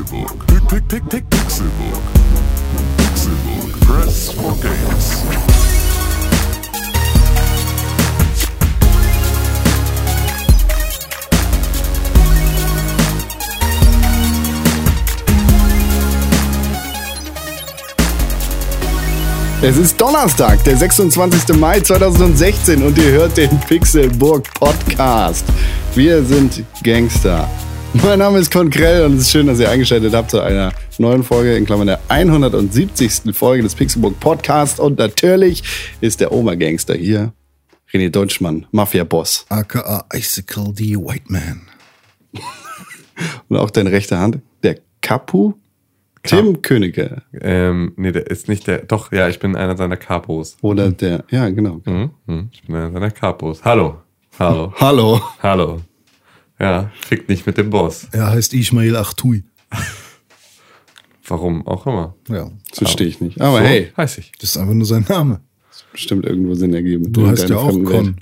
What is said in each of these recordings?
Pixelbook. Pick, pick, pick, Pixelbook. Pixelbook. Press for games. Es ist Donnerstag, der 26. Mai 2016 und ihr hört den Pixelburg Podcast. Wir sind Gangster. Mein Name ist Konkrell und es ist schön, dass ihr eingeschaltet habt zu einer neuen Folge, in Klammern der 170. Folge des Pixelburg Podcast. Und natürlich ist der Oma-Gangster hier, René Deutschmann, Mafia-Boss. aka Icicle the White Man. Und auch deine rechte Hand, der Kapu, Tim Königke. Ähm, nee, der ist nicht der. Doch, ja, ich bin einer seiner Capos. Oder der, ja, genau. Mhm. mhm, Ich bin einer seiner Capos. Hallo. Hallo. Hallo. Hallo. Ja, fickt nicht mit dem Boss. Er heißt Ismail Achtui. Warum auch immer. Ja, So stehe ich nicht. Aber so hey, Heiß ich. das ist einfach nur sein Name. bestimmt irgendwo Sinn ergeben. Du In heißt ja auch Con. Welt.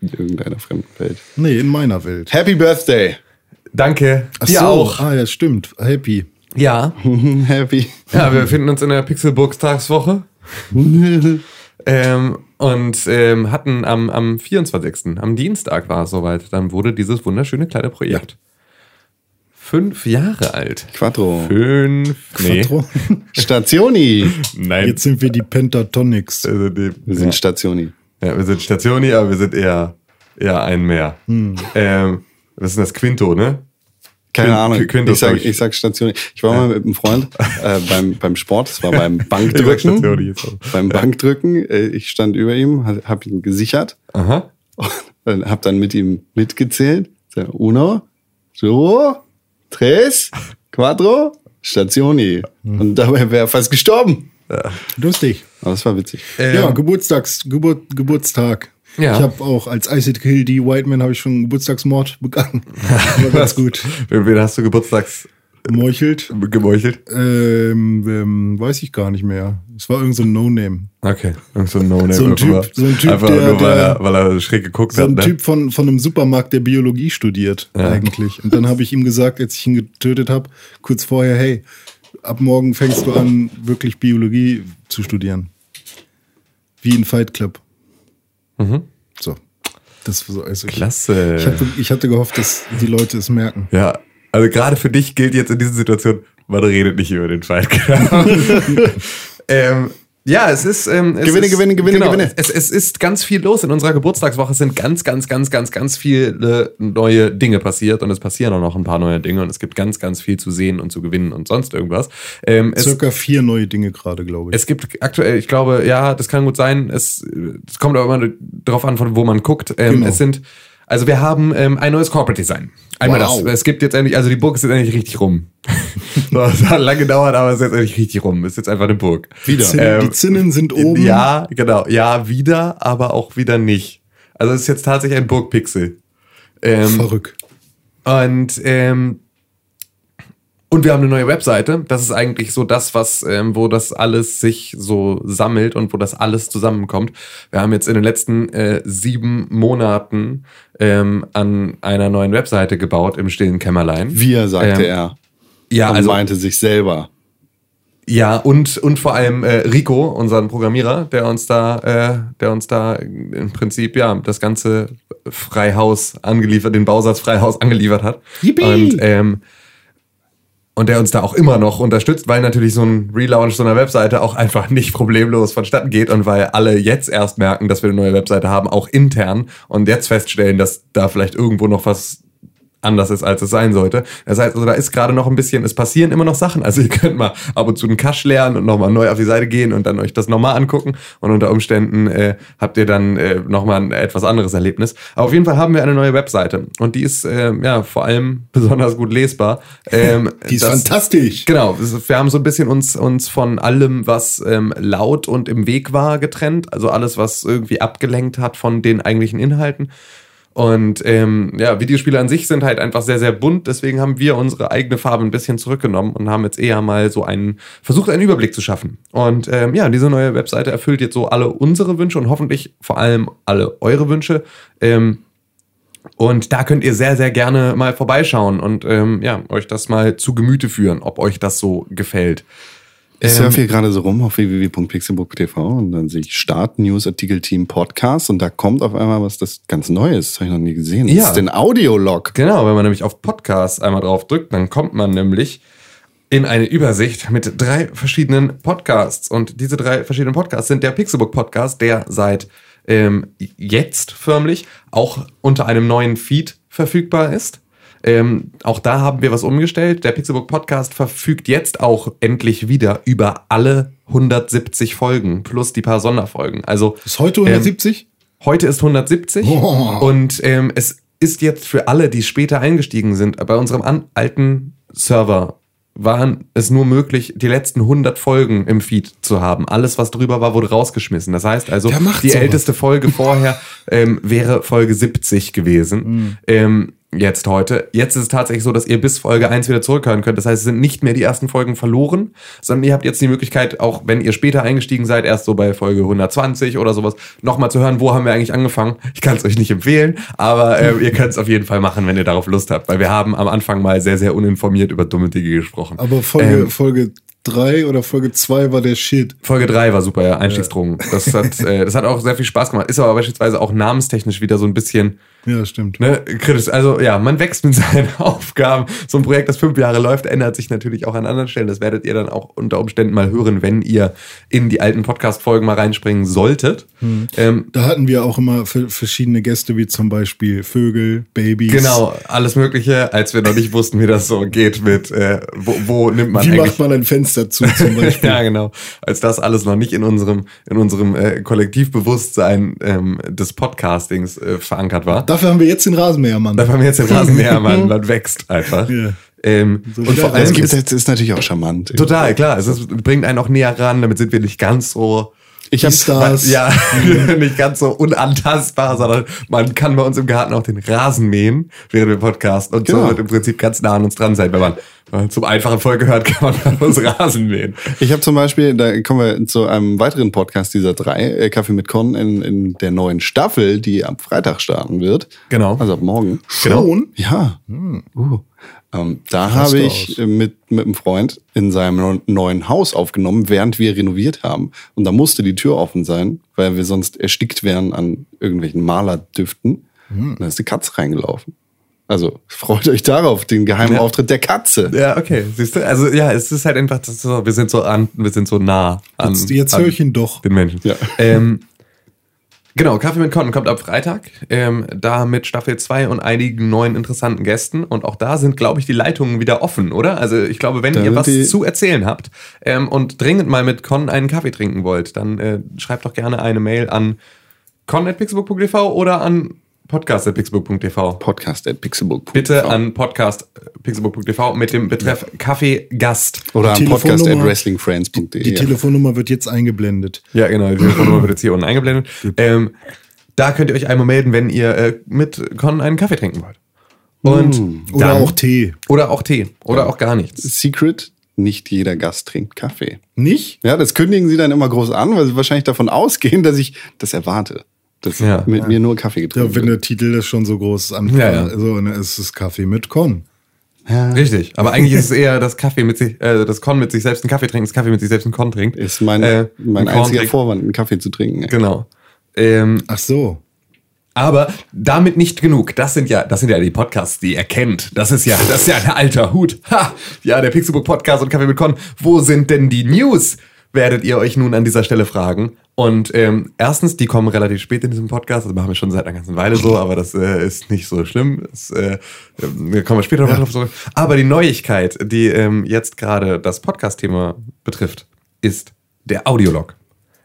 In irgendeiner fremden Welt. Nee, in meiner Welt. Happy Birthday. Danke. Ach Dir so. auch. Ah, ja, stimmt. Happy. Ja. Happy. Ja, wir befinden uns in der Pixelburgstagswoche. ähm, und ähm, hatten am, am 24. am Dienstag war es soweit, dann wurde dieses wunderschöne kleine Projekt fünf Jahre alt. Quattro. Fünf. Nee. Quattro. Stationi. Nein. Jetzt sind wir die Pentatonics. Also die, Wir sind Stationi. ja, wir sind Stationi, aber wir sind eher, eher ein mehr. Hm. Ähm, was ist denn das? Quinto, ne? Keine Ahnung. Quinto, ich, sag, ich. sag Stationi. Ich war mal mit einem Freund äh, beim, beim Sport, das war beim Bankdrücken. Beim Bankdrücken. Äh, ich stand über ihm, ha- hab ihn gesichert Aha. und hab dann mit ihm mitgezählt. Uno, so, tres, quattro, Stationi. Hm. Und dabei wäre er fast gestorben. Lustig. Aber es war witzig. ja, Geburtstags, Geburt, Geburtstag. Ja. Ich habe auch als Icicle the White Man habe ich schon einen Geburtstagsmord begangen. War ganz gut. Wen hast du geburtstags Meuchelt. gemeuchelt? Ähm, ähm, weiß ich gar nicht mehr. Es war irgend so ein No-Name. Okay. Irgend so ein No-Name. So ein Typ- einfach- so ein Typ, einfach der- nur, weil, der- er, weil er schräg geguckt So hat. ein Ne? Typ von, von einem Supermarkt, der Biologie studiert, eigentlich. Und dann habe ich ihm gesagt, als ich ihn getötet habe, kurz vorher, hey, ab morgen fängst du an, wirklich Biologie zu studieren. Wie in Fight Club. So. Das war so, also ich, Klasse. ich, hatte, ich hatte gehofft, dass die Leute es merken. Ja, also gerade für dich gilt jetzt in dieser Situation, man redet nicht über den Fight ähm, ja, es ist. Ähm, es Gewinne, ist, Gewinne, Gewinne, genau, Gewinne. Es, es ist ganz viel los. In unserer Geburtstagswoche Es sind ganz, ganz, ganz, ganz, ganz viele neue Dinge passiert und es passieren auch noch ein paar neue Dinge und es gibt ganz, ganz viel zu sehen und zu gewinnen und sonst irgendwas. Ähm, es, Circa vier neue Dinge gerade, glaube ich. es gibt aktuell, ich glaube, ja, das kann gut sein. Es, es kommt aber immer darauf an, von wo man guckt. Ähm, Genau. Es sind, also wir haben ähm, ein neues Corporate Design. Einmal Wow. das. Es gibt jetzt endlich, also die Burg ist jetzt endlich richtig rum. es hat lange gedauert, aber es ist jetzt endlich richtig rum. Es ist jetzt einfach eine Burg. Wieder. Zinnen, ähm, die Zinnen sind oben. Ja, genau. Ja, wieder, aber auch wieder nicht. Also es ist jetzt tatsächlich ein Burgpixel. Ähm, Verrückt. und, ähm, und wir haben eine neue Webseite. Das ist eigentlich so das, was, ähm, wo das alles sich so sammelt und wo das alles zusammenkommt. Wir haben jetzt in den letzten äh, sieben Monaten ähm, an einer neuen Webseite gebaut im stillen Kämmerlein. Wir, sagte Ähm, er. Ja, und also meinte sich selber. ja und und vor allem äh, Rico, unseren Programmierer, der uns da, äh, der uns da im Prinzip ja das ganze Freihaus angeliefert, den Bausatz Freihaus angeliefert hat. Yippie! Und ähm, und der uns da auch immer noch unterstützt, weil natürlich so ein Relaunch so einer Webseite auch einfach nicht problemlos vonstatten geht und weil alle jetzt erst merken, dass wir eine neue Webseite haben, auch intern und jetzt feststellen, dass da vielleicht irgendwo noch was anders ist, als es sein sollte. Das heißt, also da ist gerade noch ein bisschen, es passieren immer noch Sachen. Also ihr könnt mal ab und zu einen Cache lernen und nochmal neu auf die Seite gehen und dann euch das nochmal angucken und unter Umständen äh, habt ihr dann äh, nochmal ein etwas anderes Erlebnis. Aber auf jeden Fall haben wir eine neue Webseite und die ist äh, ja vor allem besonders gut lesbar. Ähm, Die ist das- fantastisch. Genau, wir haben so ein bisschen uns, uns von allem, was ähm, laut und im Weg war, getrennt. Also alles, was irgendwie abgelenkt hat von den eigentlichen Inhalten. Und ähm, ja, Videospiele an sich sind halt einfach sehr, sehr bunt. Deswegen haben wir unsere eigene Farbe ein bisschen zurückgenommen und haben jetzt eher mal so einen, versucht, einen Überblick zu schaffen. Und ähm, ja, diese neue Webseite erfüllt jetzt so alle unsere Wünsche und hoffentlich vor allem alle eure Wünsche. Ähm, Und da könnt ihr sehr, sehr gerne mal vorbeischauen und ähm, ja, euch das mal zu Gemüte führen, ob euch das so gefällt. Ich Ähm, surfe hier gerade so rum auf www.pixelbook.tv und dann sehe ich Start News Artikel Team Podcast und da kommt auf einmal was das ganz Neues. Das habe ich noch nie gesehen. Das Ja. ist ein Audiolog. Genau, wenn man nämlich auf Podcast einmal drauf drückt, dann kommt man nämlich in eine Übersicht mit drei verschiedenen Podcasts. Und diese drei verschiedenen Podcasts sind der Pixelbook Podcast, der seit ähm, jetzt förmlich auch unter einem neuen Feed verfügbar ist. Ähm, auch da haben wir was umgestellt. Der Pixelbook Podcast verfügt jetzt auch endlich wieder über alle 170 Folgen plus die paar Sonderfolgen. Also Ist heute 170? Heute ist 170 Oh. und ähm, es ist jetzt für alle, die später eingestiegen sind, bei unserem an, alten Server waren es nur möglich, die letzten 100 Folgen im Feed zu haben. Alles, was drüber war, wurde rausgeschmissen. Das heißt also, die sowas? älteste Folge vorher ähm, wäre Folge 70 gewesen. Hm. Ähm, jetzt heute. Jetzt ist es tatsächlich so, dass ihr bis Folge 1 wieder zurückhören könnt. Das heißt, es sind nicht mehr die ersten Folgen verloren, sondern ihr habt jetzt die Möglichkeit, auch wenn ihr später eingestiegen seid, erst so bei Folge 120 oder sowas, nochmal zu hören, wo haben wir eigentlich angefangen. Ich kann es euch nicht empfehlen, aber äh, ihr könnt es auf jeden Fall machen, wenn ihr darauf Lust habt, weil wir haben am Anfang mal sehr, sehr uninformiert über dumme Dinge gesprochen. Aber Folge, Ähm, Folge 3 oder Folge 2 war der Shit. Folge 3 war super, ja, Einstiegsdrogen. Das hat, äh, das hat auch sehr viel Spaß gemacht. Ist aber beispielsweise auch namenstechnisch wieder so ein bisschen Ja, stimmt. ne, kritisch. Also ja, man wächst mit seinen Aufgaben. So ein Projekt, das fünf Jahre läuft, ändert sich natürlich auch an anderen Stellen. Das werdet ihr dann auch unter Umständen mal hören, wenn ihr in die alten Podcast-Folgen mal reinspringen solltet. Ähm, Da hatten wir auch immer verschiedene Gäste, wie zum Beispiel Vögel, Babys. genau, alles Mögliche, als wir noch nicht wussten, wie das so geht mit, äh, wo, wo nimmt man Wie macht man ein Fenster zu zum Beispiel? ja, genau. Als das alles noch nicht in unserem, in unserem äh, Kollektivbewusstsein ähm, des Podcastings äh, verankert war. Dafür haben wir jetzt den Rasenmähermann. Da haben wir jetzt den Rasenmäher, man, man wächst einfach. Ja. Ähm, So und vor allem gibt, ist, das ist natürlich auch charmant. total, klar, es ist, bringt einen auch näher ran, damit sind wir nicht ganz so, Ich habe Stars. ja, nicht ganz so unantastbar, sondern man kann bei uns im Garten auch den Rasen mähen, während wir podcasten und Genau. so wird im Prinzip ganz nah an uns dran sein. Wenn man zum einfachen Folge hört, kann man uns Rasen mähen. Ich habe zum Beispiel, da kommen wir zu einem weiteren Podcast dieser drei, äh, Kaffee mit Con, in, in der neuen Staffel, die ab Freitag starten wird. Genau. Also ab morgen. Genau. Schon? Ja. Uh. Ähm, da habe ich aus. äh, mit, mit einem Freund in seinem neu- neuen Haus aufgenommen, während wir renoviert haben. Und da musste die Tür offen sein, weil wir sonst erstickt wären an irgendwelchen Malerdüften. Und da ist die Katze reingelaufen. Also freut euch darauf, den geheimen Ja. Auftritt der Katze. Ja, okay. Siehst du? Also ja, es ist halt einfach, das ist so, wir sind so an, wir sind so nah an, Jetzt, jetzt höre ich ihn doch. den Menschen. Ja. Ähm, genau, Kaffee mit Con kommt ab Freitag. Ähm, da mit Staffel 2 und einigen neuen interessanten Gästen. Und auch da sind, glaube ich, die Leitungen wieder offen, oder? Also ich glaube, wenn Da ihr was die- zu erzählen habt ähm, und dringend mal mit Con einen Kaffee trinken wollt, dann äh, schreibt doch gerne eine Mail an con.pixelbook.tv oder an podcast.pixelbook.tv. Podcast at pixelbook. Bitte an podcast.pixelbook.tv mit dem Betreff Kaffee Gast. Oder Die an podcast at wrestlingfriends.de. Die Telefonnummer wird jetzt eingeblendet. Ja, genau, die Telefonnummer wird jetzt hier unten eingeblendet. Ähm, da könnt ihr euch einmal melden, wenn ihr äh, mit Con einen Kaffee trinken wollt. Und Oder dann- auch Tee. Oder auch Tee. Oder auch gar nichts. Secret, nicht jeder Gast trinkt Kaffee. Nicht? Ja, das kündigen sie dann immer groß an, weil sie wahrscheinlich davon ausgehen, dass ich das erwarte. Dass Ja. mit mir nur Kaffee Ja, getrunken wenn wird. der Titel das schon so groß anfängt. Ja, ja. Also, ne, es ist Kaffee mit Con. Richtig. Aber eigentlich ist es eher das Kaffee mit sich, äh, das Con mit sich selbst einen Kaffee trinkt, das Kaffee mit sich selbst einen Con trinkt. Ist mein, Äh, mein einziger. Vorwand, einen Kaffee zu trinken. Genau. Ähm, Ach so. Aber damit nicht genug. Das sind ja, das sind ja die Podcasts, die ihr kennt. Das ist ja, das ist ja ein alter Hut. Ha! Ja, der Pixelbook Podcast und Kaffee mit Con. Wo sind denn die News? Werdet ihr euch nun an dieser Stelle fragen. Und ähm, erstens, die kommen relativ spät in diesem Podcast. Das machen wir schon seit einer ganzen Weile so, aber das äh, ist nicht so schlimm. Das, äh, da kommen wir später noch drauf zurück. Aber die Neuigkeit, die ähm, jetzt gerade das Podcast-Thema betrifft, ist der Audiolog.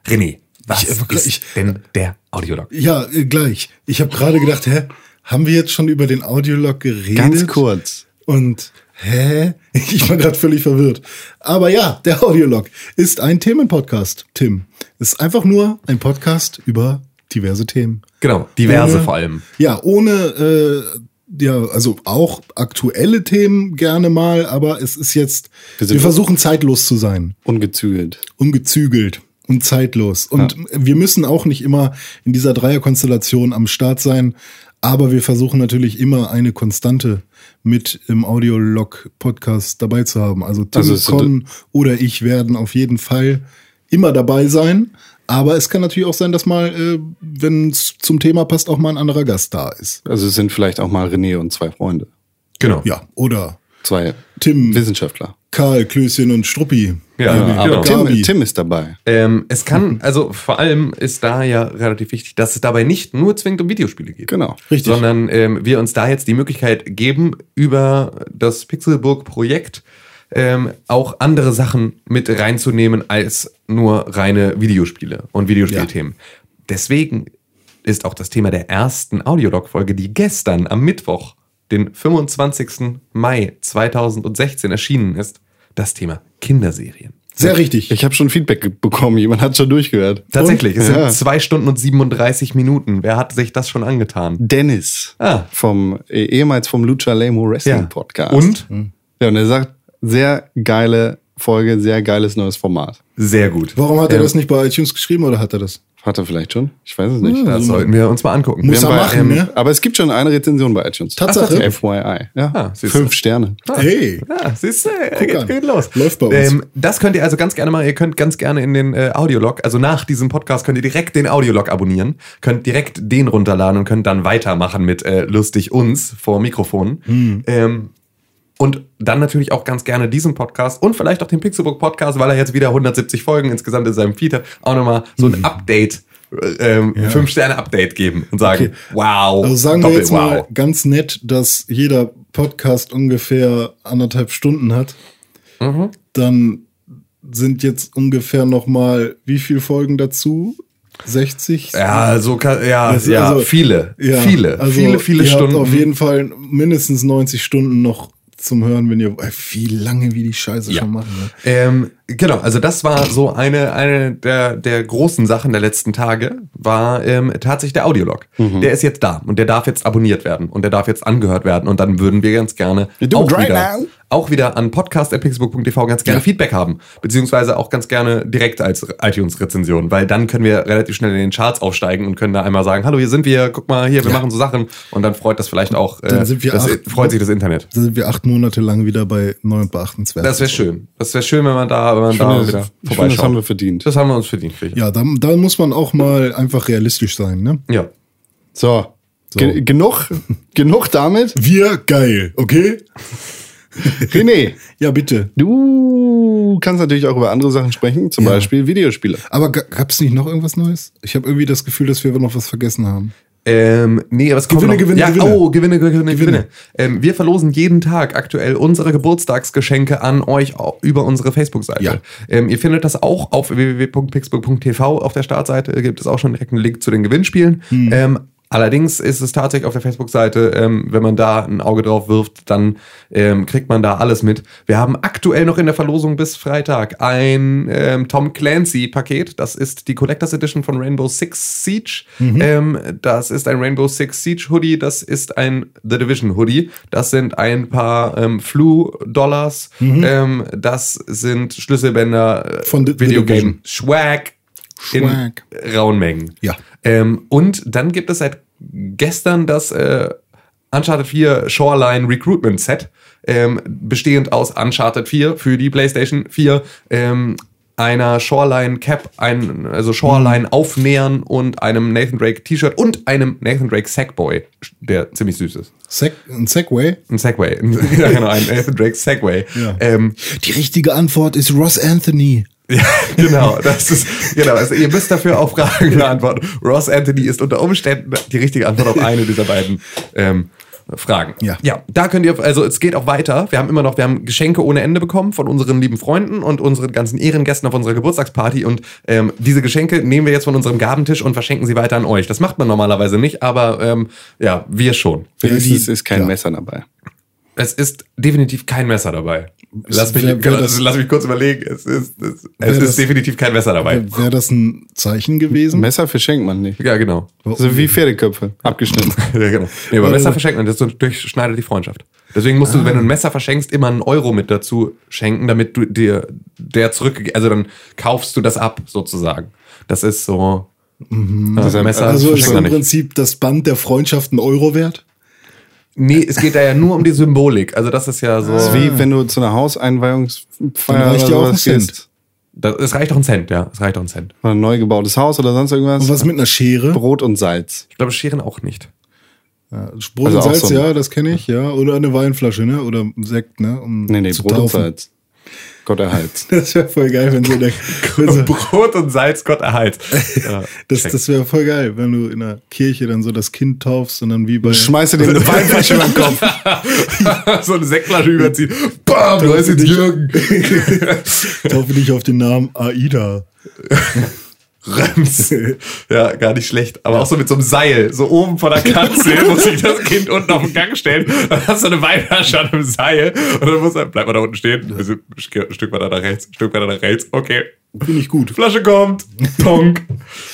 René, was Ich, äh, wirklich, ist ich- denn der Audiolog? Ja, äh, gleich. Ich habe gerade gedacht, hä, haben wir jetzt schon über den Audiolog geredet? Ganz kurz. Und hä? Ich war gerade völlig verwirrt. Aber ja, der Audiolog ist ein Themenpodcast, Tim. Ist einfach nur ein Podcast über diverse Themen. Genau, diverse Ohne- vor allem. Ja, ohne, äh, ja, also auch aktuelle Themen gerne mal, aber es ist jetzt, Wir wir, versuchen zeitlos zu sein, Ungezügelt. ungezügelt und zeitlos. Und wir müssen auch nicht immer in dieser Dreierkonstellation am Start sein. Aber wir versuchen natürlich immer eine Konstante mit im Audiolog-Podcast dabei zu haben. Also Tim, Also es Con oder ich werden auf jeden Fall immer dabei sein. Aber es kann natürlich auch sein, dass mal, äh, wenn es zum Thema passt, auch mal ein anderer Gast da ist. Also es sind vielleicht auch mal René und zwei Freunde. Genau. Ja, oder Zwei Tim, Wissenschaftler. Karl, Klößchen und Struppi. Ja, Baby. genau. Aber Tim, Gabi. Tim ist dabei. Ähm, es kann, also vor allem ist da ja relativ wichtig, dass es dabei nicht nur zwingend um Videospiele geht. Genau. Richtig. Sondern ähm, wir uns da jetzt die Möglichkeit geben, über das Pixelburg-Projekt ähm, auch andere Sachen mit reinzunehmen als nur reine Videospiele und Videospielthemen. Deswegen ist auch das Thema der ersten Audiolog-Folge, die gestern am Mittwoch, den 25. Mai 2016 erschienen ist, das Thema Kinderserien. Sehr richtig. Ich habe schon Feedback bekommen. Jemand hat schon durchgehört. Tatsächlich, es Ja. sind zwei Stunden und 37 Minuten. Wer hat sich das schon angetan? Dennis Ah. vom eh- ehemals vom Lucha Lemo Wrestling Podcast. Und? Ja, und er sagt, sehr geile Folge, sehr geiles neues Format. Sehr gut. Warum hat er Ähm, das nicht bei iTunes geschrieben oder hat er das? Hat er vielleicht schon? Ich weiß es nicht. Das sollten wir uns mal angucken. Muss Wir er haben machen, bei, ne? Aber es gibt schon eine Rezension bei iTunes. Tatsache? FYI. Ja. Ah. Fünf Sterne. Hey. Ja, siehst du, geht, geht los. Läuft bei uns. Ähm, das könnt ihr also ganz gerne mal, ihr könnt ganz gerne in den äh, Audiolog, also nach diesem Podcast könnt ihr direkt den Audiolog abonnieren, könnt direkt den runterladen und könnt dann weitermachen mit äh, Lustig uns vor Mikrofon. Hm. Ähm, und dann natürlich auch ganz gerne diesen Podcast und vielleicht auch den Pixelbook Podcast, weil er jetzt wieder 170 Folgen insgesamt in seinem Feed hat, auch nochmal so ein Update, äh, ähm, fünf Sterne Update geben und sagen, Okay. wow, Also sagen wir doppel jetzt mal ganz nett, dass jeder Podcast ungefähr anderthalb Stunden hat. Mhm. Dann sind jetzt ungefähr noch mal wie viele Folgen dazu? 60? Ja, so kann, ja, ist ja, also- viele, Ja, viele, also viele, viele Stunden. Auf jeden Fall mindestens 90 Stunden noch zum Hören, wenn ihr äh, wie lange wie die Scheiße Ja. schon machen. Ne? Ähm, genau, also das war so eine, eine der, der großen Sachen der letzten Tage, war ähm, tatsächlich der Audiolog. Mhm. Der ist jetzt da und der darf jetzt abonniert werden und der darf jetzt angehört werden und dann würden wir ganz gerne auch right wieder, now. auch wieder an podcast.pixelbook.tv ganz gerne Ja. Feedback haben, beziehungsweise auch ganz gerne direkt als iTunes-Rezension, weil dann können wir relativ schnell in den Charts aufsteigen und können da einmal sagen, hallo, hier sind wir, guck mal hier, wir Ja. machen so Sachen und dann freut das vielleicht auch, äh, Dann sind wir das, acht- freut sich das Internet. Da sind wir acht Monate lang wieder bei neu und beachtenswert. Das wäre schön. Das wäre schön, wenn man da, Ich da finde, wieder das, ich finde, das haben wir verdient. Das haben wir uns verdient, finde ich. ja, da, da muss man auch mal einfach realistisch sein. Ne? Ja. So. So. Ge genug, genug damit. Wir geil, okay? René, Ja, bitte. du kannst natürlich auch über andere Sachen sprechen, zum Ja. Beispiel Videospiele. Aber gab es nicht noch irgendwas Neues? Ich habe irgendwie das Gefühl, dass wir noch was vergessen haben. Ähm, nee, aber es kommt Gewinne, noch. Gewinne, ja, Gewinne. Oh, Gewinne, Gewinne, Gewinne. Gewinne. Ähm, wir verlosen jeden Tag aktuell unsere Geburtstagsgeschenke an euch über unsere Facebook-Seite. Ja. Ähm, ihr findet das auch auf www.pixburg.tv auf der Startseite. Gibt es auch schon direkt einen Link zu den Gewinnspielen. Hm. Ähm, Allerdings ist es tatsächlich auf der Facebook-Seite, ähm, wenn man da ein Auge drauf wirft, dann ähm, kriegt man da alles mit. Wir haben aktuell noch in der Verlosung bis Freitag ein ähm, Tom Clancy-Paket. Das ist die Collectors Edition von Rainbow Six Siege. Ähm, das ist ein Rainbow Six Siege Hoodie. Das ist ein The Division Hoodie. Das sind ein paar ähm, Flu-Dollars. Ähm, das sind Schlüsselbänder äh, Von The- The Videogame Division. Swag. Swag. In rauen Mengen. Ja. Ähm, und dann gibt es seit gestern das äh, Uncharted 4 Shoreline Recruitment Set, ähm, bestehend aus Uncharted 4 für die PlayStation 4, ähm, einer Shoreline Cap, ein, also Shoreline Aufnähern und einem Nathan Drake T-Shirt und einem Nathan Drake Sackboy, der ziemlich süß ist. Seg ein Segway? Ein Segway. ja, genau, ein Nathan Drake Segway. Ja. Ähm, Die richtige Antwort ist Ross Anthony. Ja, genau, das ist, genau, also ihr müsst dafür auch Fragen beantworten. Ross Anthony ist unter Umständen die richtige Antwort auf eine dieser beiden ähm, Fragen. Ja. ja, da könnt ihr, also es geht auch weiter. Wir haben immer noch, wir haben Geschenke ohne Ende bekommen von unseren lieben Freunden und unseren ganzen Ehrengästen auf unserer Geburtstagsparty und ähm, diese Geschenke nehmen wir jetzt von unserem Gabentisch und verschenken sie weiter an euch. Das macht man normalerweise nicht, aber ähm, ja, wir schon. Wenigstens ist kein ja. Messer dabei. Es ist definitiv kein Messer dabei. Lass mich, Wär- wär das- lass mich kurz überlegen. Es ist, es, Wär es das- ist definitiv kein Messer dabei. Wäre das ein Zeichen gewesen? Messer verschenkt man nicht. Ja, genau. So wie Pferdeköpfe, abgeschnitten. Ja, genau. Nee, aber Oder- Messer verschenkt man, das durchschneidet die Freundschaft. Deswegen musst du, wenn du ein Messer verschenkst, immer einen Euro mit dazu schenken, damit du dir der zurück, also dann kaufst du das ab, sozusagen. Das ist so, Also, Messer Also ist im nicht. Prinzip das Band der Freundschaft ein Euro wert? Nee, es geht da ja nur um die Symbolik. Also das ist ja so. Das ist wie wenn du zu einer Hauseinweihungsfeier reicht oder ja auch ein Cent. gehst. Das, es reicht doch ein Cent, ja. Es reicht doch ein Cent. Oder ein neu gebautes Haus oder sonst irgendwas. Und was mit einer Schere? Brot und Salz. Ich glaube, Scheren auch nicht. Ja, Brot Also und auch Salz, so ein- ja, das kenne ich, ja. Oder eine Weinflasche, ne? Oder Sekt, ne? Um Nee, nee, zu Brot und taufen. Salz. Gott erhalt's. Das wäre voll geil, wenn so der, so, Brot und Salz, Gott erhalt. Ja, das, das wäre voll geil, wenn du in der Kirche dann so das Kind taufst und dann wie bei Schmeißt du dem eine Weinflasche über den Kopf. so eine Sektflasche überziehen. Bam, du hast jetzt Jürgen. taufe dich auf den Namen Aida. Rems. Ja, gar nicht schlecht. Aber auch so mit so einem Seil, so oben von der Kanzel, muss sich das Kind unten auf den Gang stellen. Dann hast du eine Weinflasche an einem Seil und dann muss er, bleibt man da unten stehen. Also, ein Stück weiter nach rechts, ein Stück weiter nach rechts. Okay. Finde ich gut. Flasche kommt. Tonk.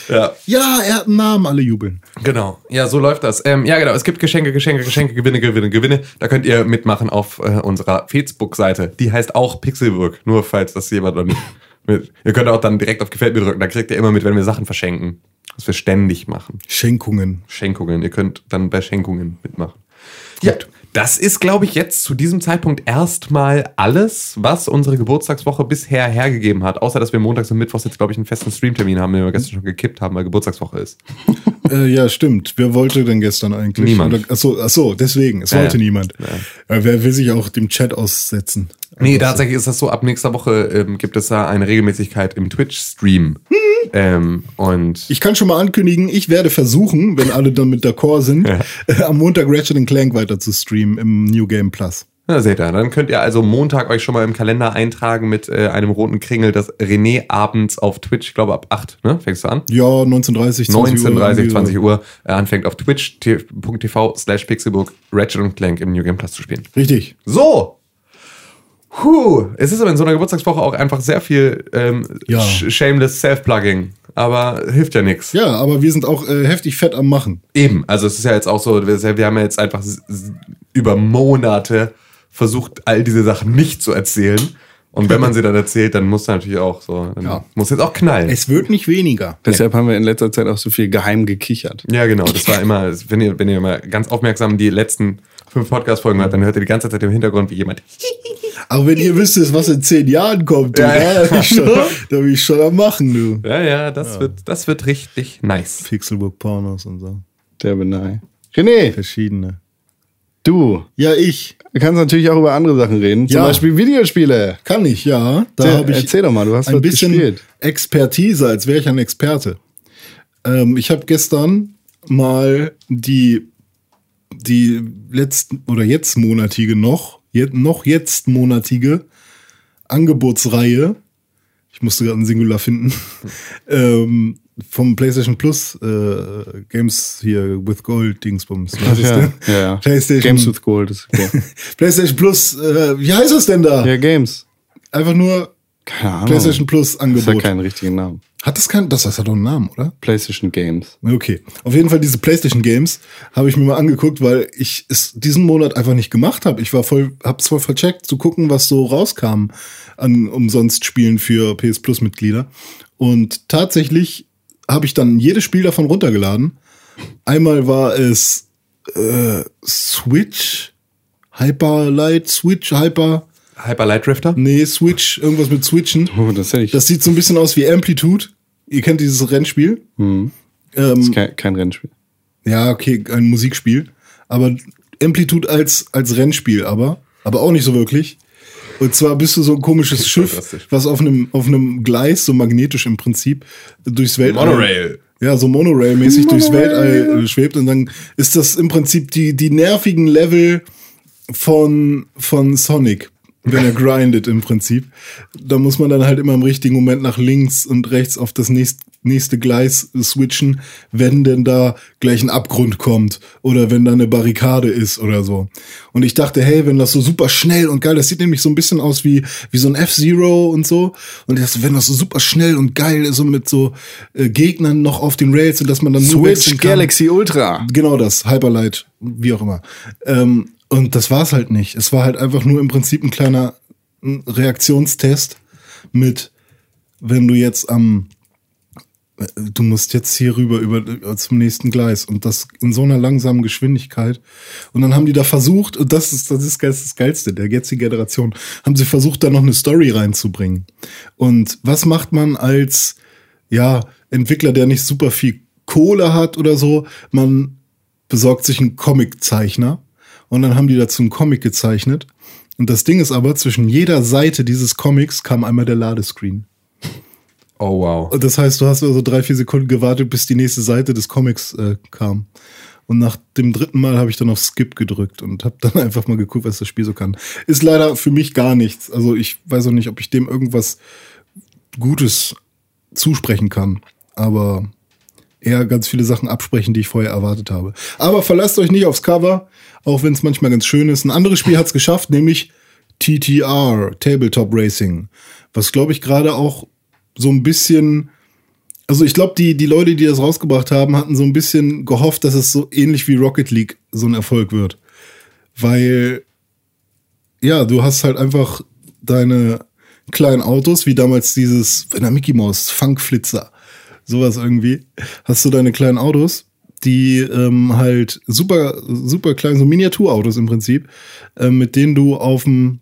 Ja. Ja, er hat einen Namen, alle jubeln. Genau, ja, so läuft das. Ähm, ja, genau, es gibt Geschenke, Geschenke, Geschenke, Gewinne, Gewinne, Gewinne. Da könnt ihr mitmachen auf äh, unserer Facebook-Seite. Die heißt auch Pixelburg, nur falls das jemand noch nicht. Ihr könnt auch dann direkt auf Gefällt mir drücken, da kriegt ihr immer mit, wenn wir Sachen verschenken. Was wir ständig machen. Schenkungen. Schenkungen, ihr könnt dann bei Schenkungen mitmachen. Ja, das ist, glaube ich, jetzt zu diesem Zeitpunkt erstmal alles, was unsere Geburtstagswoche bisher hergegeben hat. Außer, dass wir montags und mittwochs jetzt, glaube ich, einen festen Streamtermin haben, den wir gestern schon gekippt haben, weil Geburtstagswoche ist. Äh, ja, stimmt. Wer wollte denn gestern eigentlich? Niemand. Oder, achso, achso, deswegen. Es Ja, wollte ja. niemand. Äh, wer will sich auch dem Chat aussetzen? Nee, Einfach so. tatsächlich ist das so, ab nächster Woche ähm, gibt es da eine Regelmäßigkeit im Twitch-Stream. ähm, und Ich kann schon mal ankündigen, ich werde versuchen, wenn alle dann mit d'accord sind, Ja. äh, am Montag Ratchet Clank weiter zu streamen im New Game Plus. na, seht ihr, dann könnt ihr also Montag euch schon mal im Kalender eintragen mit äh, einem roten Kringel, das René abends auf Twitch, ich glaube ab 8, ne? Fängst du an? Ja, 19.30 20 Uhr. 19.30 irgendwie 20 so. Uhr äh, anfängt auf twitch.tv slash pixelbook Ratchet und Clank im New Game Plus zu spielen. Richtig. So! Puh, es ist aber in so einer Geburtstagswoche auch einfach sehr viel ähm, Ja. sh shameless Self-Plugging. Aber hilft ja nichts. Ja, aber wir sind auch äh, heftig fett am Machen. Eben, also es ist ja jetzt auch so, wir wir haben ja jetzt einfach über Monate versucht, all diese Sachen nicht zu erzählen. Und wenn man sie dann erzählt, dann muss natürlich auch so, dann Ja. muss jetzt auch knallen. Es wird nicht weniger. Deshalb haben wir in letzter Zeit auch so viel geheim gekichert. ja, genau, das war immer, wenn ihr, wenn ihr mal ganz aufmerksam die letzten fünf Podcast-Folgen hört, dann hört ihr die ganze Zeit im Hintergrund, wie jemand Aber wenn ihr wüsstet, was in zehn Jahren kommt, du, Ja, ja, ja. da, bin ich schon, da bin ich schon am Machen, du. Ja, ja, das wird, das wird richtig nice. Pixelbook Pornos und so. Der Benai. René, Verschiedene. du Ja, ich. kannst natürlich auch über andere Sachen reden. Zum Ja. Beispiel Videospiele. Kann ich, ja. Da Erzähl- habe ich erzähl doch mal, du hast ein bisschen gespielt. Expertise, als wäre ich ein Experte. Ähm, ich habe gestern mal die, die letzten oder jetzt monatige noch, jetzt, noch jetzt monatige Angebotsreihe, ich musste gerade ein Singular finden, ähm, vom PlayStation Plus äh, Games hier with Gold Dingsbums. Was ist ja, denn? ja, ja. PlayStation, Games with Gold. Ist okay. PlayStation Plus, äh, wie heißt es denn da? ja, Games. Einfach nur. PlayStation Plus das hat Angebot. keinen richtigen Namen. Hat das keinen, das, das hat doch einen Namen, oder? PlayStation Games. Okay. Auf jeden Fall diese PlayStation Games habe ich mir mal angeguckt, weil ich es diesen Monat einfach nicht gemacht habe. Ich war voll, hab's voll vercheckt zu gucken, was so rauskam an umsonst Spielen für PS Plus Mitglieder. Und tatsächlich habe ich dann jedes Spiel davon runtergeladen. Einmal war es äh, Switch, Hyper Light, Switch, Hyper, Hyper Light Drifter? nee, Switch, irgendwas mit Switchen. Oh, das hätte ich. Das sieht so ein bisschen aus wie Amplitude. Ihr kennt dieses Rennspiel. Ähm, ist kein, kein Rennspiel. ja, okay, ein Musikspiel. Aber Amplitude als, als Rennspiel, aber, aber auch nicht so wirklich. Und zwar bist du so ein komisches Schiff, was auf einem, auf einem Gleis, so magnetisch im Prinzip, durchs Weltall. Monorail. Ja, so Monorail-mäßig durchs Weltall äh, schwebt. Und dann ist das im Prinzip die, die nervigen Level von, von Sonic, wenn er grindet im Prinzip. Da muss man dann halt immer im richtigen Moment nach links und rechts auf das nächst, nächste Gleis switchen, wenn denn da gleich ein Abgrund kommt oder wenn da eine Barrikade ist oder so. Und ich dachte, hey, wenn das so super schnell und geil, das sieht nämlich so ein bisschen aus wie, wie so ein F-Zero und so. Und ich dachte, wenn das so super schnell und geil ist, so mit so äh, Gegnern noch auf den Rails und dass man dann nur Switch. Galaxy Ultra. Genau das, Hyperlight, wie auch immer. Ähm, und das war es halt nicht. Es war halt einfach nur im Prinzip ein kleiner Reaktionstest mit, wenn du jetzt am du musst jetzt hier rüber über, äh, zum nächsten Gleis und das in so einer langsamen Geschwindigkeit. Und dann haben die da versucht, und das ist das, ist das Geilste der jetzigen Generation, haben sie versucht, da noch eine Story reinzubringen. Und was macht man als ja, Entwickler, der nicht super viel Kohle hat oder so? Man besorgt sich einen Comiczeichner und dann haben die dazu einen Comic gezeichnet. Und das Ding ist aber, zwischen jeder Seite dieses Comics kam einmal der Ladescreen. Oh, wow. Und Das heißt, du hast also drei, vier Sekunden gewartet, bis die nächste Seite des Comics äh, kam. Und nach dem dritten Mal habe ich dann auf Skip gedrückt und habe dann einfach mal geguckt, was das Spiel so kann. Ist leider für mich gar nichts. Also ich weiß auch nicht, ob ich dem irgendwas Gutes zusprechen kann. Aber eher ganz viele Sachen absprechen, die ich vorher erwartet habe. Aber verlasst euch nicht aufs Cover, auch wenn es manchmal ganz schön ist. Ein anderes Spiel hat es geschafft, nämlich TTR, Tabletop Racing. Was glaube ich gerade auch so ein bisschen, also ich glaube, die, die Leute, die das rausgebracht haben, hatten so ein bisschen gehofft, dass es so ähnlich wie Rocket League so ein Erfolg wird. Weil, ja, du hast halt einfach deine kleinen Autos, wie damals dieses, in der Mickey Mouse, Funkflitzer, sowas irgendwie, hast du deine kleinen Autos, die ähm, halt super, super klein, so Miniaturautos im Prinzip, äh, mit denen du auf dem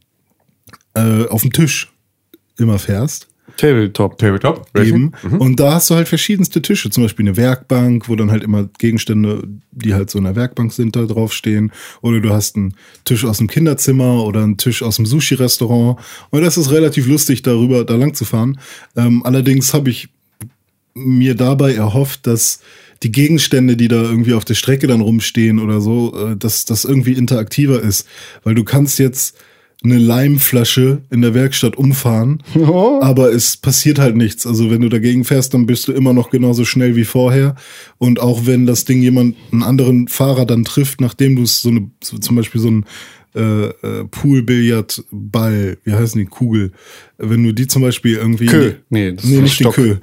äh, auf dem Tisch immer fährst. Tabletop. Tabletop? Eben. Mhm. Und da hast du halt verschiedenste Tische, zum Beispiel eine Werkbank, wo dann halt immer Gegenstände, die halt so in der Werkbank sind, da draufstehen. Oder du hast einen Tisch aus dem Kinderzimmer oder einen Tisch aus dem Sushi-Restaurant. Und das ist relativ lustig, darüber da lang zu fahren. Ähm, allerdings habe ich mir dabei erhofft, dass die Gegenstände, die da irgendwie auf der Strecke dann rumstehen oder so, äh, dass das irgendwie interaktiver ist. Weil du kannst jetzt eine Leimflasche in der Werkstatt umfahren, aber es passiert halt nichts. Also wenn du dagegen fährst, dann bist du immer noch genauso schnell wie vorher. Und auch wenn das Ding jemand, einen anderen Fahrer dann trifft, nachdem du es so eine, zum Beispiel so ein äh, äh, Poolbillardball, wie heißen die, Kugel, wenn du die zum Beispiel irgendwie Kö. die- Nee, das ist nee ein nicht Stock. Kö,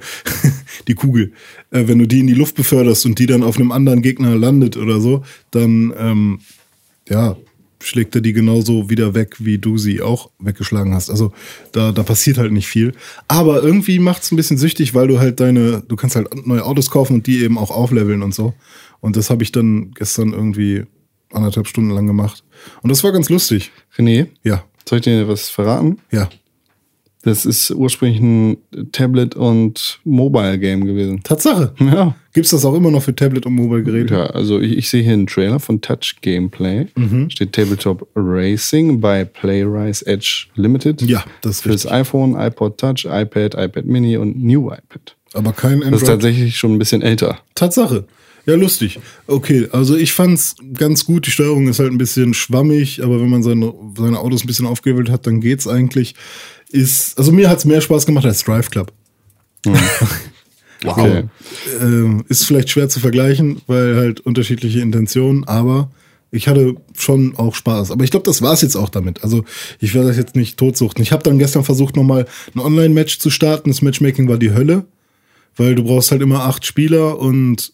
die Kugel, äh, wenn du die in die Luft beförderst und die dann auf einem anderen Gegner landet oder so, dann ähm, ja schlägt er die genauso wieder weg, wie du sie auch weggeschlagen hast. Also da, da passiert halt nicht viel. Aber irgendwie macht es ein bisschen süchtig, weil du halt deine, du kannst halt neue Autos kaufen und die eben auch aufleveln und so. Und das habe ich dann gestern irgendwie anderthalb Stunden lang gemacht. Und das war ganz lustig. René, Ja, soll ich dir was verraten? ja. Das ist ursprünglich ein Tablet- und Mobile-Game gewesen. Tatsache. Ja. Gibt's das auch immer noch für Tablet und Mobile-Geräte? Ja, also ich, ich sehe hier einen Trailer von Touch Gameplay. Steht Tabletop Racing bei Playrise Edge Limited. Ja, das ist Fürs richtig. iPhone, iPod Touch, iPad, iPad Mini und New iPad. Aber kein Das ist Android. tatsächlich schon ein bisschen älter. Tatsache. Ja, lustig. Okay, also ich fand's ganz gut. Die Steuerung ist halt ein bisschen schwammig, aber wenn man seine, seine Autos ein bisschen aufgewählt hat, dann geht's eigentlich. Ist, also mir hat's mehr Spaß gemacht als Drive Club. Okay. Ähm, ist vielleicht schwer zu vergleichen, weil halt unterschiedliche Intentionen, aber ich hatte schon auch Spaß. Aber ich glaube, das war's jetzt auch damit. Also ich werde das jetzt nicht totsuchten. Ich habe dann gestern versucht, nochmal ein Online-Match zu starten. Das Matchmaking war die Hölle, weil du brauchst halt immer acht Spieler und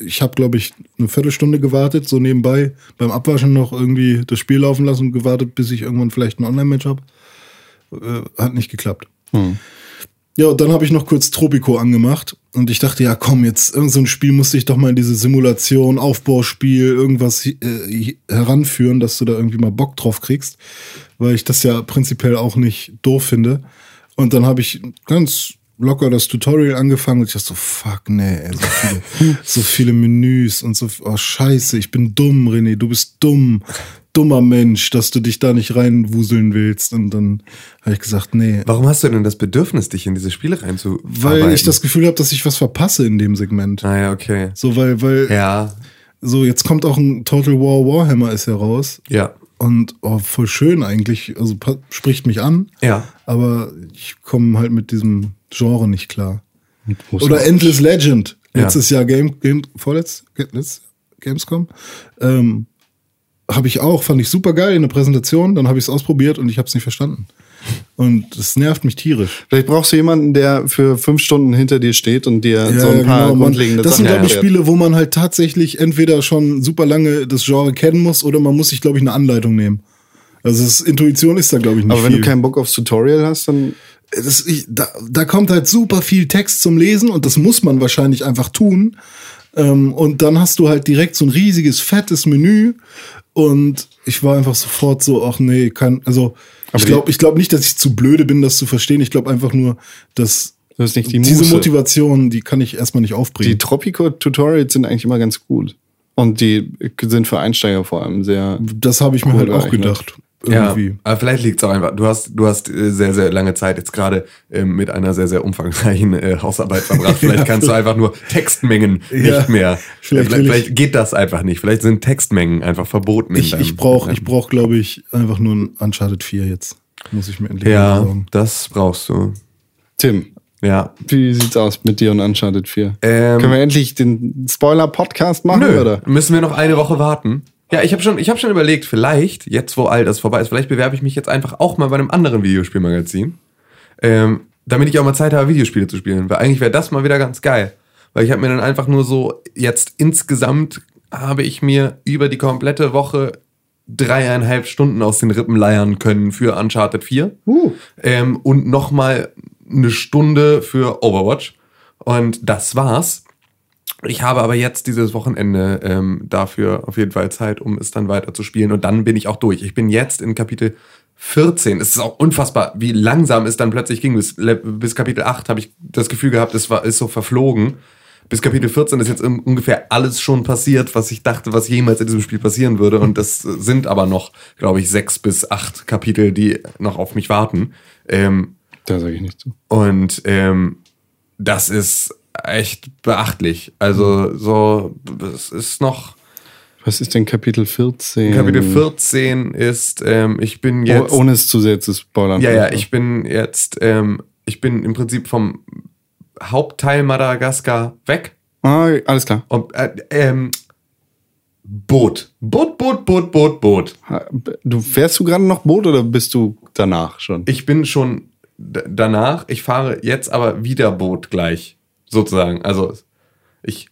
ich habe, glaube ich, eine Viertelstunde gewartet, so nebenbei beim Abwaschen noch irgendwie das Spiel laufen lassen und gewartet, bis ich irgendwann vielleicht ein Online-Match habe. Äh, hat nicht geklappt. Ja, und dann habe ich noch kurz Tropico angemacht und ich dachte, ja komm, jetzt irgend so ein Spiel musste ich doch mal in diese Simulation, Aufbauspiel, irgendwas äh, heranführen, dass du da irgendwie mal Bock drauf kriegst, weil ich das ja prinzipiell auch nicht doof finde. Und dann habe ich ganz locker das Tutorial angefangen und ich dachte so, fuck, nee, ey, so viele, so viele Menüs und so, oh scheiße, ich bin dumm, René, du bist dumm, dummer Mensch, dass du dich da nicht reinwuseln willst. Und dann habe ich gesagt, nee, Warum hast du denn das Bedürfnis, dich in diese Spiele reinzuarbeiten? weil ich das Gefühl habe, dass ich was verpasse in dem Segment. Naja, okay. So, weil, weil, Ja, so, jetzt kommt auch ein Total War Warhammer ist heraus. ja, Und oh, voll schön eigentlich. Also spricht mich an. ja. Aber ich komme halt mit diesem Genre nicht klar. Oder Endless Legend. Ja. Letztes Jahr Game, Game vorletzt, Gamescom. Ähm, habe ich auch, fand ich super geil in der Präsentation. Dann habe ich es ausprobiert und ich habe es nicht verstanden. Und das nervt mich tierisch. Vielleicht brauchst du jemanden, der für fünf Stunden hinter dir steht und dir so ein paar genau, man, grundlegende das sind, glaube ich. Spiele, wo man halt tatsächlich entweder schon super lange das Genre kennen muss oder man muss sich, glaube ich, eine Anleitung nehmen. Also das Intuition ist da, glaube ich, nicht Aber wenn viel. du keinen Bock aufs Tutorial hast, dann das, ich, da, da kommt halt super viel Text zum Lesen und das muss man wahrscheinlich einfach tun. Ähm, und dann hast du halt direkt so ein riesiges, fettes Menü. Und ich war einfach sofort so, ach nee, kann, also Aber ich glaube ich glaub nicht, dass ich zu blöde bin, das zu verstehen. Ich glaube einfach nur, dass Das die diese. Motivation, die kann ich erstmal nicht aufbringen. Die Tropico-Tutorials sind eigentlich immer ganz gut. Und die sind für Einsteiger vor allem sehr. das habe ich mir halt auch geeignet. Gedacht. Ja, Irgendwie. aber vielleicht liegt es auch einfach. Du hast, du hast äh, sehr, sehr lange Zeit jetzt gerade ähm, mit einer sehr, sehr umfangreichen äh, Hausarbeit verbracht. Vielleicht kannst du einfach nur Textmengen Ja, nicht mehr. vielleicht Vielleicht, will ich- vielleicht geht das einfach nicht. Vielleicht sind Textmengen einfach verboten. in Ich, deinem- ich brauche, ich brauch, glaube ich, einfach nur ein Uncharted 4 jetzt. Muss ich mir endlich Ja, besorgen. das brauchst du. Tim, Ja. wie sieht's aus mit dir und Uncharted 4? Ähm, Können wir endlich den Spoiler-Podcast machen, Nö, oder? müssen wir noch eine Woche warten. Ja, ich habe schon, ich hab schon überlegt, vielleicht, jetzt wo all das vorbei ist, vielleicht bewerbe ich mich jetzt einfach auch mal bei einem anderen Videospielmagazin. Ähm, damit ich auch mal Zeit habe, Videospiele zu spielen. Weil eigentlich wäre das mal wieder ganz geil. Weil ich habe mir dann einfach nur so, jetzt insgesamt habe ich mir über die komplette Woche dreieinhalb Stunden aus den Rippen leiern können für Uncharted 4. Uh. Ähm, und nochmal eine Stunde für Overwatch. Und das war's. Ich habe aber jetzt dieses Wochenende ähm, dafür auf jeden Fall Zeit, um es dann weiter zu spielen. Und dann bin ich auch durch. Ich bin jetzt in Kapitel 14. Es ist auch unfassbar, wie langsam es dann plötzlich ging. Bis, bis Kapitel 8 habe ich das Gefühl gehabt, es war, ist so verflogen. Bis Kapitel 14 ist jetzt ungefähr alles schon passiert, was ich dachte, was jemals in diesem Spiel passieren würde. Und das sind aber noch, glaube ich, sechs bis acht Kapitel, die noch auf mich warten. Ähm, Da sage ich nicht zu. und ähm, das ist echt beachtlich. Also so, es ist noch. Was ist denn Kapitel 14? Kapitel 14 ist, ähm, ich bin Oh, jetzt. ohne es zu sehr zu spoilern. ja, ja, ich bin jetzt, ähm, ich bin im Prinzip vom Hauptteil Madagaskar weg. Ah, alles klar. Und, äh, ähm, Boot. Boot, Boot, Boot, Boot, Boot. Du fährst du gerade noch Boot oder bist du danach schon? Ich bin schon danach, ich fahre jetzt aber wieder Boot gleich, sozusagen. Also ich,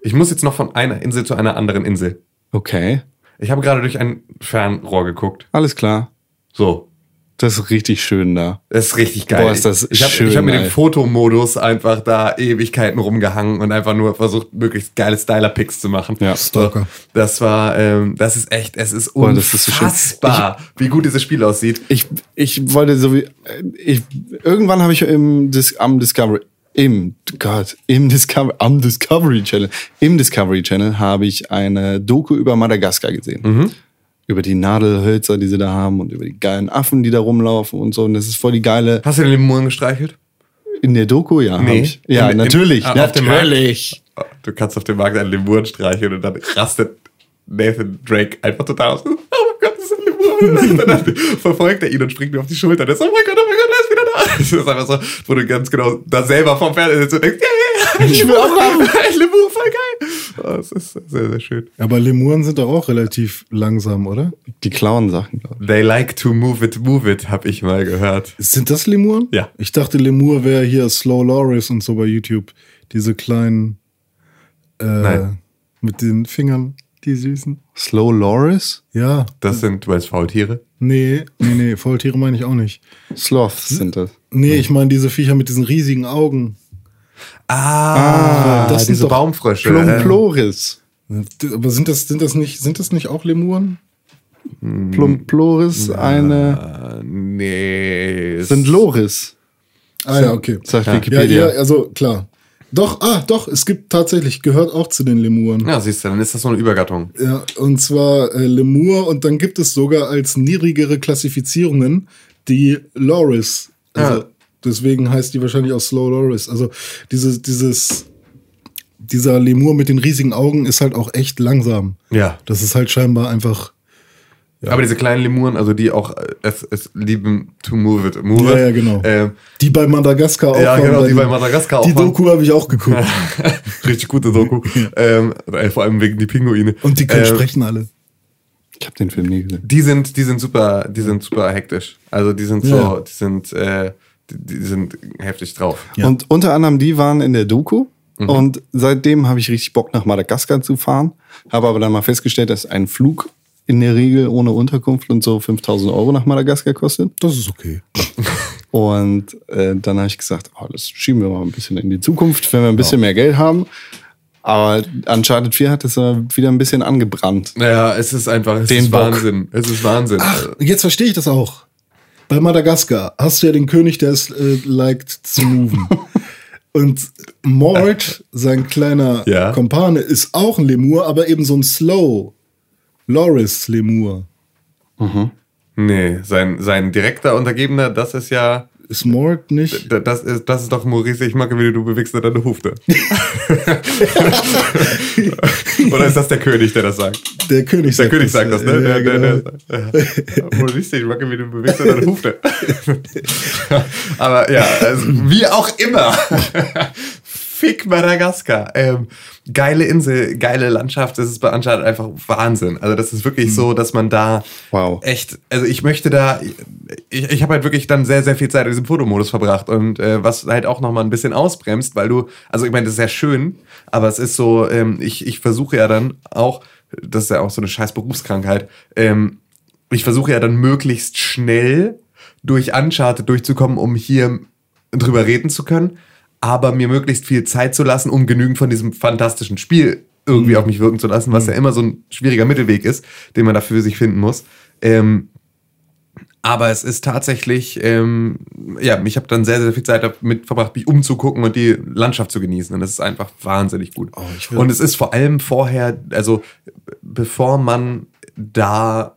ich muss jetzt noch von einer Insel zu einer anderen Insel. Okay, Ich habe gerade durch ein Fernrohr geguckt. alles klar. So. Das ist richtig schön da. Das ist richtig geil. Boah, ist das ich habe schön, ich hab mit dem ey. Fotomodus einfach da Ewigkeiten rumgehangen und einfach nur versucht, möglichst geile Styler-Picks zu machen. Ja. Stalker. Das war, ähm, das ist echt, es ist Boah, das ist so schön. unfassbar, wie gut dieses Spiel aussieht. Ich, ich wollte so wie. Ich, irgendwann habe ich im Dis, am Discovery. Im, Gott, im Discovery, am Discovery Channel. Im Discovery Channel habe ich eine Doku über Madagaskar gesehen. Mhm. Über die Nadelhölzer, die sie da haben und über die geilen Affen, die da rumlaufen und so. Und das ist voll die geile. Hast du den Lemuren gestreichelt? In der Doku, ja. Nee. Ja, In- in- natürlich. ah, auf dem Markt? natürlich. Du kannst auf dem Markt einen Lemur streicheln und dann rastet Nathan Drake einfach total aus. Oh mein Gott, das ist ein Lemur. Und dann verfolgt er ihn und springt mir auf die Schulter. Und er ist, oh mein Gott, oh mein Ist. Das ist einfach so, wo du ganz genau da selber vom Fernseher sitzt und denkst, ja, ja, ja, Ich will auch haben. Lemur, voll geil. Oh, das ist sehr, sehr schön. Aber Lemuren sind doch auch relativ langsam, oder? Die klauen Sachen. They like to move it, move it, hab ich mal gehört. Sind das Lemuren? Ja. Ich dachte, Lemur wäre hier Slow Loris und so bei YouTube. Diese kleinen äh, Nein. mit den Fingern, die süßen. Slow Loris? Ja. Das sind, du meinst Faultiere? Nee, nee, nee, Faultiere meine ich auch nicht. Sloths sind das. Nee, ich meine diese Viecher mit diesen riesigen Augen. Ah, das sind diese Baumfrösche. Plumploris. Aber sind das, sind das nicht, sind das nicht auch Lemuren? Plumploris, eine. Nee. Sind Loris. Ah ja, okay. Sagt Ja, Wikipedia. ja, also klar. Doch, ah, doch, es gibt tatsächlich, gehört auch zu den Lemuren. Ja, siehst du, dann ist das so eine Übergattung. Ja, und zwar äh, Lemur und dann gibt es sogar als niedrigere Klassifizierungen die Loris. Also Ja. deswegen heißt die wahrscheinlich auch Slow Loris. Also dieses, dieses, dieser Lemur mit den riesigen Augen ist halt auch echt langsam. Ja. Das ist halt scheinbar einfach. Aber diese kleinen Lemuren, also die auch äh, es, es lieben to move it, move Ja, it. ja, genau. Ähm, Die bei Madagaskar auch Ja, genau, die bei Madagaskar auch Die. Doku habe ich auch geguckt. richtig gute Doku. ähm, äh, vor allem wegen die Pinguine. Und die können Ähm, sprechen alle. Ich habe den Film nie gesehen. Die sind, die sind super, die sind super hektisch. Also die sind so, Ja. die sind, äh, die, die sind heftig drauf. Ja. Und unter anderem die waren in der Doku. Und seitdem habe ich richtig Bock nach Madagaskar zu fahren. Habe aber dann mal festgestellt, dass ein Flug in der Regel ohne Unterkunft und so 5000 Euro nach Madagaskar kostet. Das ist okay. Und äh, dann habe ich gesagt, oh, das schieben wir mal ein bisschen in die Zukunft, wenn wir ein bisschen mehr Geld haben. Aber Uncharted 4 hat es wieder ein bisschen angebrannt. Naja, es ist einfach, es Den ist. Wahnsinn. Es ist Wahnsinn. Ach, jetzt verstehe ich das auch. Bei Madagaskar hast du ja den König, der es äh, liked zu moven. Und Mort, sein kleiner Ja. Kompane, ist auch ein Lemur, aber eben so ein Slow. Loris Lemur. Nee, sein, sein direkter Untergebener, das ist ja, Ist Mort nicht? das ist, das ist doch Maurice, ich mag, wie du bewegst mit deine Hufte. Oder ist das der König, der das sagt? Der König Der sagt König sagt das, ne? Ja, Der, der, genau. der, ja. Maurice, ich mag, wie du bewegst mit deine Hufte. Aber ja, also, wie auch immer. Fick Madagaskar. Ähm, geile Insel, geile Landschaft, das ist bei Uncharted einfach Wahnsinn. Also das ist wirklich so, dass man da Wow. echt, also ich möchte da, ich, ich habe halt wirklich dann sehr, sehr viel Zeit in diesem Fotomodus verbracht und äh, was halt auch nochmal ein bisschen ausbremst, weil du, also ich meine, das ist sehr schön, aber es ist so, ähm, ich, ich versuche ja dann auch, das ist ja auch so eine scheiß Berufskrankheit, ähm, ich versuche ja dann möglichst schnell durch Uncharted durchzukommen, um hier drüber reden zu können, aber mir möglichst viel Zeit zu lassen, um genügend von diesem fantastischen Spiel irgendwie auf mich wirken zu lassen, was ja immer so ein schwieriger Mittelweg ist, den man dafür sich finden muss. Ähm, aber es ist tatsächlich, ähm, ja, ich habe dann sehr, sehr viel Zeit damit verbracht, mich umzugucken und die Landschaft zu genießen. Und das ist einfach wahnsinnig gut. will- und es ist vor allem vorher, also bevor man da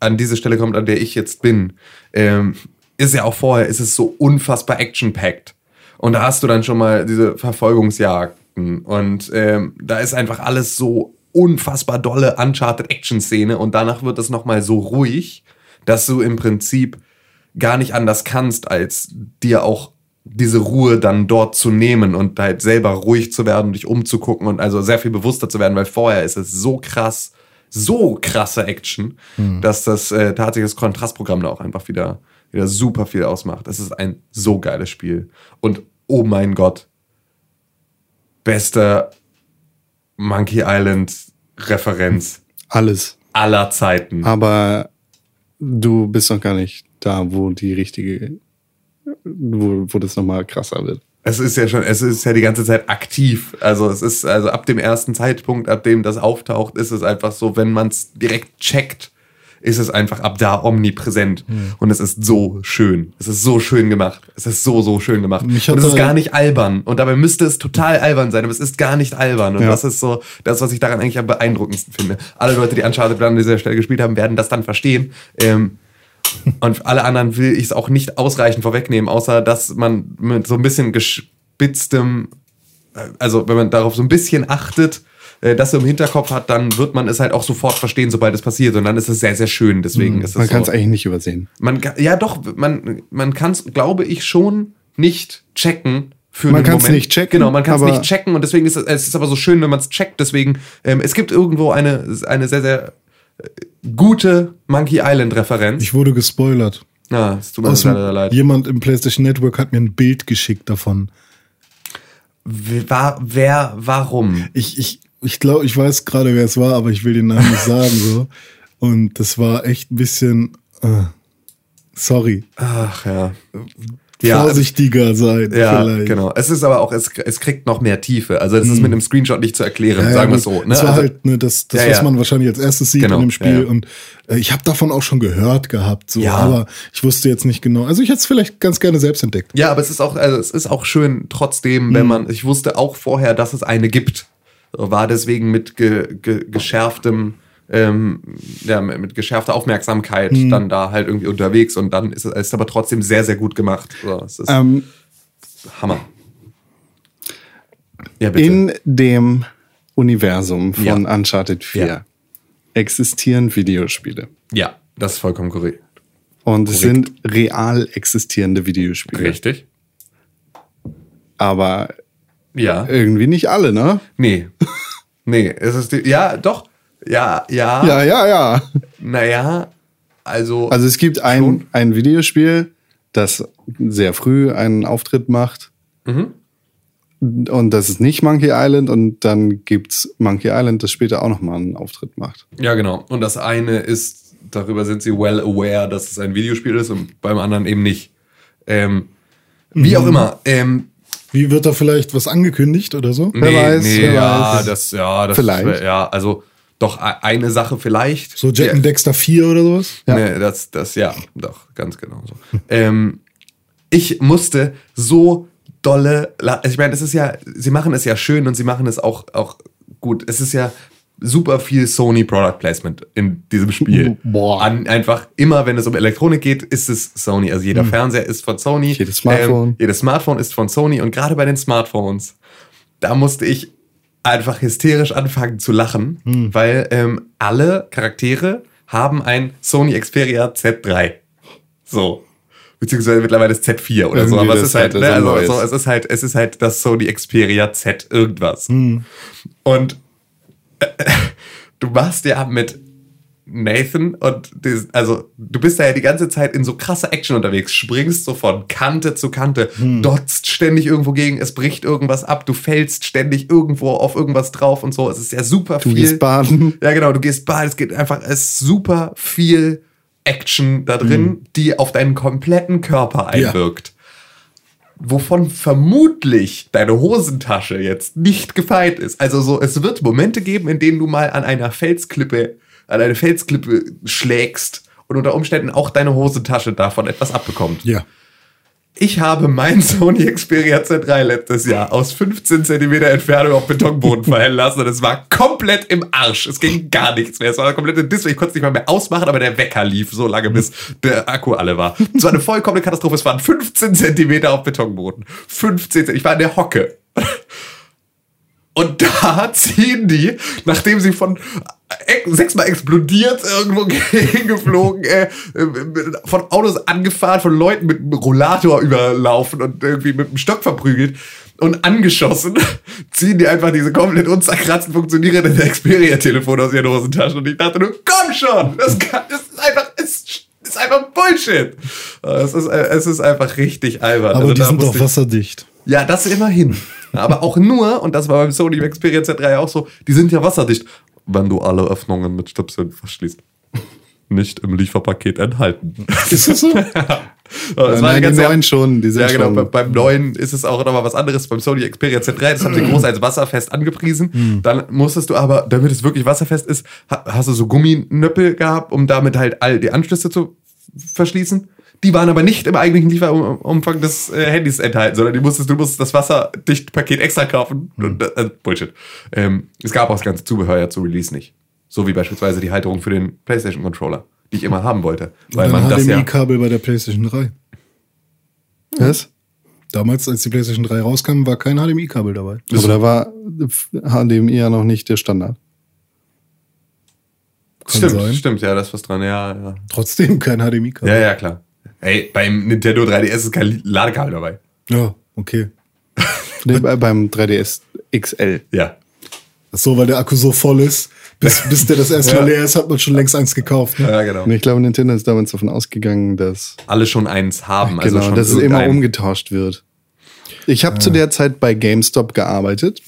an diese Stelle kommt, an der ich jetzt bin, ähm, ist ja auch vorher, ist es so unfassbar action-packed. Und da hast du dann schon mal diese Verfolgungsjagden und ähm, da ist einfach alles so unfassbar dolle Uncharted-Action-Szene und danach wird es nochmal so ruhig, dass du im Prinzip gar nicht anders kannst, als dir auch diese Ruhe dann dort zu nehmen und halt selber ruhig zu werden, dich umzugucken und also sehr viel bewusster zu werden, weil vorher ist es so krass, so krasse Action, dass das äh, tatsächlich das Kontrastprogramm da auch einfach wieder, wieder super viel ausmacht. Es ist ein so geiles Spiel. Und oh mein Gott, bester Monkey Island Referenz Alles. aller Zeiten. Aber du bist noch gar nicht da, wo die richtige, wo, wo das nochmal krasser wird. Es ist ja schon, es ist ja die ganze Zeit aktiv. Also es ist, also ab dem ersten Zeitpunkt, ab dem das auftaucht, ist es einfach so, wenn man es direkt checkt, ist es einfach ab da omnipräsent. Und es ist so schön. Es ist so schön gemacht. Es ist so, so schön gemacht. Und es ist gar nicht albern. Und dabei müsste es total albern sein, aber es ist gar nicht albern. Und Ja. das ist so, das, was ich daran eigentlich am beeindruckendsten finde. Alle Leute, die Uncharted dann an dieser Stelle gespielt haben, werden das dann verstehen. Ähm, und alle anderen will ich es auch nicht ausreichend vorwegnehmen, außer dass man mit so ein bisschen gespitztem, äh, also wenn man darauf so ein bisschen achtet, äh, das im Hinterkopf hat, dann wird man es halt auch sofort verstehen, sobald es passiert. Und dann ist es sehr, sehr schön. Deswegen ist es Man kann es so. eigentlich nicht übersehen. Man kann, ja, doch, man, man kann es, glaube ich, schon nicht checken. Für Man kann's Moment. nicht checken, Genau, man kann es nicht checken und deswegen ist es, es ist aber so schön, wenn man es checkt. Deswegen, ähm, es gibt irgendwo eine, eine sehr, sehr äh, gute Monkey Island-Referenz. Ich wurde gespoilert. Ja, es tut mir Aus sehr leid. jemand im PlayStation Network hat mir ein Bild geschickt davon. War- wer, warum? Ich, ich, ich glaube, ich weiß gerade, wer es war, aber ich will den Namen nicht sagen. So. Und das war echt ein bisschen. Äh, sorry. Ach ja. Ja, Vorsichtiger sein. ja, vielleicht. genau. Es ist aber auch, es, es kriegt noch mehr Tiefe. Also es ist mit einem Screenshot nicht zu erklären, Ja, sagen wir es so. Ne? Das war Also- halt ne, das, das Ja, was man wahrscheinlich als erstes sieht Genau, in dem Spiel. Und äh, ich habe davon auch schon gehört gehabt, so, aber ich wusste jetzt nicht genau. Also ich hätte es vielleicht ganz gerne selbst entdeckt. Ja, aber es ist auch, also es ist auch schön trotzdem, Mhm. wenn man, ich wusste auch vorher, dass es eine gibt. War deswegen mit ge, ge, geschärftem, ähm, ja, mit geschärfter Aufmerksamkeit Mhm. dann da halt irgendwie unterwegs und dann ist es aber trotzdem sehr, sehr gut gemacht. So, es ist Ähm, Hammer. Ja, in dem Universum von Ja. Uncharted 4 Ja. existieren Videospiele. ja, das ist vollkommen korrekt. Und es Korrekt. sind real existierende Videospiele. Richtig. Aber Ja. irgendwie nicht alle, ne? Nee. Nee, es ist die, ja, doch. Ja, ja. Ja, ja, ja. Naja, also. Also es gibt ein, Schon. ein Videospiel, das sehr früh einen Auftritt macht. Mhm. Und das ist nicht Monkey Island. Und dann gibt's Monkey Island, das später auch nochmal einen Auftritt macht. Ja, genau. Und das eine ist, darüber sind sie well aware, dass es ein Videospiel ist und beim anderen eben nicht. Ähm, wie auch immer. Ähm, Wie wird da vielleicht was angekündigt oder so? Wer weiß, wer ja, weiß. das, ja, das, Vielleicht. Ja, also doch e- eine Sache vielleicht. So Jack and. Dexter 4 oder sowas? Ja. Nee, das, das, ja, doch, ganz genau so. ähm, ich musste so dolle, also ich meine, es ist ja, sie machen es ja schön und sie machen es auch, auch gut. Es ist ja super viel Sony Product Placement in diesem Spiel. Boah. An, einfach immer, wenn es um Elektronik geht, ist es Sony. Also jeder Fernseher ist von Sony. Jedes Smartphone. Ähm, jedes Smartphone ist von Sony und gerade bei den Smartphones, da musste ich einfach hysterisch anfangen zu lachen, weil ähm, alle Charaktere haben ein Sony Xperia Z3. So. Beziehungsweise mittlerweile ist Z4 oder so, Irgendwie aber es das ist halt, halt ne, so also, so, es ist halt, es ist halt das Sony Xperia Z irgendwas. Und äh, du machst ja mit Nathan und das, also du bist da ja die ganze Zeit in so krasser Action unterwegs, springst so von Kante zu Kante, dotzt ständig irgendwo gegen, es bricht irgendwas ab, du fällst ständig irgendwo auf irgendwas drauf und so. Es ist ja super Du viel. gehst baden. Ja, genau, du gehst baden, es geht einfach, es ist super viel Action da drin, die auf deinen kompletten Körper einwirkt. Wovon vermutlich deine Hosentasche jetzt nicht gefeit ist. Also so, es wird Momente geben, in denen du mal an einer Felsklippe, an eine Felsklippe schlägst und unter Umständen auch deine Hosentasche davon etwas abbekommt. Ja. Ich habe mein Sony Xperia Z3 letztes Jahr aus 15 Zentimeter Entfernung auf Betonboden fallen lassen und es war komplett im Arsch. Es ging gar nichts mehr. Es war komplett ein Display. Ich konnte es nicht mal mehr ausmachen, aber der Wecker lief so lange, bis der Akku alle war. Es war eine vollkommene Katastrophe. Es waren 15 Zentimeter auf Betonboden. 15 Zentimeter. Ich war in der Hocke. Und da ziehen die, nachdem sie von sechsmal explodiert, irgendwo hingeflogen, äh, äh, von Autos angefahren, von Leuten mit einem Rollator überlaufen und irgendwie mit einem Stock verprügelt und angeschossen, ziehen die einfach diese komplett unzerkratzten funktionierenden Xperia-Telefone aus ihren Hosentaschen. Und ich dachte nur, komm schon! Das, kann, das ist einfach, es ist einfach Bullshit. Es ist, es ist einfach richtig albern. Aber Also die sind doch ich- wasserdicht. ja, das immerhin. Aber auch nur, und das war beim Sony Xperia Z3 auch so, die sind ja wasserdicht, wenn du alle Öffnungen mit Stöpseln verschließt. Nicht im Lieferpaket enthalten. Ist das so? Das Nein, die ganz- neuen schon, die sind ja, genau. schon- Bei, beim neuen ist es auch nochmal was anderes. Beim Sony Xperia Z3, das haben sie groß als wasserfest angepriesen. Dann musstest du aber, damit es wirklich wasserfest ist, ha- hast du so Gumminöppel gehabt, um damit halt all die Anschlüsse zu verschließen. Die waren aber nicht im eigentlichen Lieferumfang des äh, Handys enthalten, sondern die musstest, du musstest das wasserdicht Paket extra kaufen. Und, äh, Bullshit. Ähm, es gab auch das ganze Zubehör ja zu Release nicht. So wie beispielsweise die Halterung für den PlayStation Controller, die ich immer haben wollte. Weil Weil man das ja. HDMI-Kabel bei der PlayStation 3. Was? Damals, als die PlayStation 3 rauskam, war kein HDMI-Kabel dabei. Aber da war HDMI ja noch nicht der Standard. Kann Stimmt, sein. stimmt, ja, da ist was dran, ja, ja. Trotzdem kein HDMI-Kabel. Ja, ja, klar. Ey, beim Nintendo 3DS ist kein Ladekabel dabei. Ja, okay. Nee, bei- beim 3DS XL. Ja. Ach so, weil der Akku so voll ist. Bis, bis der das erste Mal Ja. leer ist, hat man schon längst eins gekauft. Ne? Ja, genau. Und ich glaube, Nintendo ist damals davon ausgegangen, dass, Alle schon eins haben. Also genau, schon dass es immer umgetauscht wird. Ich habe zu der Zeit bei GameStop gearbeitet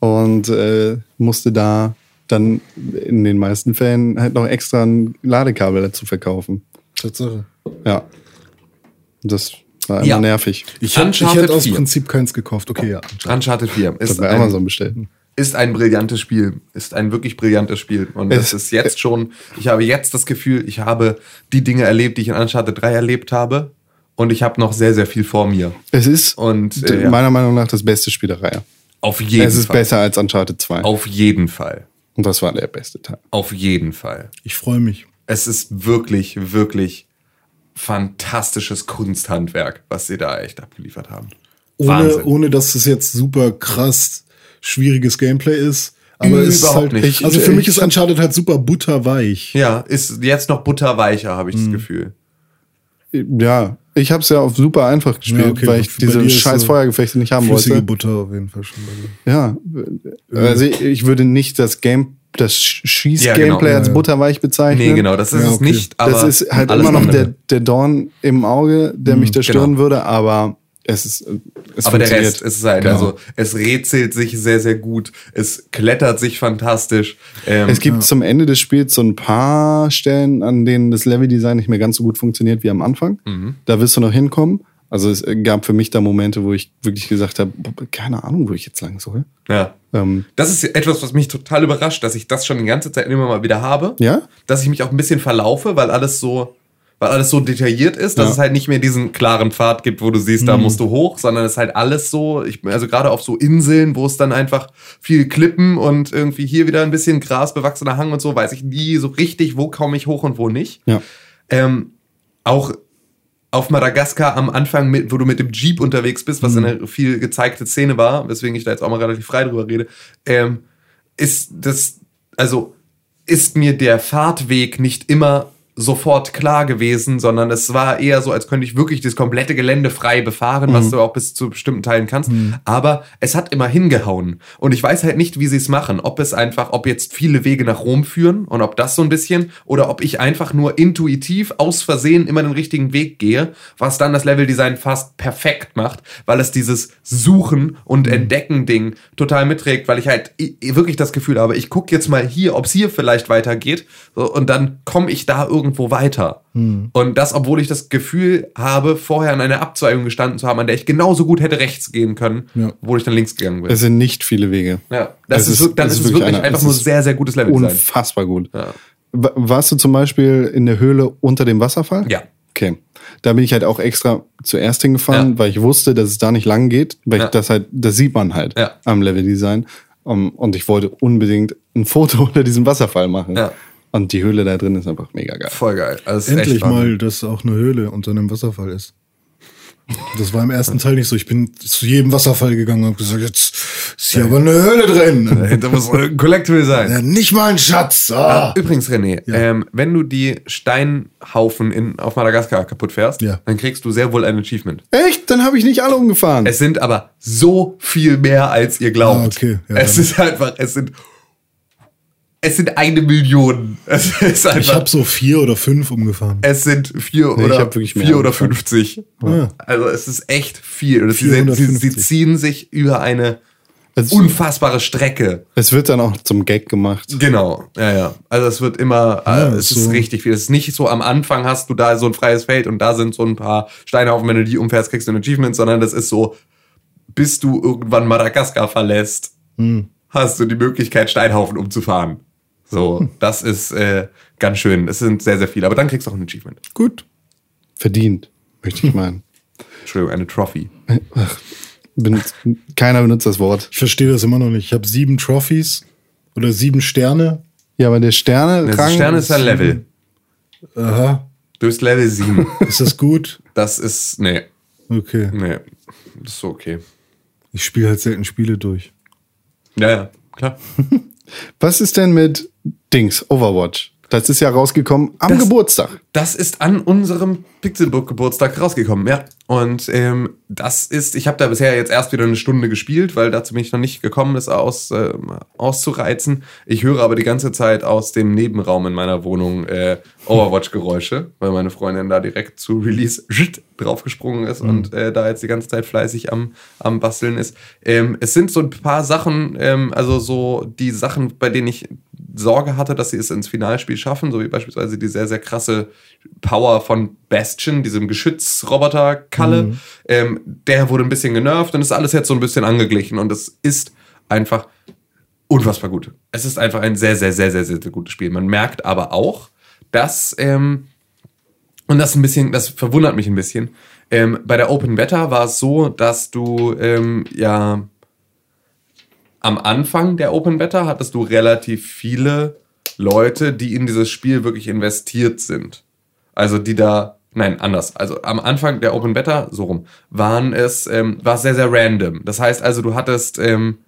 und äh, musste da dann in den meisten Fällen halt noch extra ein Ladekabel dazu verkaufen. Tatsache. Ja. Das war immer Ja. nervig. Ich, hätte- ich Uncharted hätte aus 4. Prinzip keins gekauft. Okay, ja. Uncharted 4 Das ist bei ein, Amazon bestellt. ist ein brillantes Spiel. Ist ein wirklich brillantes Spiel. Und Es- ist jetzt schon, ich habe jetzt das Gefühl, ich habe die Dinge erlebt, die ich in Uncharted 3 erlebt habe. Und ich habe noch sehr, sehr viel vor mir. Es ist Und, äh, meiner Meinung nach das beste Spiel der Reihe. Auf jeden Es ist Fall. besser als Uncharted 2. Auf jeden Fall. Und das war der beste Teil. Auf jeden Fall. Ich freue mich. Es ist wirklich, wirklich fantastisches Kunsthandwerk, was sie da echt abgeliefert haben. Ohne, Wahnsinn. ohne dass es jetzt super krass schwieriges Gameplay ist. Aber es ist Überhaupt halt, nicht. also Ich- für mich ich ist Uncharted halt super butterweich. Ja, ist jetzt noch butterweicher, habe ich das Gefühl. Ja, ich habe es ja auf super einfach gespielt, Ja, okay, weil ich diese scheiß so Feuergefechte nicht haben Flüssige wollte. Butter auf jeden Fall schon. bei dir. Ja, also ich, ich würde nicht das Game, das Schieß-Gameplay Ja, genau. als Ja, ja. butterweich bezeichnen. Nee, genau, das ist Ja, es okay. nicht. Aber das ist halt immer noch der, der Dorn im Auge, der mich da stören genau. würde, aber es ist es Aber der. Rest ist es halt, Genau. also es rätselt sich sehr, sehr gut, es klettert sich fantastisch. Ähm, Es gibt zum Ende des Spiels so ein paar Stellen, an denen das Leveldesign nicht mehr ganz so gut funktioniert wie am Anfang. Mhm. Da wirst du noch hinkommen. Also es gab für mich da Momente, wo ich wirklich gesagt habe, keine Ahnung, wo ich jetzt lang soll. Ja. Ähm, Das ist etwas, was mich total überrascht, dass ich das schon die ganze Zeit immer mal wieder habe. Ja? Dass ich mich auch ein bisschen verlaufe, weil alles so, weil alles so detailliert ist, dass Ja. es halt nicht mehr diesen klaren Pfad gibt, wo du siehst, da musst du hoch, sondern es ist halt alles so, ich, also gerade auf so Inseln, wo es dann einfach viel Klippen und irgendwie hier wieder ein bisschen grasbewachsener Hang und so, weiß ich nie so richtig, wo komme ich hoch und wo nicht. Ja. Ähm, auch auf Madagaskar am Anfang, mit, wo du mit dem Jeep unterwegs bist, was eine viel gezeigte Szene war, weswegen ich da jetzt auch mal relativ frei drüber rede, ähm, ist das, also ist mir der Fahrtweg nicht immer sofort klar gewesen, sondern es war eher so, als könnte ich wirklich das komplette Gelände frei befahren, was du auch bis zu bestimmten Teilen kannst. Aber es hat immer hingehauen. Und ich weiß halt nicht, wie sie es machen. Ob es einfach, ob jetzt viele Wege nach Rom führen und ob das so ein bisschen, oder ob ich einfach nur intuitiv aus Versehen immer den richtigen Weg gehe, was dann das Leveldesign fast perfekt macht, weil es dieses Suchen und Entdecken-Ding total mitträgt, weil ich halt wirklich das Gefühl habe, ich gucke jetzt mal hier, ob es hier vielleicht weitergeht und dann komme ich da irgendwo weiter. Und das, obwohl ich das Gefühl habe, vorher an einer Abzweigung gestanden zu haben, an der ich genauso gut hätte rechts gehen können, Ja. obwohl ich dann links gegangen bin. Es sind nicht viele Wege. ja, das ist, ist- es ist wirklich wirklich einer- einfach nur sehr, sehr gutes Leveldesign. Unfassbar gut. Ja. Wa- Warst du zum Beispiel in der Höhle unter dem Wasserfall? Ja. Okay. Da bin ich halt auch extra zuerst hingefahren, Ja. weil ich wusste, dass es da nicht lang geht, weil Ja. das halt, das sieht man halt am Leveldesign. Um, und ich wollte unbedingt ein Foto unter diesem Wasserfall machen. Ja. Und die Höhle da drin ist einfach mega geil. Voll geil. Also Endlich mal, dass auch eine Höhle unter einem Wasserfall ist. Das war im ersten Teil nicht so. Ich bin zu jedem Wasserfall gegangen und habe gesagt, jetzt ist hier aber eine Höhle drin. Dahinter muss ein Collectible sein. Ja, nicht mal ein Schatz. Ah. Übrigens, René, ähm, wenn du die Steinhaufen in, auf Madagaskar kaputt fährst, Ja. dann kriegst du sehr wohl ein Achievement. Echt? Dann habe ich nicht alle umgefahren. Es sind aber so viel mehr, als ihr glaubt. Ah, okay. Ja, es ist einfach, es sind, es sind eine Million. Es ist Ich einfach, habe so vier oder fünf umgefahren. es sind vier Nee, oder vier oder. 50. Ja. Also es ist echt viel. Sie, sie, 450. sie ziehen sich über eine Es, unfassbare Strecke. es wird dann auch zum Gag gemacht. Genau, ja, ja. Also es wird immer, Ja, äh, es so. ist richtig viel. Es ist nicht so, am Anfang hast du da so ein freies Feld und da sind so ein paar Steinhaufen, wenn du die umfährst, kriegst du ein Achievement, sondern das ist so, bis du irgendwann Madagaskar verlässt, Hm. hast du die Möglichkeit, Steinhaufen umzufahren. So, das ist äh, ganz schön. Es sind sehr, sehr viele. Aber dann kriegst du auch ein Achievement. Gut. Verdient, möchte ich meinen. Entschuldigung, eine Trophy. Benutzt, keiner benutzt das Wort. Ich verstehe das immer noch nicht. Ich habe sieben Trophies oder sieben Sterne. Ja, aber der Sterne. Das Stern ist ein Level. Aha. Du bist Level 7. Ist das gut? Das ist, nee, Okay. nee, das ist so okay. Ich spiele halt selten Spiele durch. Ja, ja, klar. Was ist denn mit Dings, Overwatch? Das ist ja rausgekommen am Das- Geburtstag. Das ist an unserem Pixelbook-Geburtstag rausgekommen, ja. Und ähm, das ist, ich habe da bisher jetzt erst wieder eine Stunde gespielt, weil dazu bin ich noch nicht gekommen, das aus, ähm, auszureizen. Ich höre aber die ganze Zeit aus dem Nebenraum in meiner Wohnung äh, Overwatch-Geräusche, weil meine Freundin da direkt zu Release draufgesprungen ist und äh, da jetzt die ganze Zeit fleißig am, am Basteln ist. Ähm, es sind so ein paar Sachen, ähm, also so die Sachen, bei denen ich Sorge hatte, dass sie es ins Finalspiel schaffen, so wie beispielsweise die sehr, sehr krasse Power von Bastion, diesem Geschützroboter-Kalle. Ähm, der wurde ein bisschen genervt und ist alles jetzt so ein bisschen angeglichen und es ist einfach unfassbar gut. Es ist einfach ein sehr, sehr, sehr, sehr, sehr, sehr gutes Spiel. Man merkt aber auch, dass, ähm, und das ein bisschen, das verwundert mich ein bisschen, ähm, bei der Open Beta war es so, dass du ähm, ja am Anfang der Open Beta hattest du relativ viele Leute, die in dieses Spiel wirklich investiert sind. Also die da, nein, anders. Also am Anfang der Open Beta, so rum, waren es, ähm, war es sehr, sehr random. Das heißt also, du hattest, ähm,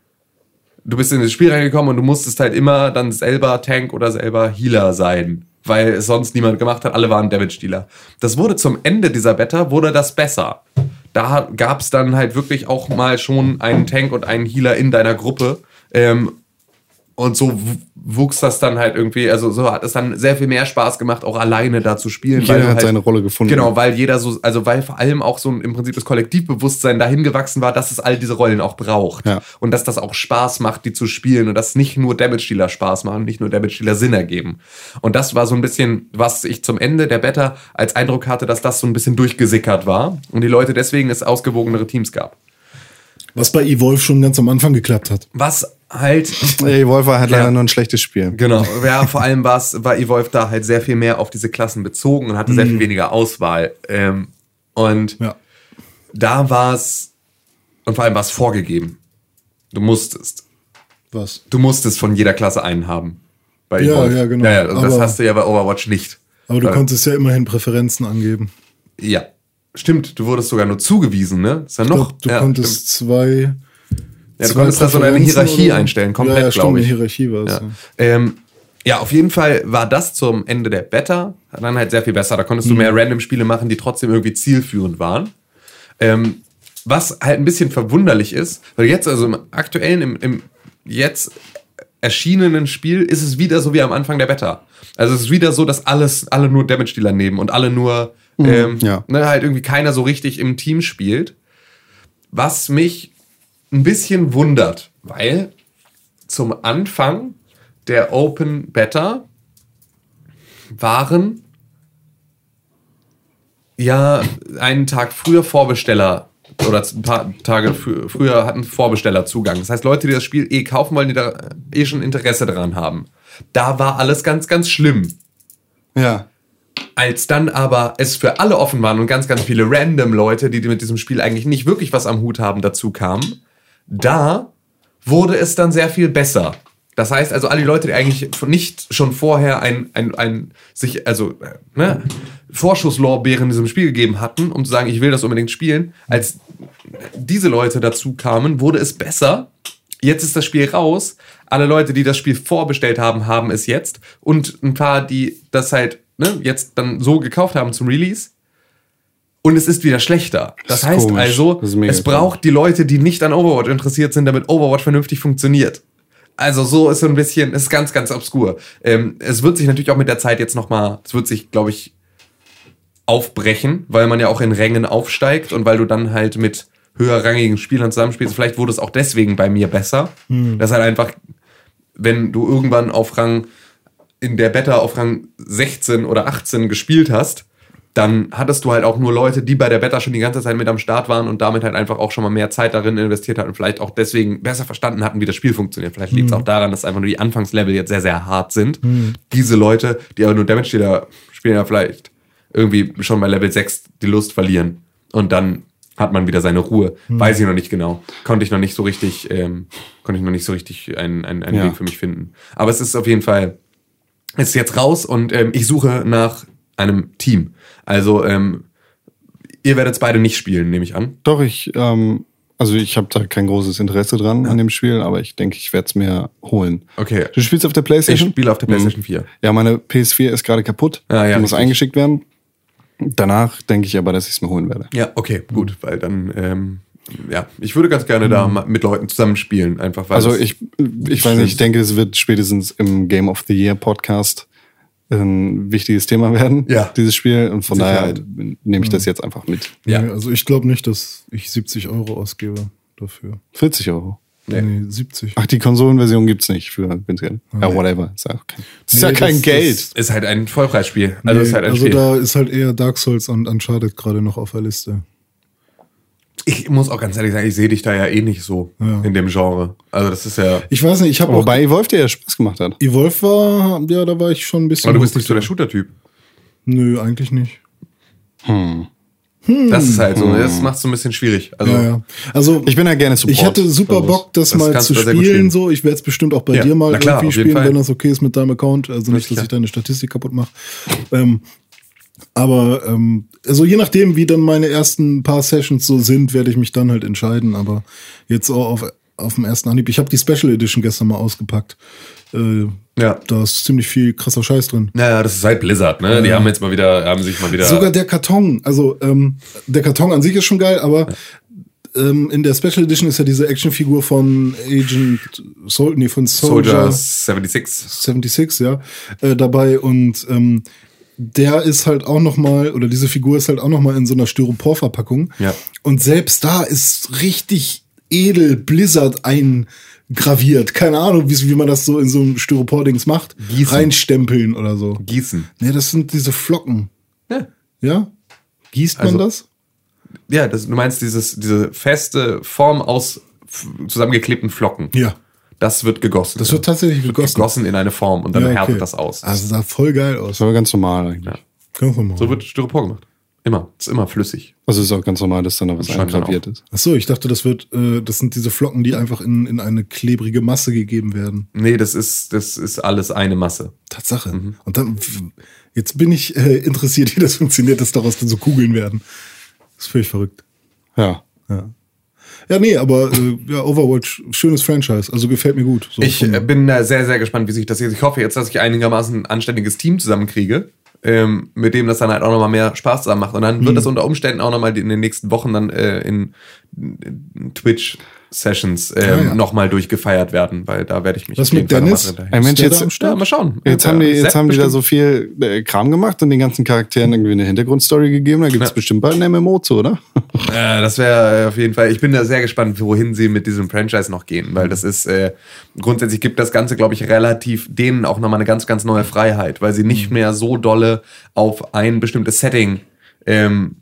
du bist in das Spiel reingekommen und du musstest halt immer dann selber Tank oder selber Healer sein, weil es sonst niemand gemacht hat. Alle waren Damage-Dealer. Das wurde zum Ende dieser Beta, wurde das besser. Da gab es dann halt wirklich auch mal schon einen Tank und einen Healer in deiner Gruppe. Ähm, und so wuchs das dann halt irgendwie, also so hat es dann sehr viel mehr Spaß gemacht, auch alleine da zu spielen. Jeder hat seine Rolle gefunden. Genau, weil jeder so, also weil vor allem auch so ein, im Prinzip das Kollektivbewusstsein dahin gewachsen war, dass es all diese Rollen auch braucht. Ja. Und dass das auch Spaß macht, die zu spielen und dass nicht nur Damage-Dealer Spaß machen, nicht nur Damage-Dealer Sinn ergeben. Und das war so ein bisschen, was ich zum Ende der Beta als Eindruck hatte, dass das so ein bisschen durchgesickert war und die Leute deswegen es ausgewogenere Teams gab. Was bei Evolve schon ganz am Anfang geklappt hat. Was halt Ey, Wolfer hat Ja. leider nur ein schlechtes Spiel. Genau, ja, vor allem war's, war Evolve da halt sehr viel mehr auf diese Klassen bezogen und hatte sehr viel weniger Auswahl. Ähm, und Ja. da war es, und vor allem war es vorgegeben. Du musstest. Was? Du musstest von jeder Klasse einen haben. Bei Ja, Evolve. ja, genau. Ja, ja, und das hast du ja bei Overwatch nicht. Aber du Weil- konntest ja immerhin Präferenzen angeben. Ja, stimmt, du wurdest sogar nur zugewiesen, ne? Ist ja noch. glaub, du ja, konntest stimmt. zwei. Ja, du konntest da so eine Hierarchie oder- einstellen, komplett, ja, ja, glaube ich. Hierarchie war es. Ja. Ähm, ja, auf jeden Fall war das zum Ende der Beta dann halt sehr viel besser. Da konntest Mhm. du mehr Random-Spiele machen, die trotzdem irgendwie zielführend waren. Ähm, was halt ein bisschen verwunderlich ist, weil jetzt, also im aktuellen, im, im jetzt erschienenen Spiel ist es wieder so wie am Anfang der Beta. Also es ist wieder so, dass alles, alle nur Damage-Dealer nehmen und alle nur, ähm, ja. ne, halt irgendwie keiner so richtig im Team spielt. Was mich ein bisschen wundert, weil zum Anfang der Open Beta waren ja einen Tag früher Vorbesteller oder ein paar Tage frü- früher hatten Vorbesteller Zugang. Das heißt, Leute, die das Spiel eh kaufen wollen, die da eh schon Interesse daran haben. Da war alles ganz, ganz schlimm. Ja. Als dann aber es für alle offen waren und ganz, ganz viele random Leute, die mit diesem Spiel eigentlich nicht wirklich was am Hut haben, dazu kamen, da wurde es dann sehr viel besser. Das heißt also, alle Leute, die eigentlich nicht schon vorher ein, ein, ein sich, also, äh, ne, Vorschusslorbeeren in diesem Spiel gegeben hatten, um zu sagen, ich will das unbedingt spielen, als diese Leute dazu kamen, wurde es besser. Jetzt ist das Spiel raus. Alle Leute, die das Spiel vorbestellt haben, haben es jetzt. Und ein paar, die das halt ne, jetzt dann so gekauft haben zum Release. Und es ist wieder schlechter. Das, Das heißt komisch. also, Das es braucht die Leute, die nicht an Overwatch interessiert sind, damit Overwatch vernünftig funktioniert. Also so ist so ein bisschen, es ist ganz, ganz obskur. Ähm, es wird sich natürlich auch mit der Zeit jetzt nochmal, es wird sich, glaube ich, aufbrechen, weil man ja auch in Rängen aufsteigt und weil du dann halt mit höherrangigen Spielern zusammenspielst. Vielleicht wurde es auch deswegen bei mir besser. Das halt einfach, wenn du irgendwann auf Rang, in der Beta auf Rang 16 oder 18 gespielt hast, dann hattest du halt auch nur Leute, die bei der Beta schon die ganze Zeit mit am Start waren und damit halt einfach auch schon mal mehr Zeit darin investiert hatten und vielleicht auch deswegen besser verstanden hatten, wie das Spiel funktioniert. Vielleicht liegt es auch daran, dass einfach nur die Anfangslevel jetzt sehr, sehr hart sind. Diese Leute, die aber nur Damage-Dealer spielen, ja vielleicht irgendwie schon bei Level 6 die Lust verlieren. Und dann hat man wieder seine Ruhe. Weiß ich noch nicht genau. Konnte ich noch nicht so richtig, ähm, konnte ich noch nicht so richtig einen, einen, einen Ja. Weg für mich finden. Aber es ist auf jeden Fall, es ist jetzt raus und ähm, ich suche nach einem Team. Also, ähm, ihr werdet es beide nicht spielen, nehme ich an. Doch, ich, ähm, also ich habe da kein großes Interesse dran an dem Spiel, aber ich denke, ich werde es mir holen. Okay. Du spielst auf der Ich Playstation? spiele auf der PlayStation Mhm. 4. Ja, meine PS4 ist gerade kaputt. Ah, ja, Die muss richtig. eingeschickt werden. Danach denke ich aber, dass ich es mir holen werde. Ja, okay, gut, weil dann, ähm, ja, ich würde ganz gerne da ma- mit Leuten zusammenspielen, einfach weil Also ich, ich weiß nicht, ich denke, es wird spätestens im Game of the Year Podcast ein wichtiges Thema werden, Ja. dieses Spiel. Und von Sicherheit. daher nehme ich das jetzt einfach mit. Ja. Nee, also ich glaube nicht, dass ich 70 Euro ausgebe dafür. 40 Euro. Nee. Nee, 70. Ach, die Konsolenversion gibt's nicht für günstig. Ja, whatever. Ist ja, kein, ist Nee, ja kein das- Geld. das- ist halt ein Vollpreisspiel. Also Nee, ist halt ein also Spiel. da ist halt eher Dark Souls und Uncharted gerade noch auf der Liste. Ich muss auch ganz ehrlich sagen, ich sehe dich da ja eh nicht so Ja. in dem Genre. Also das ist ja. Ich weiß nicht, ich habe auch Wobei Evolve dir ja Spaß gemacht hat. Evolve war, ja, da war ich schon ein bisschen. Aber du bist nicht so der Shooter-Typ. Nö, eigentlich nicht. Das ist halt so. Das macht es so ein bisschen schwierig. Also ja, ja. Also Ich bin ja gerne Support. ich hatte super Also, Bock, das, das mal zu spielen. spielen. So, ich werde es bestimmt auch bei Ja, dir mal klar, irgendwie spielen, Fall. wenn das okay ist mit deinem Account. Also nicht, dass ich deine Statistik kaputt mache. Ähm, aber ähm, also je nachdem, wie dann meine ersten paar Sessions so sind, werde ich mich dann halt entscheiden. Aber jetzt auch auf, auf dem ersten Anhieb. Ich habe die Special Edition gestern mal ausgepackt. Äh, Ja. Da ist ziemlich viel krasser Scheiß drin. Naja, das ist halt Blizzard, ne? Die haben jetzt mal wieder, haben sich mal wieder. Sogar der Karton, also ähm, der Karton an sich ist schon geil, aber ähm, in der Special Edition ist ja diese Actionfigur von Agent Sol nee, von Soldier, Soldier 76. 76, ja, äh, dabei und ähm, der ist halt auch noch mal oder diese Figur ist halt auch noch mal in so einer Styroporverpackung. Ja. Und selbst da ist richtig edel Blizzard eingraviert. Keine Ahnung, wie, wie man das so in so einem Styropor-Dings macht. Gießen. Reinstempeln oder so. Gießen. Nee, das sind diese Flocken. Ja. Ja? Gießt man Also- das? Ja, das, du meinst dieses, diese feste Form aus zusammengeklebten Flocken. Ja. Das wird gegossen. Das wird tatsächlich wird gegossen. gegossen in eine Form und dann Ja, okay. härtet das aus. Also sah voll geil aus. Das war ganz normal eigentlich. Ja. Ganz normal. So wird Styropor gemacht. Immer. Ist immer flüssig. Also ist auch ganz normal, dass dann da was eingraviert ist. Ach so, ich dachte, das wird, äh, das sind diese Flocken, die einfach in, in eine klebrige Masse gegeben werden. Nee, das ist, das ist alles eine Masse. Tatsache. Mhm. Und dann, jetzt bin ich äh, interessiert, wie das funktioniert, dass daraus dann so Kugeln werden. Das ist völlig verrückt. Ja. Ja. Ja, nee, aber äh, ja, Overwatch, schönes Franchise, also gefällt mir gut. So Ich äh, bin da sehr, sehr gespannt, wie sich das jetzt. Ich hoffe jetzt, dass ich einigermaßen ein anständiges Team zusammenkriege, ähm, mit dem das dann halt auch nochmal mehr Spaß zusammen macht. Und dann Mhm. wird das unter Umständen auch nochmal in den nächsten Wochen dann äh, in, in Twitch-Sessions ähm, Ja, ja. nochmal durchgefeiert werden, weil da werde ich mich Was mit Dennis? Ey, Mensch, jetzt, am Start? Ja, mal schauen. Jetzt Ja, haben die, jetzt Sepp haben die da so viel äh, Kram gemacht und den ganzen Charakteren irgendwie eine Hintergrundstory gegeben. Da gibt es Ja. bestimmt bald ein MMO zu, oder? Äh, das wäre auf jeden Fall. Ich bin da sehr gespannt, wohin sie mit diesem Franchise noch gehen, weil das ist äh, grundsätzlich gibt das Ganze, glaube ich, relativ denen auch nochmal eine ganz, ganz neue Freiheit, weil sie nicht mehr so dolle auf ein bestimmtes Setting ähm,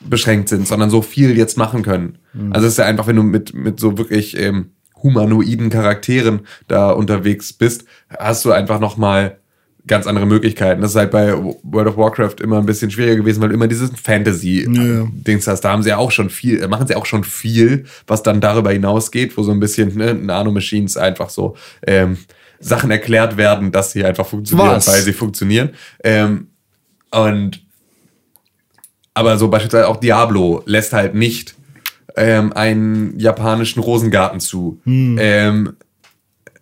beschränkt sind, sondern so viel jetzt machen können. Also es ist ja einfach, wenn du mit, mit so wirklich ähm, humanoiden Charakteren da unterwegs bist, hast du einfach nochmal ganz andere Möglichkeiten. Das ist halt bei World of Warcraft immer ein bisschen schwieriger gewesen, weil du immer dieses Ja. Fantasy-Dings hast. Da haben sie ja auch schon viel, machen sie auch schon viel, was dann darüber hinausgeht, wo so ein bisschen ne, Nano-Machines einfach so ähm, Sachen erklärt werden, dass sie einfach funktionieren, Was? weil sie funktionieren. Ähm, und aber so beispielsweise auch Diablo lässt halt nicht ähm, einen japanischen Rosengarten zu. Ähm,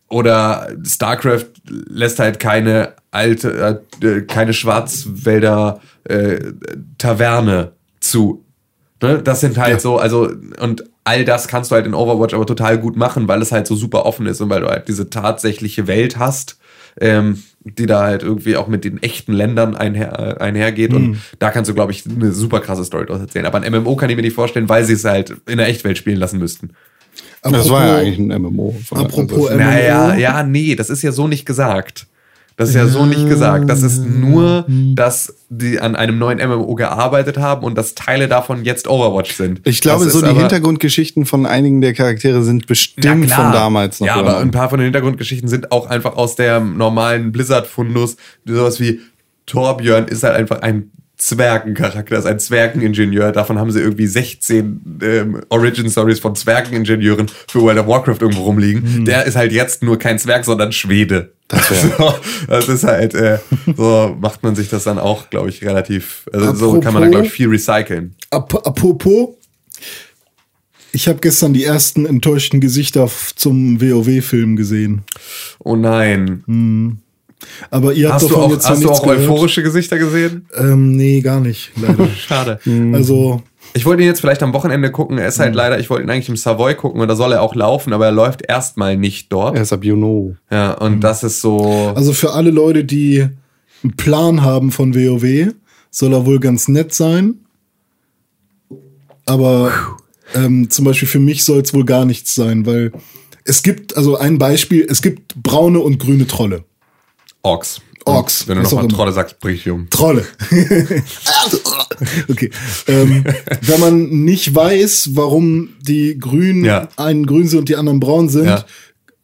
oder StarCraft lässt halt keine alte, äh, keine Schwarzwälder äh, Taverne zu. Ne? Das sind halt so, also, und all das kannst du halt in Overwatch aber total gut machen, weil es halt so super offen ist und weil du halt diese tatsächliche Welt hast, ähm, die da halt irgendwie auch mit den echten Ländern einher, einhergeht. Und da kannst du, glaube ich, eine super krasse Story draus erzählen. Aber ein MMO kann ich mir nicht vorstellen, weil sie es halt in der Echtwelt spielen lassen müssten. Das war ja eigentlich ein MMO. Apropos also, MMO. Naja, ja, nee, das ist ja so nicht gesagt. Das ist ja so nicht gesagt. Das ist nur, dass die an einem neuen MMO gearbeitet haben und dass Teile davon jetzt Overwatch sind. ich glaube, Das so die aber- Hintergrundgeschichten von einigen der Charaktere sind bestimmt von damals noch. Ja, aber ein paar von den Hintergrundgeschichten sind auch einfach aus der normalen Blizzard-Fundus. Sowas wie Torbjörn ist halt einfach ein Zwergencharakter, ist ein Zwergeningenieur. Davon haben sie irgendwie 16 ähm, Origin-Stories von Zwergeningenieuren für World of Warcraft irgendwo rumliegen. Der ist halt jetzt nur kein Zwerg, sondern Schwede. Das, so, das ist halt, äh, so macht man sich das dann auch, glaube ich, relativ, also so kann man dann, glaube ich, viel recyceln. Ap apropos, ich habe gestern die ersten enttäuschten Gesichter zum WoW-Film gesehen. Oh nein. Aber ihr habt Hast du davon auch, jetzt hast du auch gehört. euphorische Gesichter gesehen? Ähm, nee, gar nicht, leider. Schade. also, Ich wollte ihn jetzt vielleicht am Wochenende gucken. Er ist halt leider, ich wollte ihn eigentlich im Savoy gucken und da soll er auch laufen, aber er läuft erstmal nicht dort. Er ist ab Juno. Ja, und das ist so. also für alle Leute, die einen Plan haben von WoW, soll er wohl ganz nett sein. Aber ähm, zum Beispiel für mich soll es wohl gar nichts sein, weil es gibt, also ein Beispiel, es gibt braune und grüne Trolle. Orks. Orks, Wenn du nochmal. Trolle sagst, brich ich um. Trolle. okay. Ähm, wenn man nicht weiß, warum die Grünen Ja. einen grün sind und die anderen braun sind, Ja.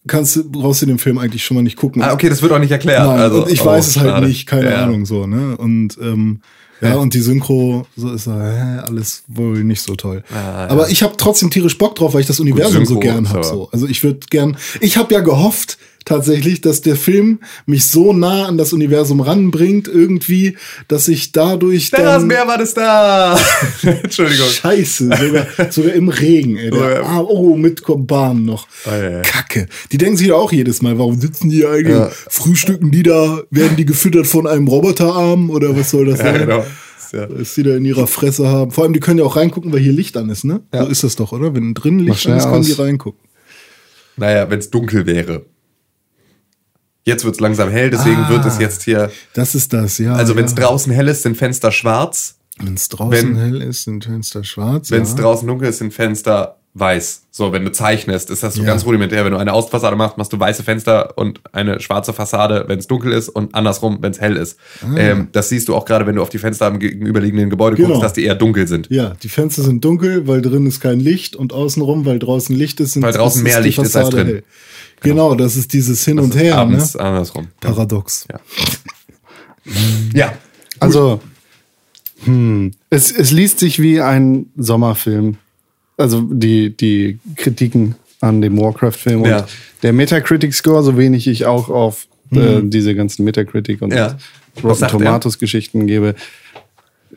kannst du, brauchst du den Film eigentlich schon mal nicht gucken. Ah, okay, das wird auch nicht erklärt. Nein, also, ich oh, weiß es halt schade. nicht, keine Ja. Ahnung so, ne? Und ähm, ja, und die Synchro, so ist äh, alles wohl nicht so toll. Ah. Aber ich habe trotzdem tierisch Bock drauf, weil ich das Universum so Synchro gern ist hab aber- So. Also ich würde gern, ich habe ja gehofft tatsächlich, dass der Film mich so nah an das Universum ranbringt irgendwie, dass ich dadurch Der dann Rasenmäher war das da! Entschuldigung. Scheiße, sogar, sogar im Regen, ey. Der, ah, oh, mit Bahn noch. Ah, ja, ja. Kacke. Die denken sich auch jedes Mal, warum sitzen die eigentlich? Ja. Frühstücken die da, werden die gefüttert von einem Roboterarm oder was soll das sein? genau. ja. Was die da in ihrer Fresse haben. Vor allem, die können ja auch reingucken, weil hier Licht an ist, ne? So ist das doch, oder? Wenn drin Licht an ist, können aus. die reingucken. Naja, wenn es dunkel wäre. Jetzt wird es langsam hell, deswegen Ah. wird es jetzt hier. Das ist das, ja. Also, wenn es ja. draußen hell ist, sind Fenster schwarz. Wenn es draußen wenn- hell ist, sind Fenster schwarz. Wenn es ja. draußen dunkel ist, sind Fenster weiß. So, wenn du zeichnest, ist das so Ja. ganz rudimentär. Wenn du eine Außenfassade machst, machst du weiße Fenster und eine schwarze Fassade, wenn es dunkel ist und andersrum, wenn es hell ist. Ähm, das siehst du auch gerade, wenn du auf die Fenster am gegenüberliegenden Gebäude Ah. Genau. guckst, dass die eher dunkel sind. Ja, die Fenster sind dunkel, weil drin ist kein Licht und außenrum, weil draußen Licht ist, sind Weil draußen mehr Licht ist als drin. hell. Genau, das ist dieses Hin Das und Her, abends ne? andersrum. Paradox. Ja. ja. Also, hm, es, es liest sich wie ein Sommerfilm. Also die, die Kritiken an dem Warcraft-Film. Und Ja. der Metacritic-Score, so wenig ich auch auf äh, diese ganzen Metacritic und Ja. Rotten? Tomatoes-Geschichten gebe,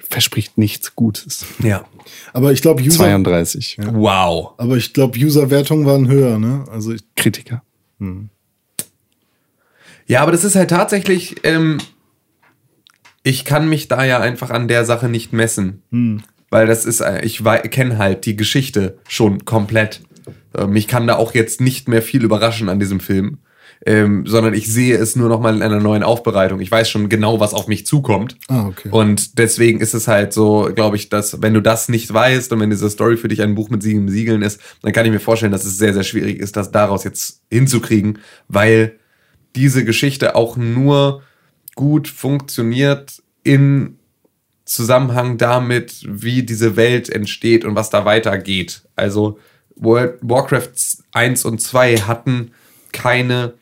verspricht nichts Gutes. Ja. Aber ich glaube, User, 32 Wow. aber ich glaube, User-Wertungen waren höher, ne? Also ich, Kritiker. Ja, aber das ist halt tatsächlich, ähm, ich kann mich da ja einfach an der Sache nicht messen. Weil das ist, äh, ich kenne halt die Geschichte schon komplett. Mich kann da auch jetzt nicht mehr viel überraschen an diesem Film. Ähm, sondern ich sehe es nur noch mal in einer neuen Aufbereitung. Ich weiß schon genau, was auf mich zukommt. Ah, okay. Und deswegen ist es halt so, glaube ich, dass wenn du das nicht weißt und wenn diese Story für dich ein Buch mit sieben Siegeln ist, dann kann ich mir vorstellen, dass es sehr, sehr schwierig ist, das daraus jetzt hinzukriegen, weil diese Geschichte auch nur gut funktioniert in Zusammenhang damit, wie diese Welt entsteht und was da weitergeht. Also World Warcraft 1 und 2 hatten keine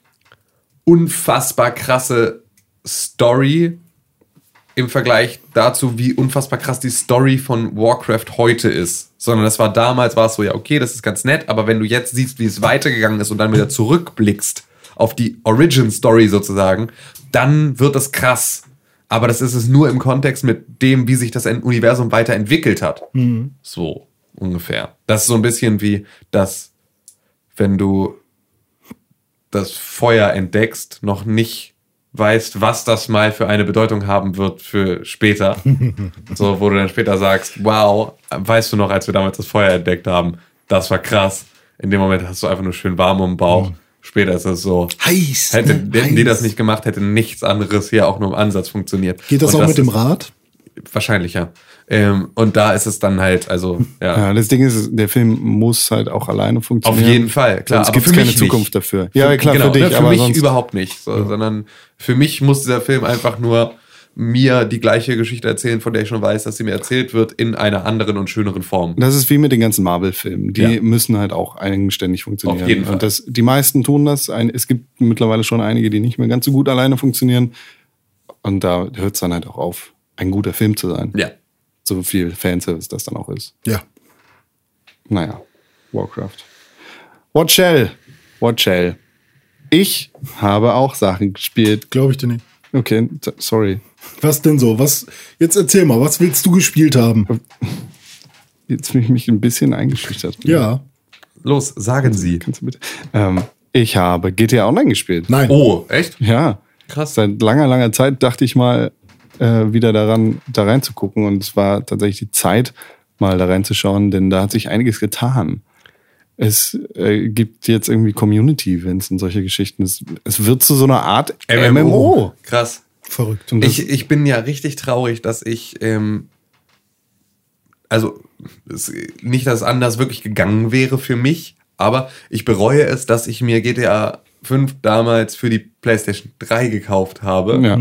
unfassbar krasse Story im Vergleich dazu, wie unfassbar krass die Story von Warcraft heute ist. Sondern das war damals, war es so, ja, okay, das ist ganz nett, aber wenn du jetzt siehst, wie es weitergegangen ist und dann wieder zurückblickst auf die Origin-Story sozusagen, dann wird es krass. Aber das ist es nur im Kontext mit dem, wie sich das Universum weiterentwickelt hat. So ungefähr. Das ist so ein bisschen wie das, wenn du das Feuer entdeckst, noch nicht weißt, was das mal für eine Bedeutung haben wird für später. so, wo du dann später sagst, wow, weißt du noch, als wir damals das Feuer entdeckt haben, das war krass. In dem Moment hast du einfach nur schön warm um den Bauch. Später ist es so. Heiß, Hätte, ne? hätten die das nicht gemacht, hätte nichts anderes hier auch nur im Ansatz funktioniert. geht das Und auch mit dem Rad? Wahrscheinlich, ja. Ähm, und da ist es dann halt, also, ja. Ja, das Ding ist, der Film muss halt auch alleine funktionieren. Auf jeden Fall, klar. Gibt es für keine mich Zukunft nicht. dafür. Ja, klar, genau, für dich, ne, für aber mich sonst, überhaupt nicht. So, Sondern für mich muss dieser Film einfach nur mir die gleiche Geschichte erzählen, von der ich schon weiß, dass sie mir erzählt wird, in einer anderen und schöneren Form. Das ist wie mit den ganzen Marvel-Filmen. Die Ja. müssen halt auch eigenständig funktionieren. Auf jeden Fall. Und das, die meisten tun das. Es gibt mittlerweile schon einige, die nicht mehr ganz so gut alleine funktionieren. Und da hört es dann halt auch auf, ein guter Film zu sein. Ja. So viel Fanservice das dann auch ist. Ja. Naja, Warcraft. What shall? What shall? Ich habe auch Sachen gespielt. Glaube ich dir nicht. Okay, sorry. Was denn so? Was? Jetzt erzähl mal, was willst du gespielt haben? Jetzt bin ich mich ein bisschen eingeschüchtert. Ja. Los, sagen Sie. Kannst du bitte? Ähm, ich habe GTA Online gespielt. Nein. Oh, echt? Ja. Krass. Seit langer, langer Zeit dachte ich mal äh, wieder daran, da reinzugucken. Und es war tatsächlich die Zeit, mal da reinzuschauen, denn da hat sich einiges getan. Es äh, gibt jetzt irgendwie Community-Events und solche Geschichten. Es, es wird zu so einer Art MMO. Krass. Verrückt. Ich, ich bin ja richtig traurig, dass ich, ähm, also es, nicht, dass es anders wirklich gegangen wäre für mich, aber ich bereue es, dass ich mir GTA 5 damals für die PlayStation 3 gekauft habe, ja.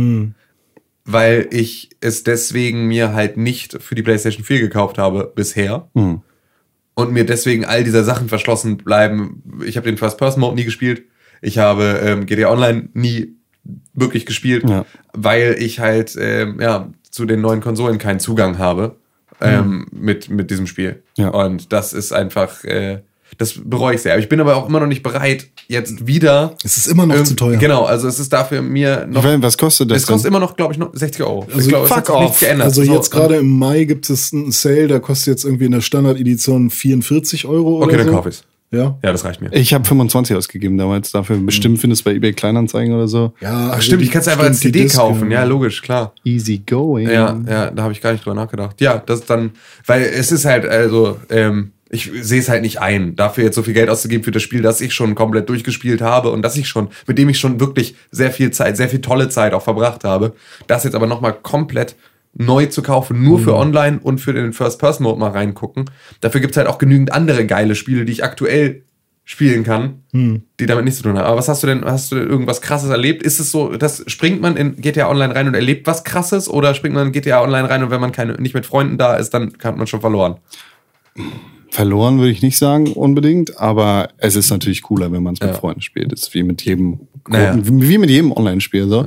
Weil ich es deswegen mir halt nicht für die PlayStation 4 gekauft habe bisher. Hm. Und mir deswegen all dieser Sachen verschlossen bleiben. Ich habe den First-Person-Mode nie gespielt. Ich habe ähm, GTA Online nie wirklich gespielt, Ja. weil ich halt ähm, ja, zu den neuen Konsolen keinen Zugang habe ähm, mit, mit diesem Spiel. Ja. Und das ist einfach, äh, das bereue ich sehr. Aber ich bin aber auch immer noch nicht bereit, jetzt wieder. Es ist immer noch irgend- zu teuer. Genau, also es ist dafür mir noch. Weiß, was kostet das Es kostet denn? immer noch, glaube ich, noch 60 Euro. Also ich glaube, es fuck hat sich nichts off. geändert. Also So, jetzt gerade im Mai gibt es einen Sale, der kostet jetzt irgendwie in der Standard-Edition 44 Euro Okay, oder dann so. kauf ich's. Ja. Ja, das reicht mir. Ich habe 25 ausgegeben damals dafür. Bestimmt findest du bei eBay Kleinanzeigen oder so. Ja, Ach also stimmt, ich kann es einfach als CD kaufen. Ja, logisch, klar. Easy going. Ja, ja, da habe ich gar nicht drüber nachgedacht. Ja, das dann, weil es ist halt, also, ähm, ich sehe es halt nicht ein, dafür jetzt so viel Geld auszugeben für das Spiel, das ich schon komplett durchgespielt habe und das ich schon, mit dem ich schon wirklich sehr viel Zeit, sehr viel tolle Zeit auch verbracht habe. Das jetzt aber nochmal komplett neu zu kaufen, nur für online und für den First-Person-Mode mal reingucken. Dafür gibt's halt auch genügend andere geile Spiele, die ich aktuell spielen kann, die damit nichts zu tun haben. Aber was hast du denn, hast du denn irgendwas krasses erlebt? Ist es so, dass springt man in GTA Online rein und erlebt was krasses oder springt man in GTA Online rein und wenn man keine, nicht mit Freunden da ist, dann hat man schon verloren? Verloren würde ich nicht sagen unbedingt, aber es ist natürlich cooler, wenn man es mit Ja. Freunden spielt. Das ist wie mit jedem, Naja. wie mit jedem Online-Spiel so.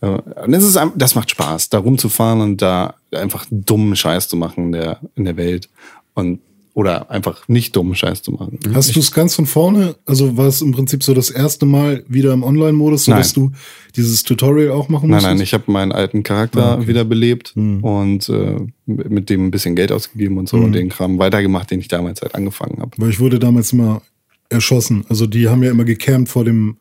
Äh, Und es ist, das macht Spaß, da rumzufahren und da einfach dummen Scheiß zu machen in der, in der Welt. Und, oder einfach nicht dummen Scheiß zu machen. Hast du es ganz von vorne? Also war es im Prinzip so das erste Mal wieder im Online-Modus, so Nein. dass du dieses Tutorial auch machen Nein, musstest? nein, ich habe meinen alten Charakter Ah, wiederbelebt Hm. und äh, mit dem ein bisschen Geld ausgegeben und so und den Kram weitergemacht, den ich damals halt angefangen habe. Weil ich wurde damals immer erschossen. Also die haben ja immer gecampt vor dem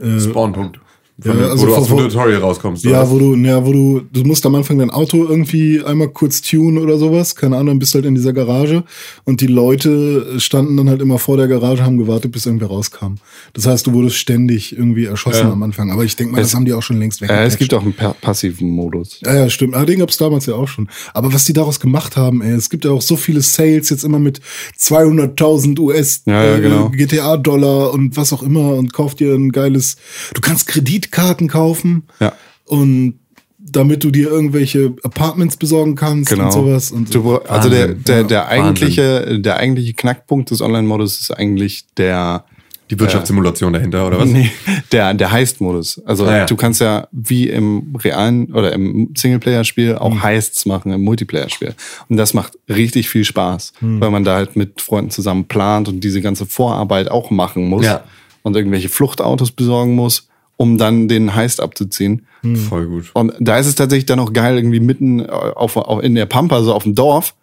äh, Spawnpunkt. Ja, Von, also wo du aus dem Tutorial rauskommst. Ja, oder wo du, ja, wo du, du musst am Anfang dein Auto irgendwie einmal kurz tunen oder sowas. Keine Ahnung, bist halt in dieser Garage und die Leute standen dann halt immer vor der Garage, haben gewartet, bis irgendwer rauskam. Das heißt, du wurdest ständig irgendwie erschossen Ja. am Anfang. Aber ich denke mal, Es- das haben die auch schon längst Äh, weggepatcht. es gibt auch einen pa passiven Modus. Ja, ja, stimmt. Ah, den gab's damals ja auch schon. Aber was die daraus gemacht haben, ey, es gibt ja auch so viele Sales jetzt immer mit 200.000 US Ja, ja, äh, genau. GTA-Dollar und was auch immer und kauf dir ein geiles. Du kannst Kreditkarten kaufen Ja. und damit du dir irgendwelche Apartments besorgen kannst Genau. und sowas. Und Du, also der, Wahnsinn. der, der, Ja, eigentliche, der eigentliche Knackpunkt des Online-Modus ist eigentlich der, Die Wirtschaftssimulation dahinter, oder was? nee, der, der Heist-Modus. Also Ah, ja. du kannst ja wie im realen oder im Singleplayer-Spiel auch Heists machen, im Multiplayer-Spiel. Und das macht richtig viel Spaß, weil man da halt mit Freunden zusammen plant und diese ganze Vorarbeit auch machen muss Ja. und irgendwelche Fluchtautos besorgen muss, um dann den Heist abzuziehen. Voll gut. Und da ist es tatsächlich dann auch geil, irgendwie mitten äh, auf, auf, in der Pampa, so auf dem Dorf,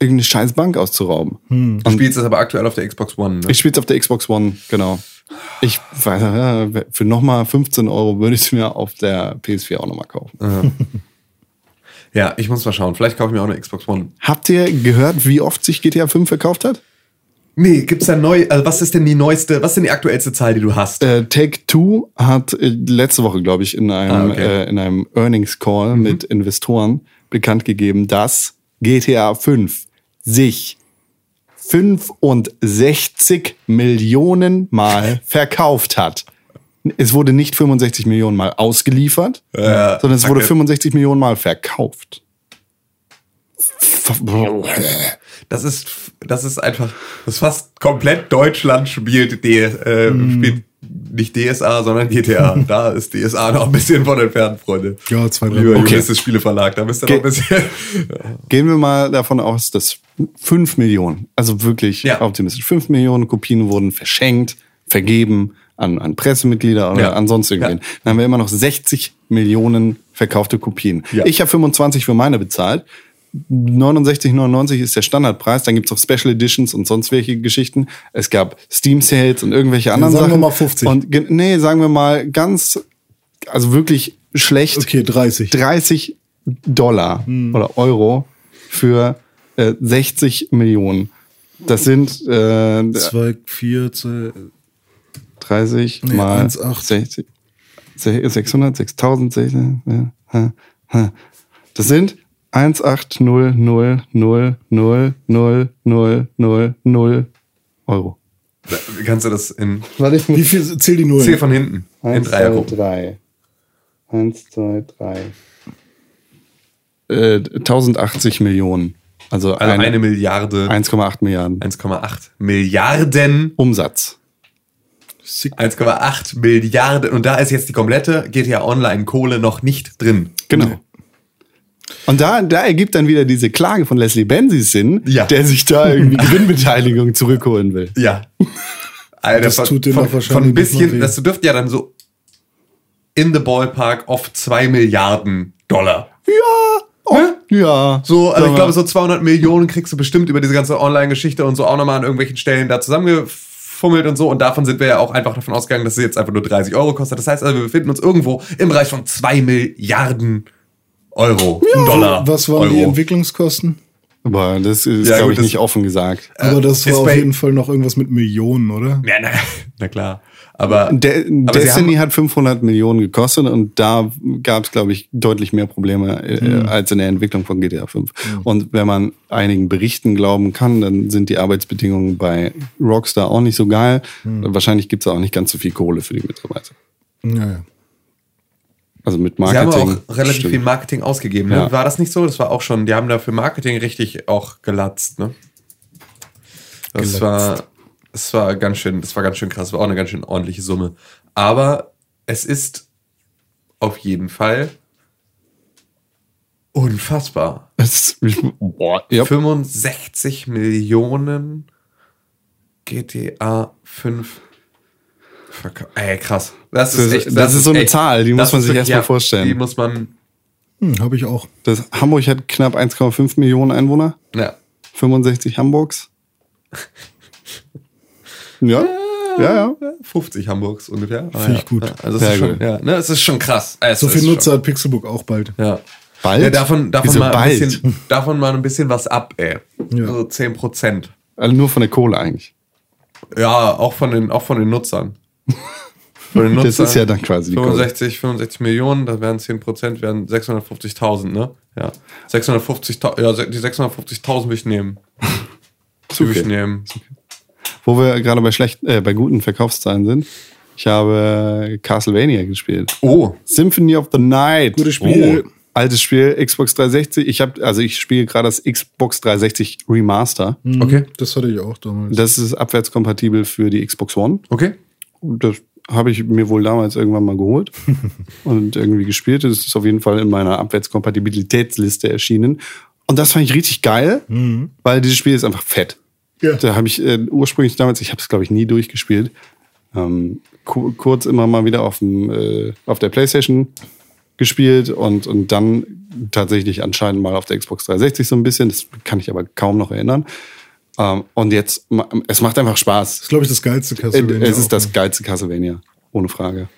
irgendeine scheiß Bank auszurauben. Du spielst es aber aktuell auf der Xbox One, ne? Ich spiele auf der Xbox One, genau. Ich weiß, ja, für nochmal 15 Euro würde ich es mir auf der PS4 auch nochmal kaufen. Ja, ich muss mal schauen. Vielleicht kaufe ich mir auch eine Xbox One. Habt ihr gehört, wie oft sich GTA 5 verkauft hat? Nee, gibt's da neu, also was ist denn die neueste, was ist denn die aktuellste Zahl, die du hast? Äh, Take Two hat äh, letzte Woche, glaube ich, in einem, Ah, okay. äh, in einem Earnings Call mit Investoren bekannt gegeben, dass GTA 5 sich 65 Millionen Mal verkauft hat. Es wurde nicht 65 Millionen Mal ausgeliefert, Ja, sondern es wurde danke. 65 Millionen Mal verkauft. Das ist, das ist einfach, das ist fast komplett Deutschland spielt, D, äh, spielt nicht DSA, sondern GTA. Da ist DSA noch ein bisschen von entfernt, Freunde. Ja, zwei, drei Lieber Mal. Ulysses Spieleverlag, da müsst ihr noch ein Ge- bisschen. Gehen wir mal davon aus, dass 5 Millionen, also wirklich Ja. optimistisch, 5 Millionen Kopien wurden verschenkt, vergeben an, an Pressemitglieder oder Ja. an sonst irgendwen. Ja. Dann haben wir immer noch 60 Millionen verkaufte Kopien. Ja. Ich habe 25 für meine bezahlt. 69,99 ist der Standardpreis. Dann gibt's auch Special Editions und sonst welche Geschichten. Es gab Steam Sales und irgendwelche anderen sagen wir Sachen. mal 50. Und nee, sagen wir mal ganz, also wirklich schlecht. Okay, 30. 30 Dollar oder Euro für äh, 60 Millionen. Das sind äh, Zwei, vier, zwei, 30 Nee, mal 1,8. 60, se- 600, 6000, 60, ja. Das sind 180000000 Euro. Kannst du das in, Warte, ich Wie viel zähl die Nullen? zähl von hinten, in 1, drei 2, 3. 1, 2, 3. Äh, 1080 Millionen. Also, Also eine, eine Milliarde, 1,8 Milliarden 1,8 Milliarden, Umsatz. 1,8 Milliarden. Und da ist jetzt die komplette GTA Online Kohle noch nicht drin. Genau. Und da, da ergibt dann wieder diese Klage von Leslie Benzies Sinn, Ja. der sich da irgendwie Gewinnbeteiligung zurückholen will. Ja. Alter, Das von, tut dir von, doch wahrscheinlich von ein bisschen, das dürfte ja dann so in the ballpark of 2 Milliarden Dollar. Ja, oh, ja. So, also ich glaube, so 200 Millionen kriegst du bestimmt über diese ganze Online-Geschichte und so auch nochmal an irgendwelchen Stellen da rumgefummelt und so. Und davon sind wir ja auch einfach davon ausgegangen, dass sie jetzt einfach nur 30 Euro kostet. Das heißt also, wir befinden uns irgendwo im Bereich von 2 Milliarden Euro, Dollar. Was waren Euro. die Entwicklungskosten? Aber das ist, Ja, glaube ich, nicht offen gesagt. Aber das ist war auf jeden Fall noch irgendwas mit Millionen, oder? Ja, na, na klar. Aber, De aber Destiny hat 500 Millionen gekostet und da gab es, glaube ich, deutlich mehr Probleme äh, Hm. als in der Entwicklung von GTA 5. Und wenn man einigen Berichten glauben kann, dann sind die Arbeitsbedingungen bei Rockstar auch nicht so geil. Hm. Wahrscheinlich gibt es auch nicht ganz so viel Kohle für die Mitarbeiter. Ja, ja. Also mit sie haben Marketing. auch relativ stimmt. viel Marketing ausgegeben. Ne? Ja. War das nicht so? Das war auch schon, die haben da für Marketing richtig auch gelatzt. Ne? Das Gelatzt. war, das war ganz schön, das war ganz schön krass. Das war auch eine ganz schön ordentliche Summe. Aber es ist auf jeden Fall unfassbar. Es ist- Boah, ja. 65 Millionen GTA 5 verkauft. Ey, krass. Das ist Das- echt. das ist so eine Zahl, die muss das man sich wirklich- erst mal vorstellen. Die muss man. Hm, Habe ich auch. Das, Hamburg hat knapp 1,5 Millionen Einwohner. Ja. 65 Hamburgs. Ja, ja, ja. 50 Hamburgs ungefähr. Finde ja. ich gut. Ja, Also es Sehr ist schon, gut. ja, ne, es ist schon krass. Es So viel schon- Nutzer hat Pixelbook auch bald. Ja. Bald? ja davon, davon, Wieso mal bald? Ein bisschen, davon mal ein bisschen was ab, ey. Ja. Also 10 Prozent. Also nur von der Kohle eigentlich. Ja, auch von den, auch von den Nutzern. Den Das ist ja dann quasi die Kohle. 65, 65 Millionen, das wären 10 Prozent, wären 650.000, ne? Ja. 650.000, ja, die 650.000 will ich nehmen. Ich okay. nehmen. Wo wir gerade bei schlechten, äh, bei guten Verkaufszahlen sind. Ich habe Castlevania gespielt. Oh. Symphony of the Night. Gutes Spiel. Oh. Altes Spiel, Xbox 360. Ich habe, also ich spiele gerade das Xbox 360 Remaster. Okay. Das hatte ich auch damals. Das ist abwärtskompatibel für die Xbox One. Okay. Das habe ich mir wohl damals irgendwann mal geholt und irgendwie gespielt. Das ist auf jeden Fall in meiner Abwärtskompatibilitätsliste erschienen. Und das fand ich richtig geil, weil dieses Spiel ist einfach fett. Ja. Da habe ich äh, ursprünglich damals, ich habe es glaube ich nie durchgespielt, ähm, ku kurz immer mal wieder auf, dem, äh, auf der Playstation gespielt und, und dann tatsächlich anscheinend mal auf der Xbox 360 so ein bisschen. Das kann ich aber kaum noch erinnern. Ähm, und jetzt, es macht einfach Spaß. Das ist, glaube ich, das geilste Äh, Castlevania. Es ist das ne? geilste Castlevania, ohne Frage.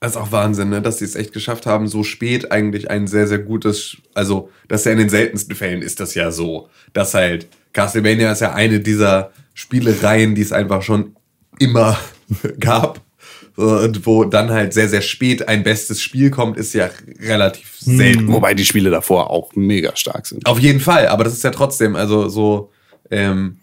Das ist auch Wahnsinn, ne? dass sie es echt geschafft haben, so spät eigentlich ein sehr, sehr gutes, also, das ist ja in den seltensten Fällen ist das ja so, dass halt Castlevania ist ja eine dieser Spielereien, die es einfach schon immer gab. Und wo dann halt sehr, sehr spät ein bestes Spiel kommt, ist ja relativ selten. Wobei die Spiele davor auch mega stark sind. Auf jeden Fall, aber das ist ja trotzdem, also so, ähm,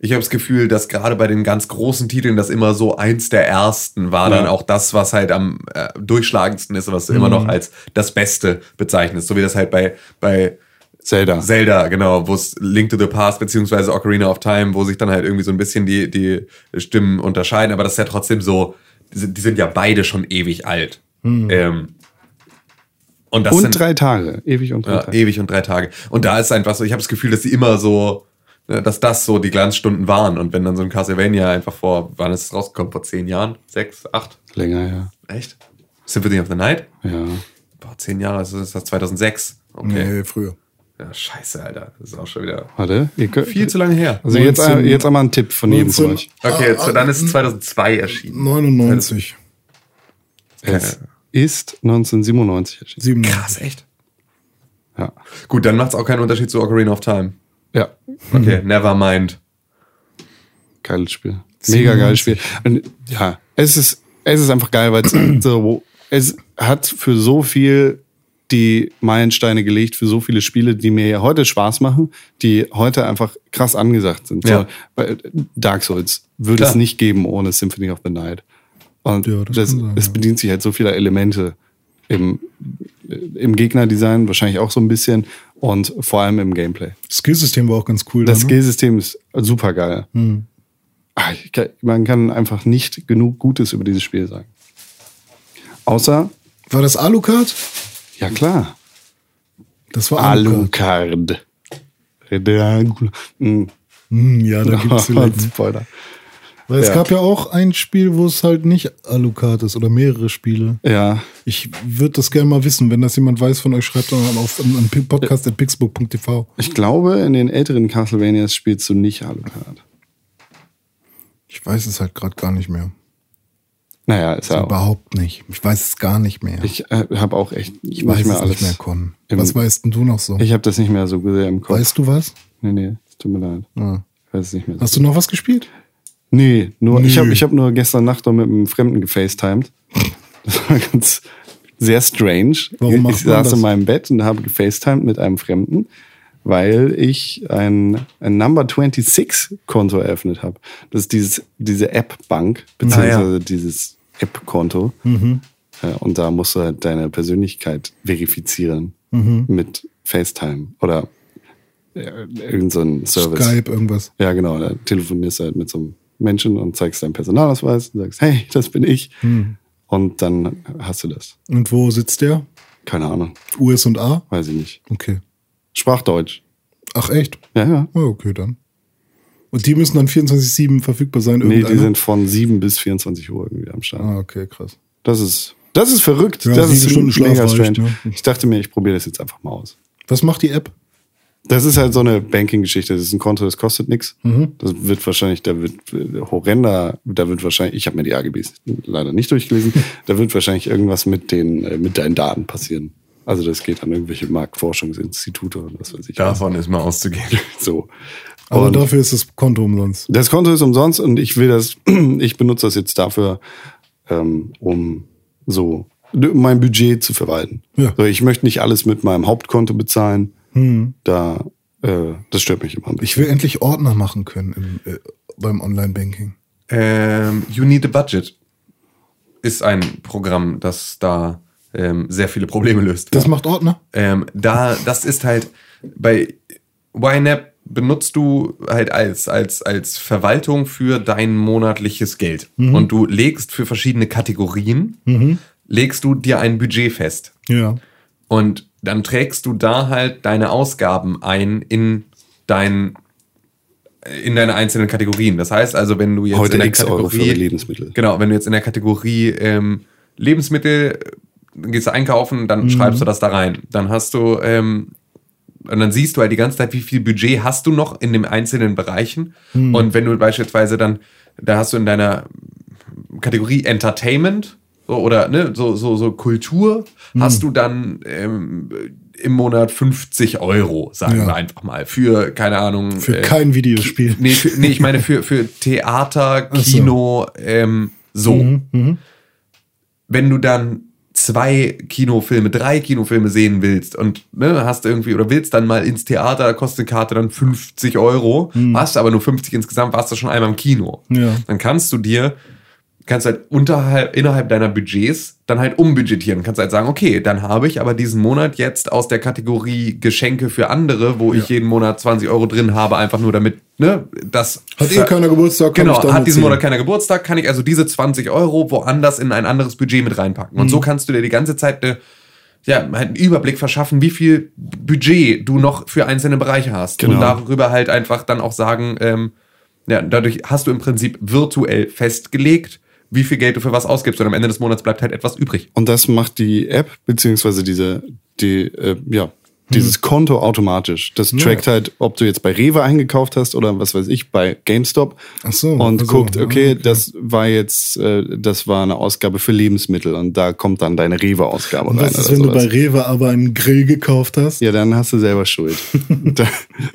ich habe das Gefühl, dass gerade bei den ganz großen Titeln das immer so eins der ersten war, dann Ja. auch das, was halt am äh, durchschlagendsten ist, was du immer noch als das Beste bezeichnest. So wie das halt bei, bei Zelda. Zelda, genau, wo es Link to the Past beziehungsweise Ocarina of Time, wo sich dann halt irgendwie so ein bisschen die, die Stimmen unterscheiden, aber das ist ja trotzdem so, die sind, ja beide schon ewig alt. Ähm, und das und sind, drei Tage. Ewig und drei ja, Tage. ewig und drei Tage. Und da ist einfach so, ich habe das Gefühl, dass sie immer so, dass das so die Glanzstunden waren. Und wenn dann so ein Castlevania einfach vor, wann ist es rausgekommen? Vor zehn Jahren? Sechs, acht? Länger, ja. Echt? Symphony of the Night? Ja. Boah, zehn Jahre, also ist das 2006. Okay. Nee, früher. Ja, scheiße, Alter. Das ist auch schon wieder Warte. Ihr könnt, viel zu lange her. also jetzt, 19 jetzt einmal ein Tipp von jedem von 19 euch. Okay, jetzt, Ah, dann ist es 2002 erschienen. 99. Es ist 1997 erschienen. 97. Krass, echt? Ja. Gut, dann macht es auch keinen Unterschied zu Ocarina of Time. Ja. Okay, never mind. Geiles Spiel. Mega geiles Spiel. Und ja, es ist, es ist einfach geil, weil es so, es hat für so viel die Meilensteine gelegt, für so viele Spiele, die mir ja heute Spaß machen, die heute einfach krass angesagt sind. Ja. So, weil Dark Souls würde Klar. es nicht geben ohne Symphony of the Night. Und Ja, das das, sein, es ja. bedient sich halt so vieler Elemente im, im Gegnerdesign, wahrscheinlich auch so ein bisschen und vor allem im Gameplay. Das Skillsystem war auch ganz cool. Das da, ne? Skillsystem ist super geil. Hm. Ah, kann- Man kann einfach nicht genug Gutes über dieses Spiel sagen. Außer, War das Alucard? ja klar, Das war Alucard. Alucard. Hm. Hm, ja, da gibt's vielleicht. Spoiler. Weil es Ja. gab ja auch ein Spiel, wo es halt nicht Alucard ist oder mehrere Spiele. Ja, Ich würde das gerne mal wissen. Wenn das jemand weiß von euch, schreibt doch mal auf an podcast.pixbook.tv. ich glaube, in den älteren Castlevanias spielst du nicht Alucard. Ich weiß es halt gerade gar nicht mehr. Naja, ist ja auch. Überhaupt nicht. Ich weiß es gar nicht mehr. Ich äh, habe auch echt Ich weiß mehr es alles. nicht mehr, Con. Was weißt denn du noch so? Ich habe das nicht mehr so sehr im Kopf. weißt du was? Nee, nee, es tut mir leid. Ja. Ich weiß es nicht mehr. So. Hast du noch was gespielt? Nee, nur ich habe ich hab nur gestern Nacht noch mit einem Fremden gefacetimed. Das war ganz sehr strange. Warum ich macht man saß das? in meinem Bett und habe gefacetimed mit einem Fremden, weil ich ein, ein Number 26 Konto eröffnet habe. Das ist dieses, diese App-Bank, beziehungsweise dieses App-Konto. Äh, Und da musst du halt deine Persönlichkeit verifizieren mit FaceTime oder äh, irgendein so Service. Skype, irgendwas. Ja, genau. Da telefonierst du halt mit so einem Menschen und zeigst deinen Personalausweis und sagst, hey, das bin ich. Und dann hast du das. Und wo sitzt der? Keine Ahnung. US und A? Weiß ich nicht. Okay. Sprachdeutsch. Ach echt? Ja, ja. Ja, okay, dann. Und die müssen dann 24-7 verfügbar sein? Nee, die sind von 7 bis 24 Uhr irgendwie am Start. Ah, okay, krass. Das ist, das ist verrückt. Ja, das ist Stunden Schlaf mega strange. ne? Ich dachte mir, ich probiere das jetzt einfach mal aus. Was macht die App? Das ist halt so eine Banking-Geschichte. Das ist ein Konto, das kostet nichts. Mhm. Das wird wahrscheinlich, da wird äh, horrender, da wird wahrscheinlich, ich habe mir die AGBs leider nicht durchgelesen, da wird wahrscheinlich irgendwas mit den, äh, mit deinen Daten passieren. Also das geht an irgendwelche Marktforschungsinstitute und was weiß ich. Davon ist mal auszugehen. So. Aber Und dafür ist das Konto umsonst. das Konto ist umsonst und ich will das, ich benutze das jetzt dafür, ähm, um so mein Budget zu verwalten. Ja. So, ich möchte nicht alles mit meinem Hauptkonto bezahlen. Da, äh, das stört mich immer. Ich will endlich Ordner machen können im, äh, beim Online-Banking. Ähm, you Need a Budget ist ein Programm, das da ähm, sehr viele Probleme löst. Das macht Ordner? Ähm, da, das ist halt bei YNAB benutzt du halt als, als, als Verwaltung für dein monatliches Geld. Und du legst für verschiedene Kategorien, legst du dir ein Budget fest. Ja. Und dann trägst du da halt deine Ausgaben ein in dein in deine einzelnen Kategorien. Das heißt also, wenn du jetzt Heute in der X Euro für Kategorie Lebensmittel. Genau, wenn du jetzt in der Kategorie ähm, Lebensmittel gehst du einkaufen, dann schreibst du das da rein. Dann hast du ähm, und dann siehst du halt die ganze Zeit, wie viel Budget hast du noch in den einzelnen Bereichen. Und wenn du beispielsweise dann, da hast du in deiner Kategorie Entertainment so, oder ne, so, so, so Kultur, hast du dann ähm, im Monat 50 Euro, sagen Ja. wir einfach mal, für, keine Ahnung. Für äh, kein Videospiel. Nee, für, nee, ich meine für, für Theater, so. Kino, ähm, so. Wenn du dann zwei Kinofilme, drei Kinofilme sehen willst und ne, hast irgendwie oder willst dann mal ins Theater, da kostet die Karte dann 50 Euro, hast aber nur 50 insgesamt, warst du schon einmal im Kino. Ja. Dann kannst du dir, kannst halt unterhalb, innerhalb deiner Budgets dann halt umbudgetieren. Kannst halt sagen, okay, dann habe ich aber diesen Monat jetzt aus der Kategorie Geschenke für andere, wo ich jeden Monat 20 Euro drin habe, einfach nur damit, ne, das Hat eh keiner Geburtstag, kann Genau, hat diesen. Monat keiner Geburtstag, kann ich also diese 20 Euro woanders in ein anderes Budget mit reinpacken. Und Mhm. so kannst du dir die ganze Zeit eine, ja, halt einen Überblick verschaffen, wie viel Budget du noch für einzelne Bereiche hast. Und Genau. darüber halt einfach dann auch sagen, ähm, ja, dadurch hast du im Prinzip virtuell festgelegt, wie viel Geld du für was ausgibst. Und am Ende des Monats bleibt halt etwas übrig. Und das macht die App, beziehungsweise diese, die, äh, ja. Dieses Konto automatisch. Das trackt halt, ob du jetzt bei Rewe eingekauft hast oder was weiß ich, bei GameStop. Ach so, Und also, guckt, ja, okay, okay. das war jetzt, äh, das war eine Ausgabe für Lebensmittel und da kommt dann deine Rewe-Ausgabe Und rein. was ist, wenn du bei sowas. Rewe aber einen Grill gekauft hast? Ja, dann hast du selber Schuld. da,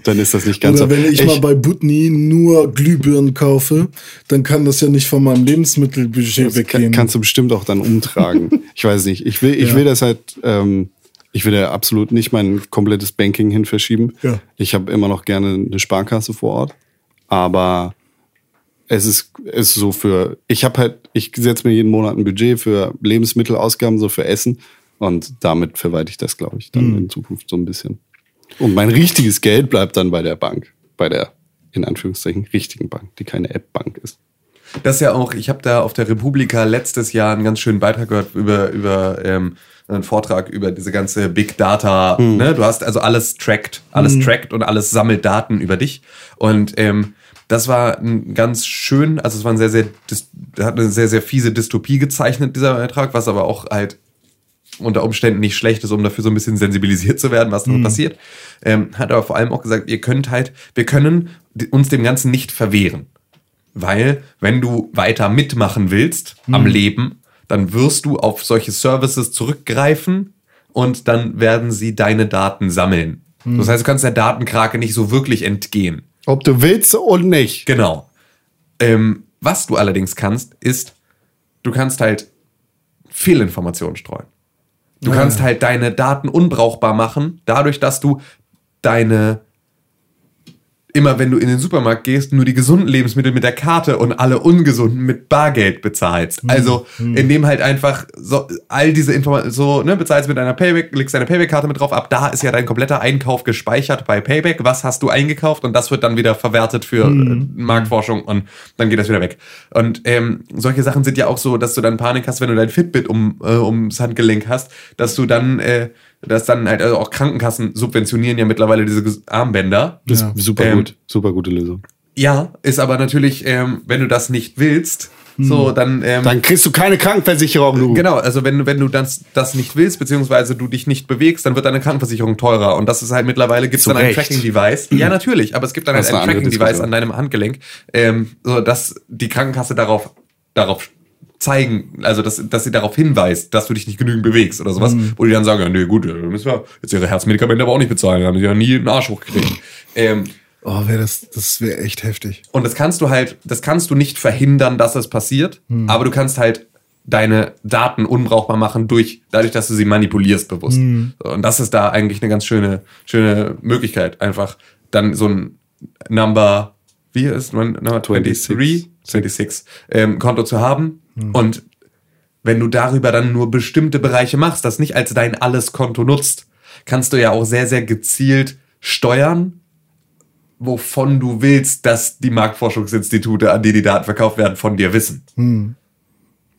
dann ist das nicht ganz Oder so. wenn ich, mal bei Butni nur Glühbirnen kaufe, dann kann das ja nicht von meinem Lebensmittelbudget weggehen. kann, kannst du bestimmt auch dann umtragen. ich weiß nicht. Ich will, ich Ja. will das halt, ähm, ich will da absolut nicht mein komplettes Banking hin verschieben. Ja. Ich habe immer noch gerne eine Sparkasse vor Ort. Aber es ist, es ist so für, ich habe halt, ich setze mir jeden Monat ein Budget für Lebensmittelausgaben, so für Essen. Und damit verwalte ich das, glaube ich, dann Hm. in Zukunft so ein bisschen. Und mein richtiges Geld bleibt dann bei der Bank. Bei der, in Anführungszeichen, richtigen Bank, die keine App-Bank ist. Das ist ja auch, ich habe da auf der Republika letztes Jahr einen ganz schönen Beitrag gehört über, über ähm, einen Vortrag über diese ganze Big Data. Ne? Du hast also alles trackt, alles trackt und alles sammelt Daten über dich. Und ähm, das war ein ganz schön, also es war ein sehr, sehr, hat eine sehr, sehr fiese Dystopie gezeichnet, dieser Beitrag, was aber auch halt unter Umständen nicht schlecht ist, um dafür so ein bisschen sensibilisiert zu werden, was da so passiert. Ähm, hat aber vor allem auch gesagt, ihr könnt halt, wir können uns dem Ganzen nicht verwehren. Weil, wenn du weiter mitmachen willst am Leben, dann wirst du auf solche Services zurückgreifen und dann werden sie deine Daten sammeln. Das heißt, du kannst der Datenkrake nicht so wirklich entgehen. Ob du willst und nicht. Genau. Ähm, was du allerdings kannst, ist, du kannst halt Fehlinformationen streuen. Du kannst halt deine Daten unbrauchbar machen, dadurch, dass du deine immer wenn du in den Supermarkt gehst, nur die gesunden Lebensmittel mit der Karte und alle ungesunden mit Bargeld bezahlst. Also, indem halt einfach so all diese Informationen, so, ne, bezahlst mit deiner Payback, legst deine Payback-Karte mit drauf ab, da ist ja dein kompletter Einkauf gespeichert bei Payback. Was hast du eingekauft? Und das wird dann wieder verwertet für äh, Marktforschung und dann geht das wieder weg. Und ähm, solche Sachen sind ja auch so, dass du dann Panik hast, wenn du dein Fitbit um, äh, ums Handgelenk hast, dass du dann, äh, dass dann halt, also auch Krankenkassen subventionieren ja mittlerweile diese Armbänder. Das Ja. ist super Ähm, gut. Super gute Lösung. Ja, ist aber natürlich, ähm, wenn du das nicht willst, so dann, ähm, Dann kriegst du keine Krankenversicherung, du. genau, also wenn, du- wenn du das, das nicht willst, beziehungsweise du dich nicht bewegst, dann wird deine Krankenversicherung teurer. Und das ist halt mittlerweile, gibt es dann ein. Tracking-Device. Ja, natürlich, aber es gibt dann halt ein Tracking-Device an deinem Handgelenk, ähm, so dass die Krankenkasse darauf, darauf zeigen, also dass, dass sie darauf hinweist, dass du dich nicht genügend bewegst oder sowas, wo die dann sagen, ja, nee, gut, dann müssen wir jetzt ihre Herzmedikamente aber auch nicht bezahlen, da haben sie ja nie einen Arsch hochgekriegt. ähm, Oh, wär das, das wäre echt heftig. und das kannst du halt, das kannst du nicht verhindern, dass es passiert, aber du kannst halt deine Daten unbrauchbar machen durch, dadurch, dass du sie manipulierst bewusst. So, und das ist da eigentlich eine ganz schöne, schöne Möglichkeit, einfach dann so ein Number, wie ist man, Number 23, 26. 26 ähm, Konto zu haben und wenn du darüber dann nur bestimmte Bereiche machst, das nicht als dein alles Konto nutzt, kannst du ja auch sehr, sehr gezielt steuern, wovon du willst, dass die Marktforschungsinstitute, an die die Daten verkauft werden, von dir wissen.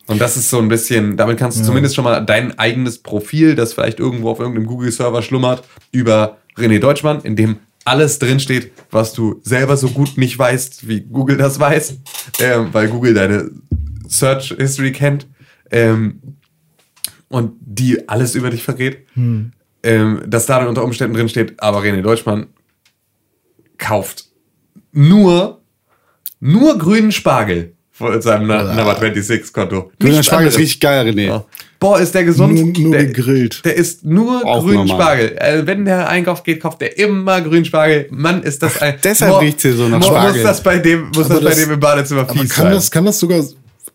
Und das ist so ein bisschen, damit kannst du zumindest schon mal dein eigenes Profil, das vielleicht irgendwo auf irgendeinem Google-Server schlummert, über René Deutschmann, in dem alles drinsteht, was du selber so gut nicht weißt, wie Google das weiß, ähm, weil Google deine Search History kennt ähm, und die alles über dich verrät, ähm, dass da dann unter Umständen drinsteht, aber René Deutschmann kauft nur, nur grünen Spargel von seinem Na- Number 26 Konto. Grüner Spargel ist richtig geil, René. Ja. Boah, ist der gesund. Nur- nur der, gegrillt. Der isst nur Auch grünen normal. Spargel. Äh, wenn der einkauft geht, kauft der immer grünen Spargel. Mann, ist das ein. deshalb Boah, riecht's hier so nach Spargel. Muss das bei dem, muss Aber das bei das- dem im Badezimmer fies kann sein? das, kann das sogar,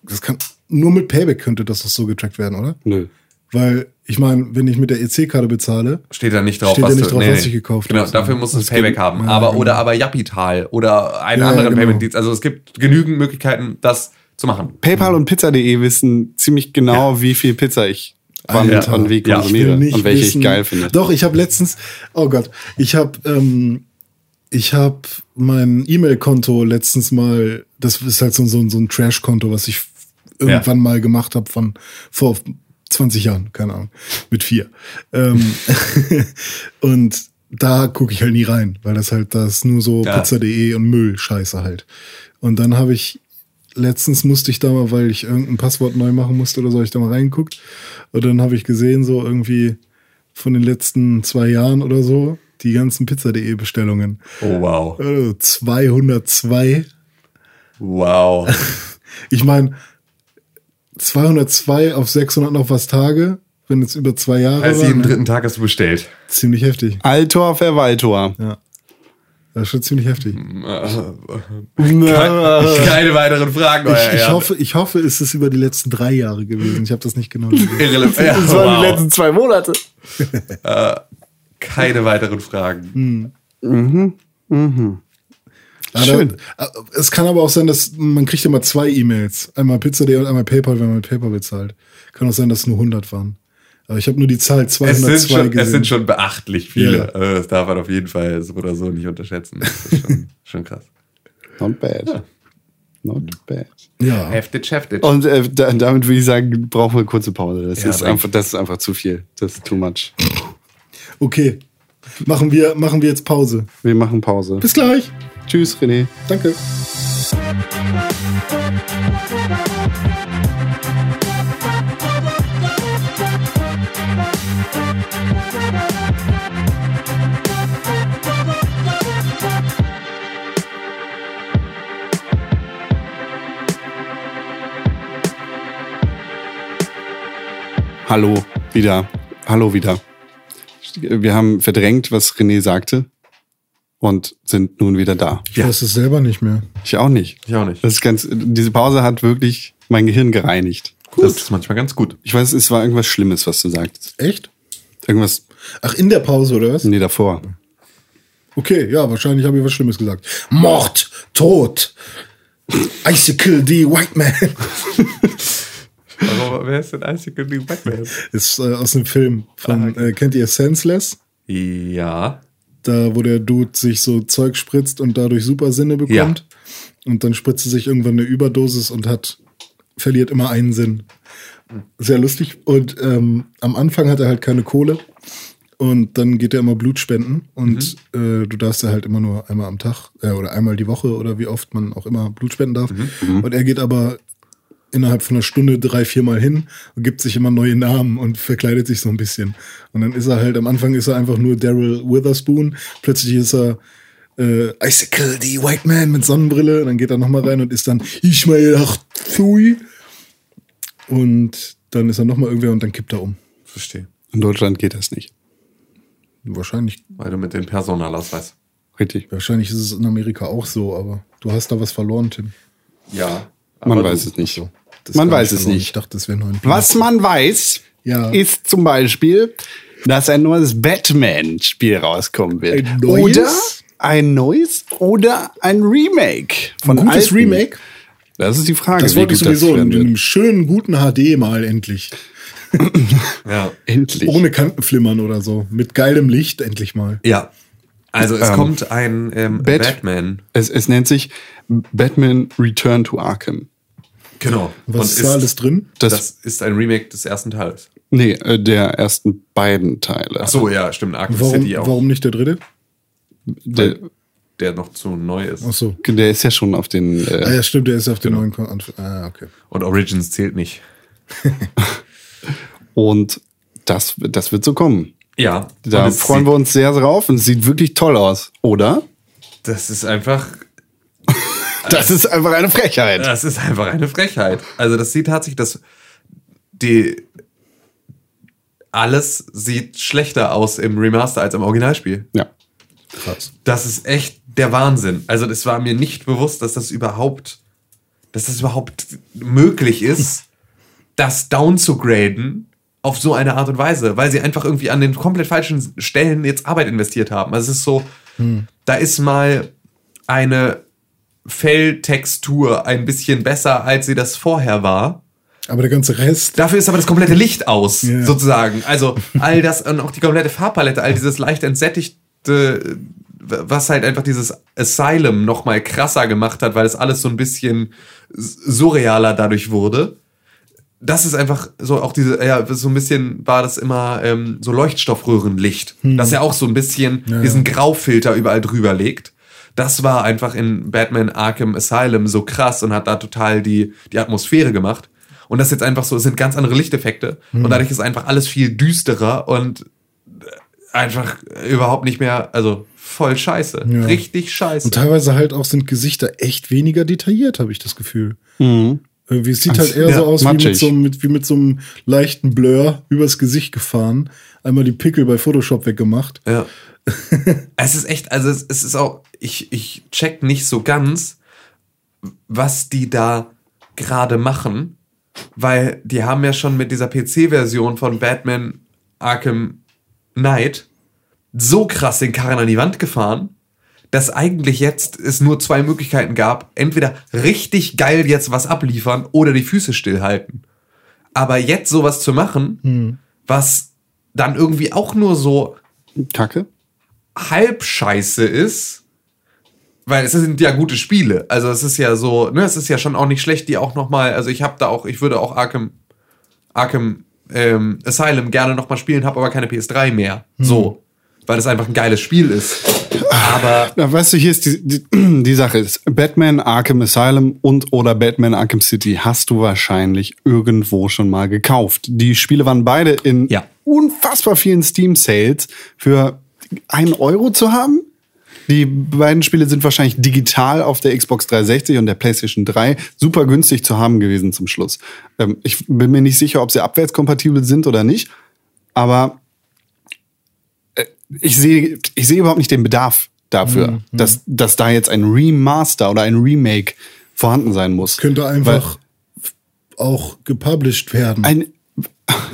das kann, nur mit Payback könnte das doch so getrackt werden, oder? Nö. Weil, ich meine, wenn ich mit der EC-Karte bezahle, Steht da nicht drauf, Steht was da nicht du, drauf, was ich gekauft genau, habe. Dafür musst du Das das Payback gibt- haben. ja, aber, genau. oder aber Japital oder einen Ja, anderen genau. Payment-Dienst. Also es gibt genügend Möglichkeiten, das zu machen. PayPal und Pizza.de wissen ziemlich genau, wie viel Pizza ich wann Alter. und wie Ja. konsumiere und welche wissen- ich geil finde. Doch, ich habe letztens, oh Gott, ich habe ähm, ich habe mein E-Mail-Konto letztens mal, das ist halt so, so, so ein Trash-Konto, was ich irgendwann Ja. mal gemacht habe von vor 20 Jahren, keine Ahnung, mit vier. Ähm, und da gucke ich halt nie rein, weil das halt das ist nur so Ja. pizza.de und Müll, Scheiße halt. Und dann habe ich letztens musste ich da mal, weil ich irgendein Passwort neu machen musste oder so, ich da mal reingeguckt. Und dann habe ich gesehen, so irgendwie von den letzten zwei Jahren oder so, die ganzen Pizza.de Bestellungen. Oh, wow. Also 202. Wow. Ich meine, 202 auf 600 noch was Tage, wenn es über zwei Jahre Also jeden dritten Tag hast du bestellt. ziemlich heftig. Altor Verwaltor. Ja. Das ist schon ziemlich heftig. Keine weiteren Fragen. Ich, euer ich, Ehren. hoffe, ich hoffe, es ist über die letzten drei Jahre gewesen. Ich habe das nicht genau gesehen. Irrelevant. Ja, Das waren wow. die letzten zwei Monate. Keine weiteren Fragen. Aber Schön. da- äh, es kann aber auch sein, dass man kriegt immer zwei E-Mails. Einmal Pizza.de und einmal PayPal, wenn man mit PayPal bezahlt. Kann auch sein, dass es nur 100 waren. Aber ich habe nur die Zahl Es 202 sind, schon, gesehen. es sind schon beachtlich viele. Ja. Also das darf man auf jeden Fall so oder so nicht unterschätzen. Das ist schon, schon krass. Not bad. Not bad. ja. Heftig, heftig. Und äh, da, damit würde ich sagen, brauchen wir eine kurze Pause. Das, Ja, ist einfach, das ist einfach zu viel. Das ist too much. Okay. Machen wir, machen wir jetzt Pause. Wir machen Pause. Bis gleich. Tschüss, René. Danke. Hallo wieder. Hallo wieder. Wir haben verdrängt, was René sagte und sind nun wieder da. Ich weiß es selber nicht mehr. Ich auch nicht. Ich auch nicht. Das ist ganz, diese Pause hat wirklich mein Gehirn gereinigt. Das ist manchmal ganz gut. Ich weiß, es war irgendwas Schlimmes, was du sagtest. Echt? Irgendwas, Ach, in der Pause, oder was? nee, davor. Okay, ja, wahrscheinlich habe ich was Schlimmes gesagt. Mord, Tod, Icicle the White Man. Aber wer ist denn Icicle die Batman? Ist äh, aus einem Film von, äh, kennt ihr Senseless? Ja. Da, wo der Dude sich so Zeug spritzt und dadurch Supersinne bekommt. Und dann spritzt er sich irgendwann eine Überdosis und hat, verliert immer einen Sinn. Sehr lustig. Und ähm, am Anfang hat er halt keine Kohle. Und dann geht er immer Blut spenden. Und äh, du darfst ja halt immer nur einmal am Tag äh, oder einmal die Woche oder wie oft man auch immer Blut spenden darf. Und er geht aber innerhalb von einer Stunde drei, viermal hin und gibt sich immer neue Namen und verkleidet sich so ein bisschen. Und dann ist er halt, am Anfang ist er einfach nur Daryl Witherspoon, plötzlich ist er äh, Icicle, the White Man mit Sonnenbrille, und dann geht er nochmal rein und ist dann Ishmael Achtui. Und dann ist er nochmal irgendwer und dann kippt er um. Verstehe. In Deutschland geht das nicht. Wahrscheinlich, Weil du mit dem Personalausweis. Richtig. wahrscheinlich ist es in Amerika auch so, aber du hast da was verloren, Tim. Ja. Man Aber weiß du- es nicht. So, das Man weiß es nicht. Ich dachte, das wäre nur ein Was man weiß, Ja. ist zum Beispiel, dass ein neues Batman-Spiel rauskommen wird. Ein neues? Oder ein neues oder ein Remake von Ein gutes alten. Remake? Das ist die Frage. Das wollte ich sowieso in einem schönen, guten HD mal endlich. Ja. Endlich. Ohne Kantenflimmern oder so. Mit geilem Licht endlich mal. Ja. Also es Ähm, kommt ein ähm, Bat- Batman. Es, es nennt sich Batman Return to Arkham. Genau. Was Und ist da alles drin? Das, Das, ist ein Remake des ersten Teils. nee, äh, der ersten beiden Teile. Ach so, ja, stimmt. Arkham Warum, City auch. warum nicht der dritte? Der, Der noch zu neu ist. Ach so. der ist ja schon auf den. Ah Äh, ja, stimmt, der ist auf den neuen Kon Ah, okay. Und Origins zählt nicht. und das, das wird so kommen. Ja. Da freuen wir uns sehr drauf und es sieht wirklich toll aus, oder? Das ist einfach. Das ist einfach eine Frechheit. Das ist einfach eine Frechheit. Also das sieht tatsächlich, das die alles sieht schlechter aus im Remaster als im Originalspiel. Ja. Krass. Das ist echt der Wahnsinn. Also das war mir nicht bewusst, dass das überhaupt, dass das überhaupt möglich ist, das down zu graden auf so eine Art und Weise, weil sie einfach irgendwie an den komplett falschen Stellen jetzt Arbeit investiert haben. Also es ist so, da ist mal eine Felltextur ein bisschen besser, als sie das vorher war. Aber der ganze Rest. Dafür ist aber das komplette Licht aus, Ja. sozusagen. Also all das und auch die komplette Farbpalette, all dieses leicht entsättigte, was halt einfach dieses Asylum noch mal krasser gemacht hat, weil es alles so ein bisschen surrealer dadurch wurde. Das ist einfach so auch diese, ja, so ein bisschen war das immer ähm, so Leuchtstoffröhrenlicht, das ja auch so ein bisschen Ja, diesen. Graufilter überall drüber legt. Das war einfach in Batman Arkham Asylum so krass und hat da total die, die Atmosphäre gemacht. Und das ist jetzt einfach so, es sind ganz andere Lichteffekte. Und dadurch ist einfach alles viel düsterer und einfach überhaupt nicht mehr, also voll scheiße. Ja. Richtig scheiße. Und teilweise halt auch sind Gesichter echt weniger detailliert, habe ich das Gefühl. Irgendwie, es sieht halt eher ja, so aus wie mit so, mit, wie mit so einem leichten Blur übers Gesicht gefahren. Einmal die Pickel bei Photoshop weggemacht. Ja. es ist echt, also es, es ist auch, ich, ich check nicht so ganz, was die da gerade machen, weil die haben ja schon mit dieser PC-Version von Batman Arkham Knight so krass den Karren an die Wand gefahren, dass eigentlich jetzt es nur zwei Möglichkeiten gab. Entweder richtig geil jetzt was abliefern oder die Füße stillhalten. Aber jetzt sowas zu machen, was dann irgendwie auch nur so Kacke. halb scheiße ist, weil es sind ja gute Spiele. Also es ist ja so, ne, es ist ja schon auch nicht schlecht, die auch noch mal, also ich habe da auch, ich würde auch Arkham Arkham ähm, Asylum gerne noch mal spielen, habe aber keine PS3 mehr. So, weil das einfach ein geiles Spiel ist. Aber Na, weißt du, hier ist die, die, die Sache ist, Batman Arkham Asylum und oder Batman Arkham City hast du wahrscheinlich irgendwo schon mal gekauft. Die Spiele waren beide in Ja. unfassbar vielen Steam Sales für einen Euro zu haben. Die beiden Spiele sind wahrscheinlich digital auf der Xbox 360 und der PlayStation 3 super günstig zu haben gewesen zum Schluss. Ähm, ich bin mir nicht sicher, ob sie abwärtskompatibel sind oder nicht, aber äh, ich sehe ich sehe überhaupt nicht den Bedarf dafür, dass, dass da jetzt ein Remaster oder ein Remake vorhanden sein muss. Könnte einfach auch gepublished werden. Ein,